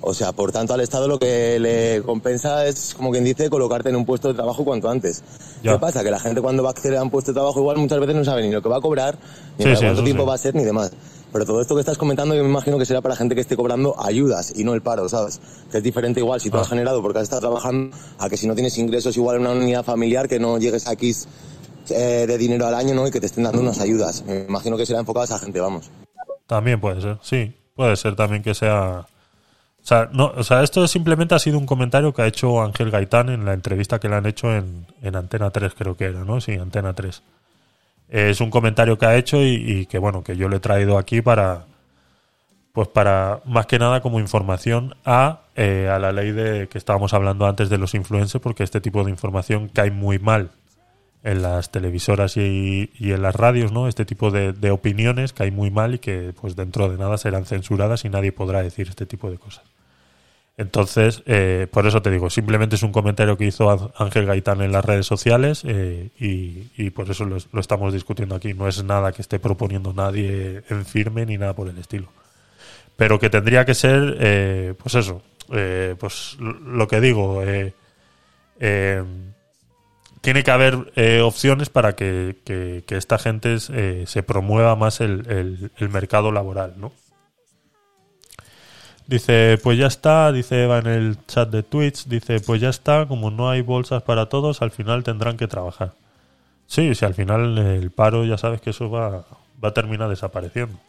O sea, por tanto, al Estado lo que le compensa es, como quien dice, colocarte en un puesto de trabajo cuanto antes. Ya. ¿Qué pasa? Que la gente cuando va a acceder a un puesto de trabajo igual muchas veces no sabe ni lo que va a cobrar, ni Sí, para sí, cuánto tiempo sí. va a ser, ni demás. Pero todo esto que estás comentando yo me imagino que será para gente que esté cobrando ayudas y no el paro, ¿sabes? Que es diferente igual si tú Ah. has generado porque has estado trabajando a que si no tienes ingresos igual en una unidad familiar que no llegues a X eh, de dinero al año, ¿no? Y que te estén dando unas ayudas. Me imagino que será enfocado a esa gente, vamos. También puede ser, sí. Puede ser también que sea. O sea, no, o sea, esto simplemente ha sido un comentario que ha hecho Ángel Gaitán en la entrevista que le han hecho en, en Antena 3, creo que era, ¿no? Sí, Antena 3. Es un comentario que ha hecho y, que, bueno, que yo le he traído aquí para. Pues para, más que nada, como información a, eh, a la ley de que estábamos hablando antes de los influencers, porque este tipo de información cae muy mal en las televisoras y, en las radios, ¿no? Este tipo de, de opiniones hay muy mal y que pues dentro de nada serán censuradas y nadie podrá decir este tipo de cosas. Entonces, eh, por eso te digo, simplemente es un comentario que hizo Ángel Gaitán en las redes sociales eh, y, y por eso lo, estamos discutiendo aquí. No es nada que esté proponiendo nadie en firme ni nada por el estilo. Pero que tendría que ser, eh, pues eso, eh, pues lo- que digo, tiene que haber opciones para que, esta gente se promueva más el mercado laboral, ¿no? Dice, pues ya está, dice Eva en el chat de Twitch, dice, pues ya está, como no hay bolsas para todos, al final tendrán que trabajar. Sí, si al final el paro ya sabes que eso va, va a terminar desapareciendo.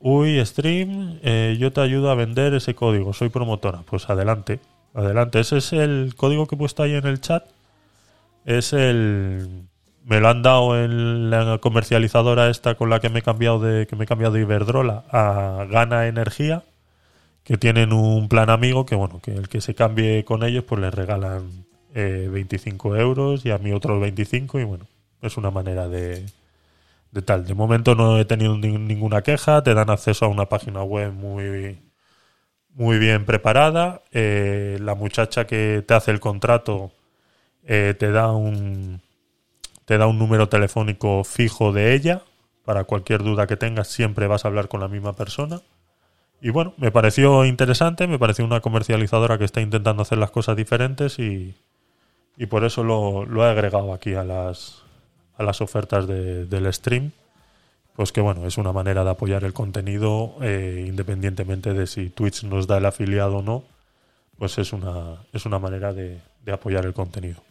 Uy, stream, eh, yo te ayudo a vender ese código, soy promotora. Pues adelante, adelante. Ese es el código que he puesto ahí en el chat. Es el... Me lo han dado en la comercializadora esta con la que me he cambiado de, que me he cambiado de Iberdrola a Gana Energía, que tienen un plan amigo que, bueno, que el que se cambie con ellos, pues les regalan eh, 25 euros y a mí otros 25 y bueno, es una manera de, de tal. De momento no he tenido ni- ninguna queja, te dan acceso a una página web muy, muy bien preparada. eh, la muchacha que te hace el contrato eh, te da un te da un número telefónico fijo de ella para cualquier duda que tengas siempre vas a hablar con la misma persona y bueno me pareció interesante me pareció una comercializadora que está intentando hacer las cosas diferentes y, y por eso lo, lo he agregado aquí a las a las ofertas de- del stream. Pues que bueno es una manera de apoyar el contenido eh, independientemente de si Twitch nos da el afiliado o no pues es una es una manera de, de apoyar el contenido.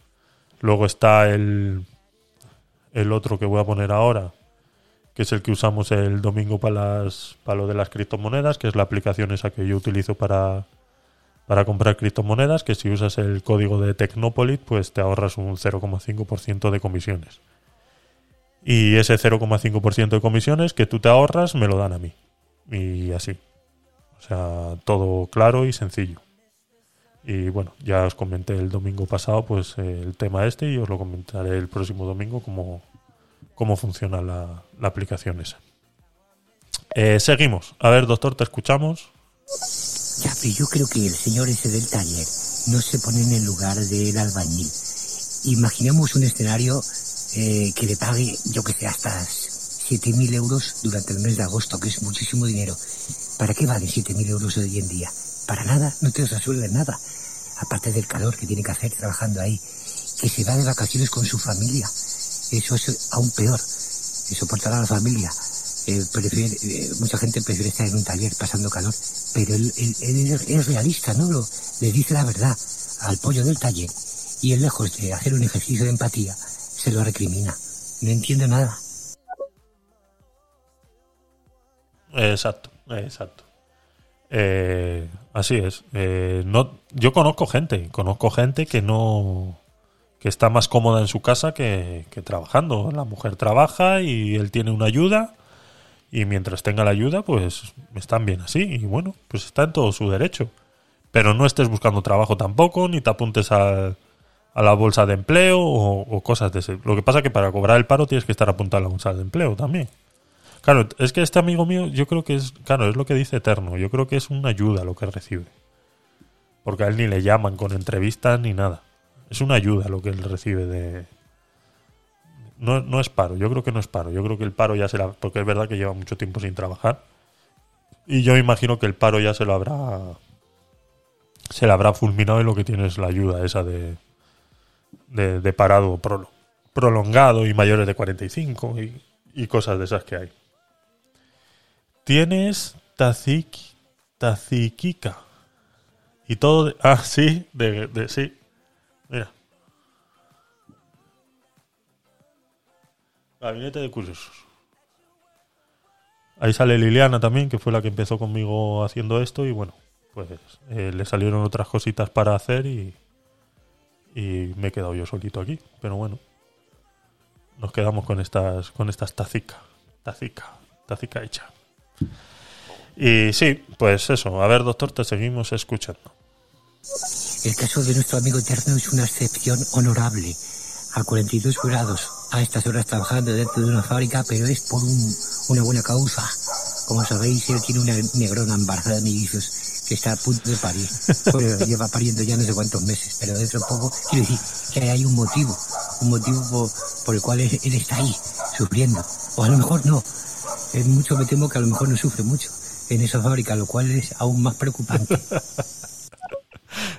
Luego está el el otro que voy a poner ahora que es el que usamos el domingo para las para lo de las criptomonedas que es la aplicación esa que yo utilizo para para comprar criptomonedas que si usas el código de Tecnopolit pues te ahorras un 0,5% de comisiones. Y ese 0,5% de comisiones que tú te ahorras me lo dan a mí. Y así. O sea todo claro y sencillo. Y bueno ya os comenté el domingo pasado pues el tema este y os lo comentaré el próximo domingo cómo cómo funciona la, la aplicación esa Eh, seguimos a ver doctor te escuchamos pero yo creo que el señor ese del taller no se pone en el lugar del albañil. Imaginemos un escenario eh, que le pague, yo que sé, hasta 7.000 euros durante el mes de agosto, que es muchísimo dinero. ¿Para qué valen 7.000 euros hoy en día? Para nada, no te resuelven nada. aparte del calor que tiene que hacer trabajando ahí, que se va de vacaciones con su familia. Eso es aún peor. Soportar a la familia. Eh, eh, mucha gente prefiere estar en un taller pasando calor, pero él, es, realista, ¿no? Lo- le dice la verdad al pollo del taller y él, lejos de hacer un ejercicio de empatía, se lo recrimina. No entiendo nada. Exacto, exacto. Eh, así es. Eh, no, yo conozco gente, conozco gente que no que está más cómoda en su casa que, que trabajando. La mujer trabaja y él tiene una ayuda y mientras tenga la ayuda, pues están bien así y bueno, pues está en todo su derecho. Pero no estés buscando trabajo tampoco, ni te apuntes a, a la bolsa de empleo o, cosas de ese. Lo que pasa que para cobrar el paro tienes que estar apuntado a la bolsa de empleo también. Claro, es que este amigo mío, yo creo que es, claro, es lo que dice Eterno, yo creo que es una ayuda lo que recibe. Porque a él ni le llaman con entrevistas ni nada. Es una ayuda lo que él recibe de... No, no es paro, yo creo que no es paro, yo creo que el paro ya será, porque es verdad que lleva mucho tiempo sin trabajar. Y yo imagino que el paro ya se lo habrá... Se le habrá fulminado y lo que tiene es la ayuda esa de, de, de parado prolo- prolongado y mayores de 45 y, y cosas de esas que hay. Tienes tazik, taziquica. Y todo de, Ah, sí, de, de- sí. Mira. Gabinete de curiosos. Ahí sale Liliana también, que fue la que empezó conmigo haciendo esto y bueno, pues eh, le salieron otras cositas para hacer y, y me he quedado yo solito aquí. Pero bueno, nos quedamos con estas con estas tacica, tacica, tacica hecha. Y sí, pues eso. A ver, doctor, te seguimos escuchando. El caso de nuestro amigo Eterno es una excepción honorable. A 42 grados, a estas horas trabajando dentro de una fábrica, pero es por un- una buena causa. Como sabéis, él tiene una negrona embarazada mellizos que está a punto de parir. [laughs] Lleva pariendo ya no sé cuántos meses, pero dentro de poco, quiero decir que hay un motivo, un motivo por, por el cual él, él está ahí, sufriendo. O a lo mejor no. Es mucho me temo que a lo mejor no sufre mucho en esa fábrica, lo cual es aún más preocupante. [laughs]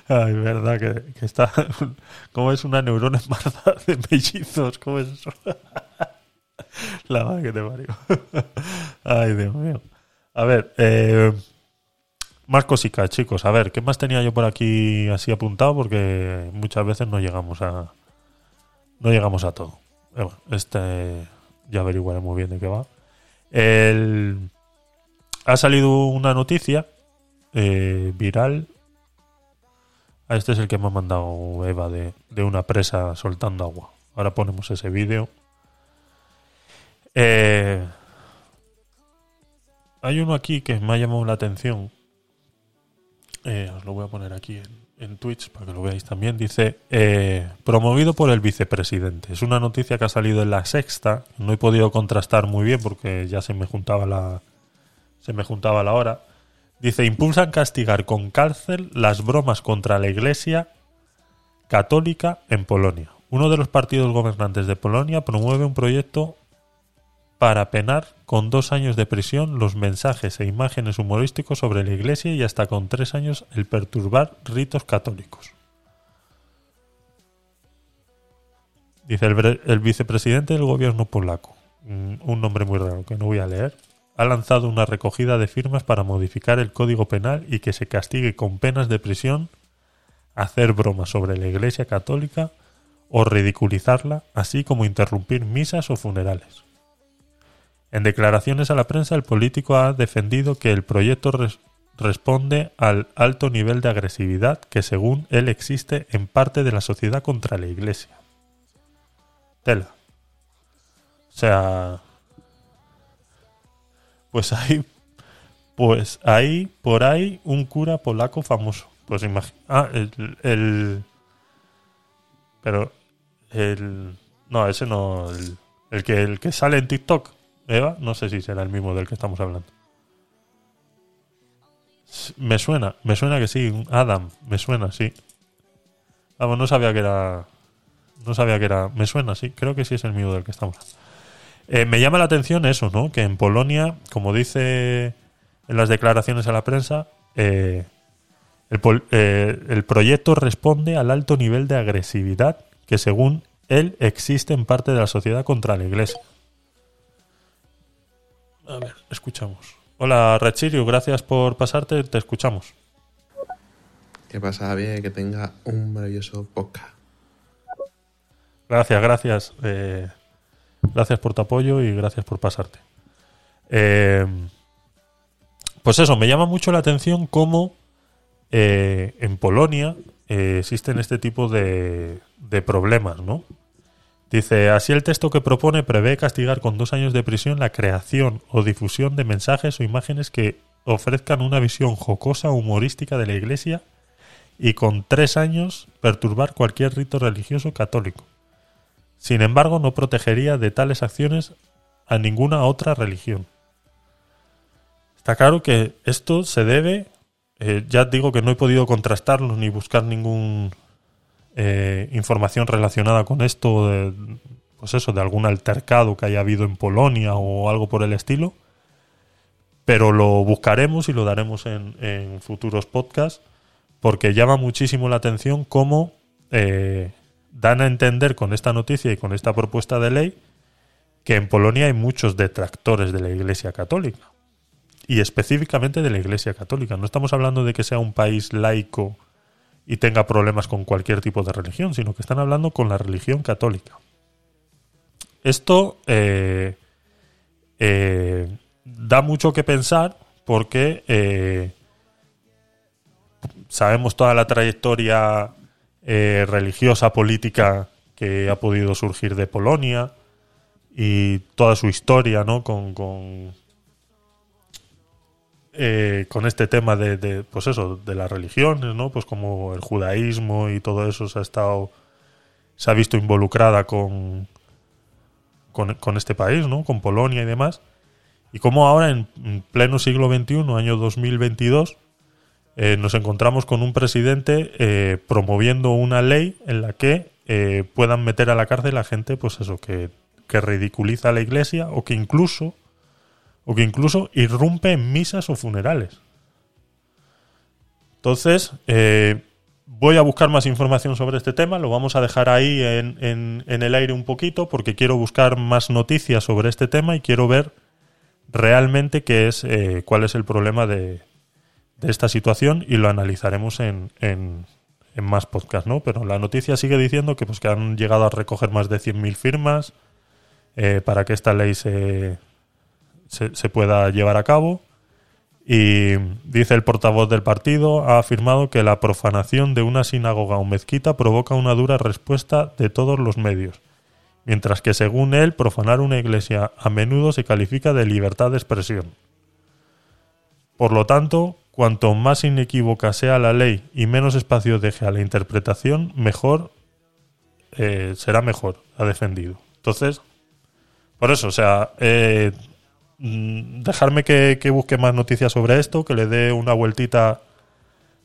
Ay, verdad que, está. [laughs] ¿Cómo es una neurona embarazada [laughs] de mellizos? ¿Cómo es eso? [laughs] La madre que te parió. Ay, Dios mío. A ver, eh, más cositas, chicos. A ver, ¿qué más tenía yo por aquí así apuntado? Porque muchas veces no llegamos a. No llegamos a todo. Eh, Este ya averiguaré muy bien de qué va. El, ha salido una noticia eh, viral. Ah, Este es el que me ha mandado Eva de, una presa soltando agua. Ahora ponemos ese vídeo. Eh, hay uno aquí que me ha llamado la atención. Eh, os lo voy a poner aquí en, en Twitch para que lo veáis también. Dice, eh, promovido por el vicepresidente. Es una noticia que ha salido en la sexta. No he podido contrastar muy bien porque ya se me juntaba la, se me juntaba la hora. Dice, impulsan castigar con cárcel las bromas contra la Iglesia católica en Polonia. Uno de los partidos gobernantes de Polonia promueve un proyecto para penar con dos años de prisión los mensajes e imágenes humorísticos sobre la Iglesia y hasta con tres años el perturbar ritos católicos. Dice el, vicepresidente del gobierno polaco, mm, un nombre muy raro que no voy a leer, ha lanzado una recogida de firmas para modificar el código penal y que se castigue con penas de prisión hacer bromas sobre la Iglesia católica o ridiculizarla, así como interrumpir misas o funerales. En declaraciones a la prensa, el político ha defendido que el proyecto res- responde al alto nivel de agresividad que, según él, existe en parte de la sociedad contra la Iglesia. Tela. O sea, pues hay, pues hay por ahí un cura polaco famoso. Pues imagina, ah, el, pero el, no, ese no, el, que el que sale en TikTok, Eva, no sé si será el mismo del que estamos hablando. Me suena, me suena que sí, Adam, me suena, sí. Vamos, no sabía que era, no sabía que era, me suena, sí, creo que sí es el mismo del que estamos hablando. Eh, me llama la atención eso, ¿no? Que en Polonia, como dice en las declaraciones a la prensa, eh, El, pol- eh, el proyecto responde al alto nivel de agresividad que según él existe en parte de la sociedad contra la iglesia. A ver, escuchamos. Hola, Rechirio, gracias por pasarte, te escuchamos. ¿Qué pasa, Javier? Que tenga un maravilloso podcast. Gracias, gracias. eh, gracias por tu apoyo y gracias por pasarte. Eh, pues eso, me llama mucho la atención cómo eh, en Polonia eh, existen este tipo de, de problemas, ¿no? Dice, así el texto que propone prevé castigar con dos años de prisión la creación o difusión de mensajes o imágenes que ofrezcan una visión jocosa o humorística de la Iglesia y con tres años perturbar cualquier rito religioso católico. Sin embargo, no protegería de tales acciones a ninguna otra religión. Está claro que esto se debe, eh, ya digo que no he podido contrastarlo ni buscar ningún eh, información relacionada con esto, de, pues eso, de algún altercado que haya habido en Polonia o algo por el estilo, pero lo buscaremos y lo daremos en, en futuros podcasts porque llama muchísimo la atención cómo eh, dan a entender con esta noticia y con esta propuesta de ley que en Polonia hay muchos detractores de la Iglesia Católica y específicamente de la Iglesia Católica. No estamos hablando de que sea un país laico y tenga problemas con cualquier tipo de religión, sino que están hablando con la religión católica. Esto eh, eh, da mucho que pensar porque eh, sabemos toda la trayectoria eh, religiosa, política que ha podido surgir de Polonia y toda su historia, ¿no? Con, con, eh, con este tema de, de, pues eso, de las religiones, ¿no? Pues como el judaísmo y todo eso se ha estado, se ha visto involucrada con, con, con este país, ¿no? Con Polonia y demás. Y como ahora, en, en pleno siglo XXI, año 2022, eh, nos encontramos con un presidente eh, promoviendo una ley en la que eh, puedan meter a la cárcel a gente, pues eso, que, que ridiculiza a la iglesia o que incluso o que incluso irrumpe en misas o funerales. Entonces, voy a buscar más información sobre este tema, lo vamos a dejar ahí en, en- en el aire un poquito porque quiero buscar más noticias sobre este tema y quiero ver realmente qué es, cuál es el problema de, de esta situación y lo analizaremos en, en, en más podcast, ¿no? Pero la noticia sigue diciendo que, pues, que han llegado a recoger más de 100.000 firmas eh, para que esta ley se, se, se pueda llevar a cabo. Y dice el portavoz del partido, ha afirmado que la profanación de una sinagoga o mezquita provoca una dura respuesta de todos los medios, mientras que según él, profanar una iglesia a menudo se califica de libertad de expresión. Por lo tanto, cuanto más inequívoca sea la ley y menos espacio deje a la interpretación, mejor eh, será mejor, ha defendido. Entonces, por eso, o sea, eh, mm, dejarme que, que busque más noticias sobre esto, que le dé una vueltita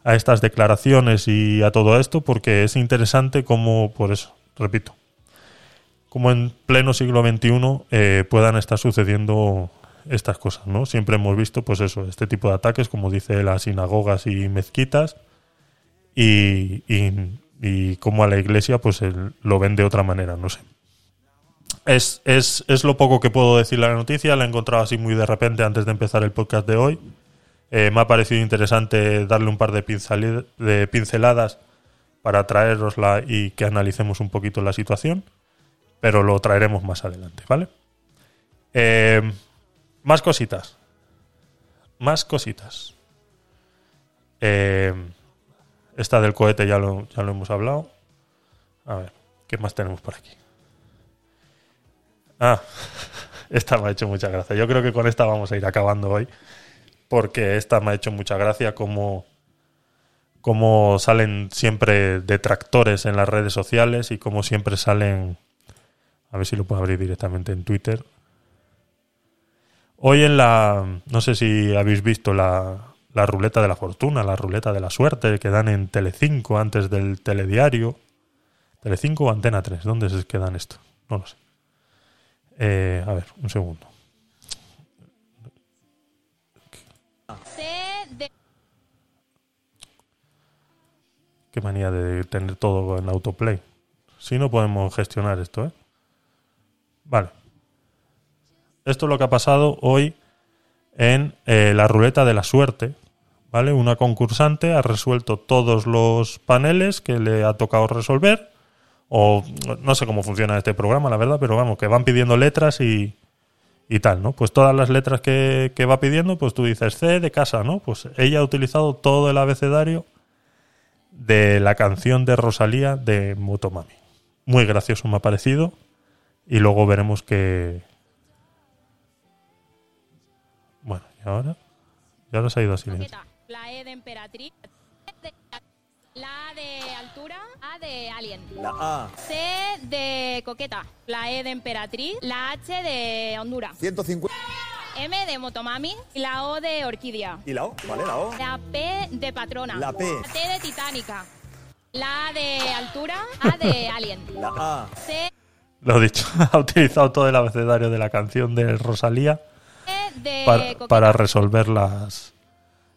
a estas declaraciones y a todo esto, porque es interesante como, por eso, repito, como en pleno siglo XXI eh, puedan estar sucediendo estas cosas, ¿no? Siempre hemos visto, pues eso, este tipo de ataques, como dice las sinagogas y mezquitas, y, y, como a la iglesia, pues lo ven de otra manera, no sé. Es, es, es lo poco que puedo decir la noticia, la he encontrado así muy de repente antes de empezar el podcast de hoy. Eh, me ha parecido interesante darle un par de, de pinceladas para traerosla y que analicemos un poquito la situación, pero lo traeremos más adelante, ¿vale? Eh, más cositas. Más cositas. Eh, esta del cohete ya lo, ya lo hemos hablado. A ver, ¿qué más tenemos por aquí? Ah, [laughs] esta me ha hecho mucha gracia. Yo creo que con esta vamos a ir acabando hoy. Porque esta me ha hecho mucha gracia como, como salen siempre detractores en las redes sociales y como siempre salen... A ver si lo puedo abrir directamente en Twitter. Hoy en la... No sé si habéis visto la, la ruleta de la fortuna, la ruleta de la suerte que dan en Telecinco antes del telediario. ¿Telecinco o Antena 3? ¿Dónde es que dan esto? No lo sé. Eh, a ver, un segundo. Qué manía de tener todo en autoplay. Si no podemos gestionar esto, ¿eh? Vale. Esto es lo que ha pasado hoy en eh, la ruleta de la suerte. ¿Vale? Una concursante ha resuelto todos los paneles que le ha tocado resolver. O no sé cómo funciona este programa, la verdad, pero vamos, que van pidiendo letras y, y tal, ¿no? Pues todas las letras que, que va pidiendo, pues tú dices C de casa, ¿no? Pues ella ha utilizado todo el abecedario de la canción de Rosalía de Motomami. Muy gracioso me ha parecido. Y luego veremos que. Y ahora. Y ahora se ha ido a silencio. La E de emperatriz. La A de altura. A de alien. La A. C de coqueta. La E de emperatriz. La H de Honduras. 150. M de motomami. Y la O de orquídea. ¿Y la O? ¿Vale, la O? La P de patrona. La P. La T de titánica. La A de altura. A de alien. La A. C Lo dicho, [laughs] ha utilizado todo el abecedario de la canción de Rosalía de para, resolver las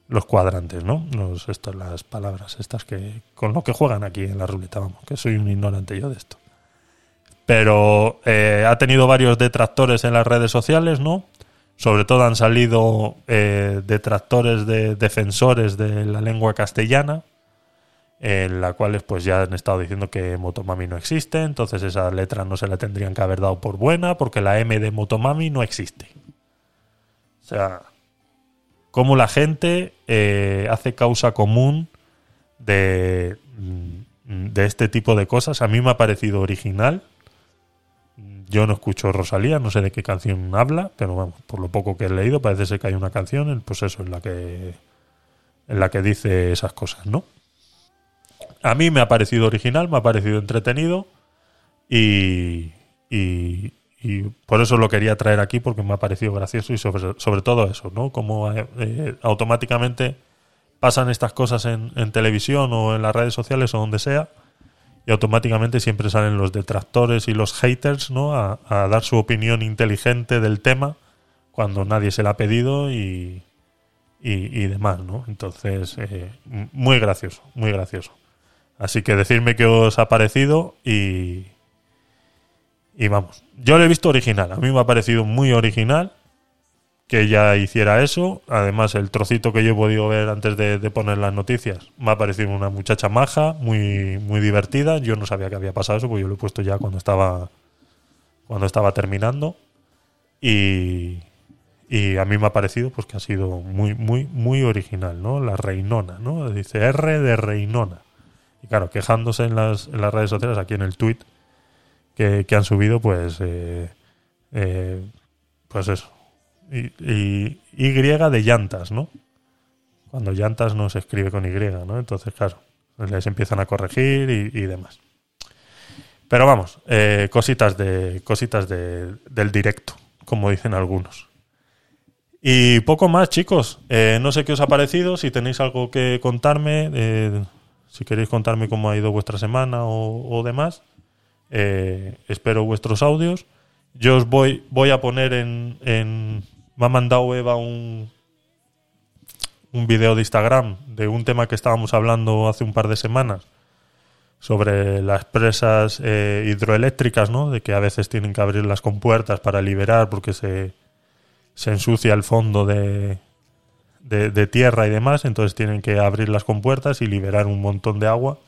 los cuadrantes, ¿no? Los, las palabras estas que con lo que juegan aquí en la ruleta, vamos, que soy un ignorante yo de esto. Pero eh, ha tenido varios detractores en las redes sociales, ¿no? Sobre todo han salido eh, detractores de defensores de la lengua castellana, en la cuales pues ya han estado diciendo que Motomami no existe, entonces esa letra no se la tendrían que haber dado por buena, porque la M de Motomami no existe. O sea, cómo la gente eh, hace causa común de, mm, de este tipo de cosas. A mí me ha parecido original. Yo no escucho Rosalía, no sé de qué canción habla, pero vamos, por lo poco que he leído parece ser que hay una canción, pues eso, en la que en la que dice esas cosas, ¿no? A mí me ha parecido original, me ha parecido entretenido y, y, y por eso lo quería traer aquí porque me ha parecido gracioso y sobre, sobre todo eso, ¿no? Como eh, eh, automáticamente pasan estas cosas en, en televisión o en las redes sociales o donde sea y automáticamente siempre salen los detractores y los haters, ¿no? A, a dar su opinión inteligente del tema cuando nadie se la ha pedido y, y, demás, ¿no? Entonces, eh, muy gracioso, muy gracioso. Así que decirme qué os ha parecido y, y vamos. Yo lo he visto original, a mí me ha parecido muy original que ella hiciera eso. Además, el trocito que yo he podido ver antes de, poner las noticias me ha parecido una muchacha maja, muy, muy divertida. Yo no sabía que había pasado eso, porque yo lo he puesto ya cuando estaba, cuando estaba terminando. Y, y a mí me ha parecido pues que ha sido muy, muy, muy original, ¿no? La reinona, ¿no? Dice R de reinona. Y claro, quejándose en las, en las redes sociales, aquí en el tweet que, han subido, pues, eh, eh, pues eso. Y, y, y de llantas, ¿no? Cuando llantas no se escribe con Y, ¿no? Entonces, claro, les empiezan a corregir y, demás. Pero vamos, eh, cositas de cositas de, del directo, como dicen algunos. Y poco más, chicos. Eh, no sé qué os ha parecido, si tenéis algo que contarme, si queréis contarme cómo ha ido vuestra semana o demás. Eh, espero vuestros audios. Yo os voy, voy a poner en, en... Me ha mandado Eva un, un video de Instagram de un tema que estábamos hablando hace un par de semanas sobre las presas eh, hidroeléctricas, ¿no? De que a veces tienen que abrir las compuertas para liberar porque se, se ensucia el fondo de, de, de tierra y demás, entonces tienen que abrir las compuertas y liberar un montón de agua.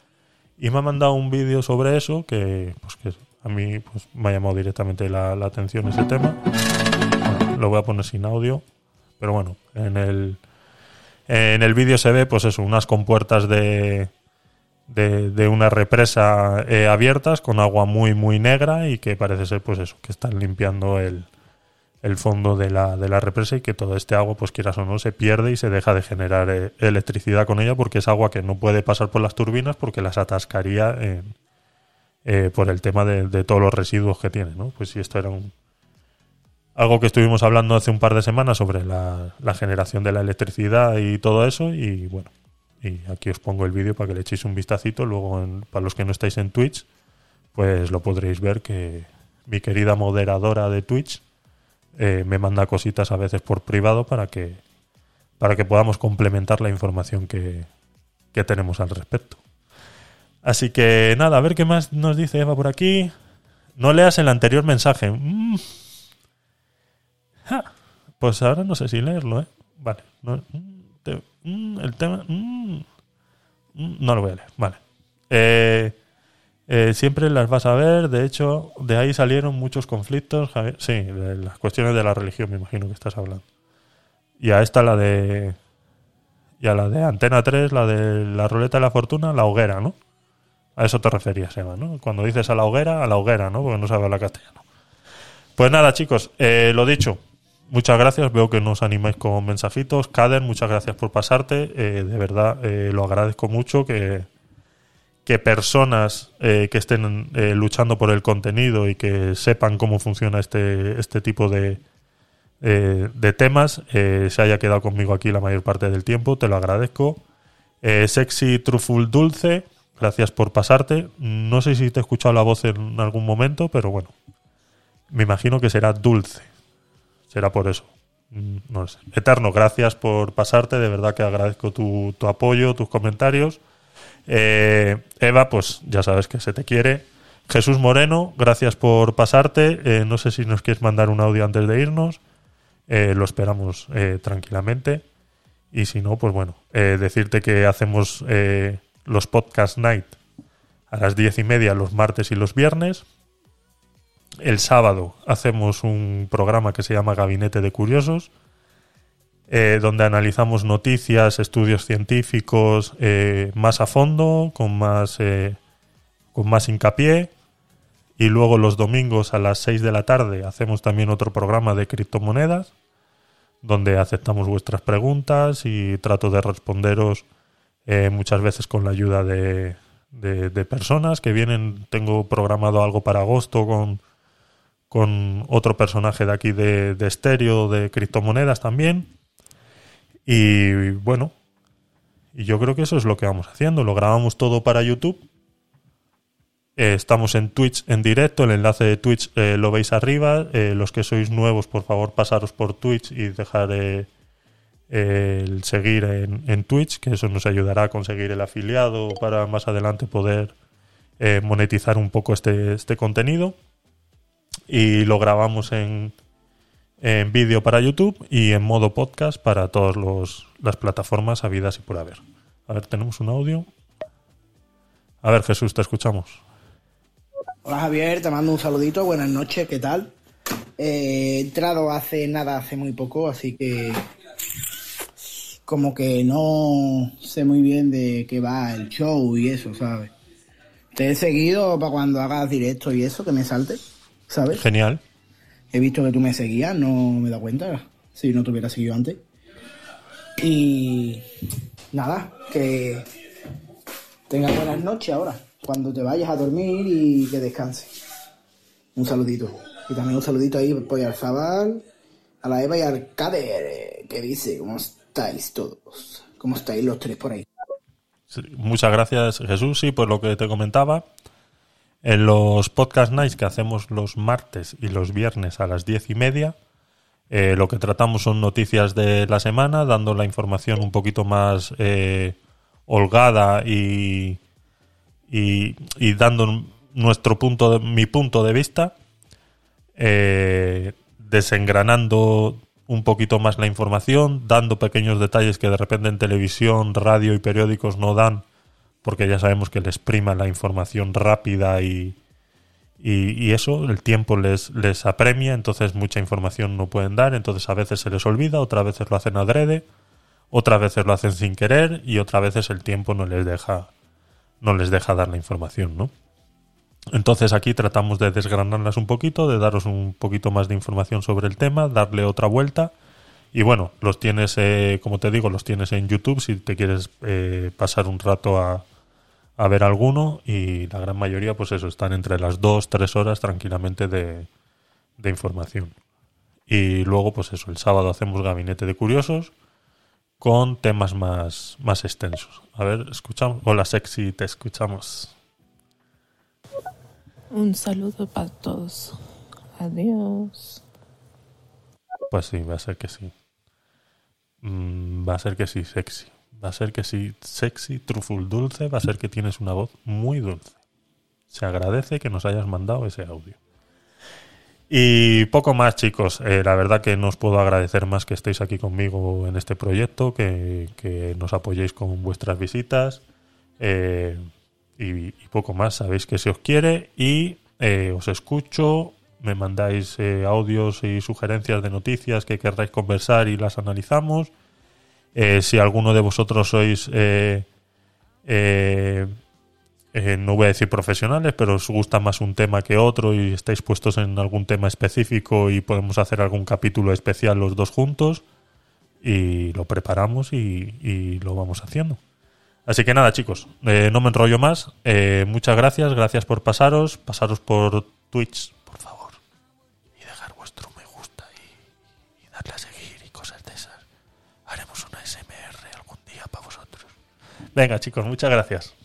Y me ha mandado un vídeo sobre eso que, pues, que a mí pues, me ha llamado directamente la, atención ese tema. Lo voy a poner sin audio, pero bueno, en el, en el vídeo se ve pues eso, unas compuertas de, de, de una represa eh, abiertas con agua muy muy negra y que parece ser pues eso, que están limpiando el, el fondo de la, de la represa y que todo este agua, pues quieras o no, se pierde y se deja de generar eh, electricidad con ella porque es agua que no puede pasar por las turbinas porque las atascaría en, eh, por el tema de, de todos los residuos que tiene, ¿no? Pues si esto era un, algo que estuvimos hablando hace un par de semanas sobre la, la generación de la electricidad y todo eso y bueno, y aquí os pongo el vídeo para que le echéis un vistacito, luego en- para los que no estáis en Twitch, pues lo podréis ver que mi querida moderadora de Twitch eh, me manda cositas a veces por privado para que para que podamos complementar la información que, que tenemos al respecto. Así que nada, a ver qué más nos dice Eva por aquí. No leas el anterior mensaje. Mm. Ja. Pues ahora no sé si leerlo, ¿eh? Vale. No, mm, mm, el tema... mm, no lo voy a leer. Vale. Eh, eh, siempre las vas a ver. De hecho, de ahí salieron muchos conflictos. Javier. Sí, de las cuestiones de la religión, me imagino que estás hablando. Y a esta la de... Y a la de Antena 3, la de la ruleta de la fortuna, la hoguera, ¿no? A eso te referías, Eva, ¿no? Cuando dices a la hoguera, a la hoguera, ¿no? Porque no sabe hablar castellano. Pues nada, chicos, eh, lo dicho. Muchas gracias. Veo que nos animáis con mensajitos. Kader, muchas gracias por pasarte. Eh, de verdad, eh, lo agradezco mucho que, que personas eh, que estén eh, luchando por el contenido y que sepan cómo funciona este, este tipo de, eh, de temas se haya quedado conmigo aquí la mayor parte del tiempo. Te lo agradezco. Sexy Truful Dulce, gracias por pasarte. No sé si te he escuchado la voz en algún momento, pero bueno, me imagino que será dulce. Será por eso. Mm, No lo sé. Eterno, gracias por pasarte. De verdad que agradezco tu, tu apoyo, tus comentarios. Eh, Eva, pues ya sabes que se te quiere. Jesús Moreno, gracias por pasarte. Eh, no sé si nos quieres mandar un audio antes de irnos. Eh, lo esperamos tranquilamente. Y si no, pues bueno, decirte que hacemos los podcast night a las diez y media los martes y los viernes. El sábado hacemos un programa que se llama Gabinete de Curiosos, eh, donde analizamos noticias, estudios científicos eh, más a fondo, con más, eh, con más hincapié. Y luego los domingos a las 6 de la tarde hacemos también otro programa de criptomonedas, donde aceptamos vuestras preguntas y trato de responderos eh, muchas veces con la ayuda de, de- de personas que vienen. Tengo programado algo para agosto con, con otro personaje de aquí de, de estéreo, de criptomonedas también. Y bueno, y yo creo que eso es lo que vamos haciendo. Lo grabamos todo para YouTube. Eh, estamos en Twitch en directo. El enlace de Twitch eh, lo veis arriba. Eh, los que sois nuevos, por favor, pasaros por Twitch y dejar el seguir en, en Twitch, que eso nos ayudará a conseguir el afiliado para más adelante poder monetizar un poco este, este contenido. Y lo grabamos en, en vídeo para YouTube y en modo podcast para todas los- las plataformas habidas y por haber. A ver, tenemos un audio. A ver, Jesús, te escuchamos. Hola Javier, te mando un saludito, buenas noches, ¿qué tal? Eh, he entrado hace nada, hace muy poco, así que como que no sé muy bien de qué va el show y eso, ¿sabes? Te he seguido para cuando hagas directo y eso, que me salte, ¿sabes? Genial. He visto que tú me seguías, no me dado cuenta, si no te hubiera seguido antes. Y nada, que tengas buenas noches ahora, cuando te vayas a dormir y que descanses. Un saludito. Y también un saludito ahí por Arzabal, a la Eva y al Kader, eh, que dice, ¿cómo estáis todos? ¿Cómo estáis los tres por ahí? Muchas gracias, Jesús. Sí, pues lo que te comentaba. En los podcast nights que hacemos los martes y los viernes a las diez y media, eh, lo que tratamos son noticias de la semana, dando la información un poquito más eh, holgada y, y, dando nuestro punto, de, mi punto de vista, eh, desengranando un poquito más la información, dando pequeños detalles que de repente en televisión, radio y periódicos no dan, porque ya sabemos que les prima la información rápida y, y, eso, el tiempo les, les apremia, entonces mucha información no pueden dar, entonces a veces se les olvida, otras veces lo hacen adrede, otras veces lo hacen sin querer y otras veces el tiempo no les deja no les deja dar la información, ¿no? Entonces aquí tratamos de desgranarlas un poquito, de daros un poquito más de información sobre el tema, darle otra vuelta. Y bueno, los tienes, eh, como te digo, los tienes en YouTube si te quieres eh, pasar un rato a, a ver alguno. Y la gran mayoría, pues eso, están entre las dos, tres horas tranquilamente de, de información. Y luego, pues eso, el sábado hacemos Gabinete de Curiosos con temas más, más extensos. A ver, escuchamos. Hola, sexy, te escuchamos. Un saludo para todos. Adiós. Pues sí, va a ser que sí. Mm, va a ser que sí, sexy. Va a ser que sí, sexy, truful, dulce, va a ser que tienes una voz muy dulce. Se agradece que nos hayas mandado ese audio. Y poco más, chicos. Eh, la verdad que no os puedo agradecer más que estéis aquí conmigo en este proyecto, que, que nos apoyéis con vuestras visitas. eh, y, poco más, sabéis que se os quiere y eh, os escucho, me mandáis audios y sugerencias de noticias que querráis conversar y las analizamos. Eh, si alguno de vosotros sois, eh, eh, eh, no voy a decir profesionales, pero os gusta más un tema que otro y estáis puestos en algún tema específico y podemos hacer algún capítulo especial los dos juntos y lo preparamos y, y lo vamos haciendo. Así que nada, chicos, eh, no me enrollo más. Muchas gracias, gracias por pasaros. Pasaros por Twitch, Venga, chicos, muchas gracias.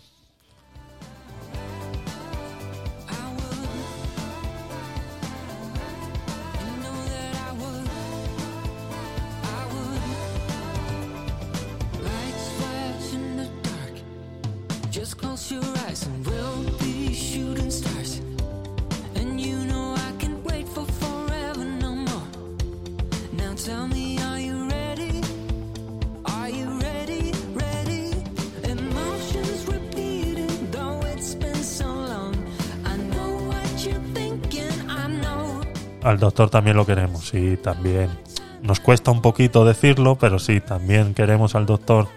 Al doctor también lo queremos, sí, también. Nos cuesta un poquito decirlo, pero sí, también queremos al doctor.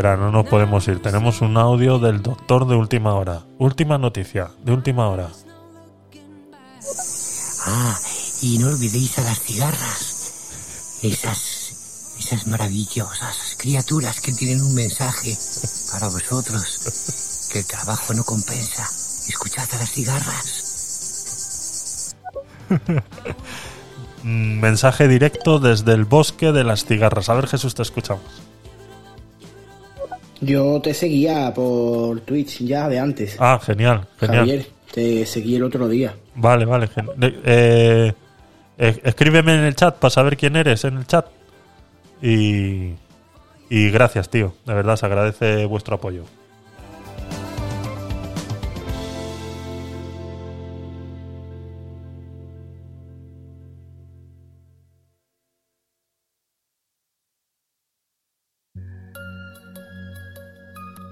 Esperar, no nos podemos ir. Tenemos un audio del doctor de última hora. Última noticia, de última hora. Ah, y no olvidéis a las cigarras. Esas, esas maravillosas criaturas que tienen un mensaje para vosotros. Que el trabajo no compensa. Escuchad a las cigarras. [laughs] Mensaje directo desde el bosque de las cigarras. A ver, Jesús, te escuchamos. Yo te seguía por Twitch ya de antes. Ah, genial, genial. Javier, te seguí el otro día. Vale, vale. eh, escríbeme en el chat para saber quién eres en el chat. Y, y gracias, tío. De verdad, se agradece vuestro apoyo.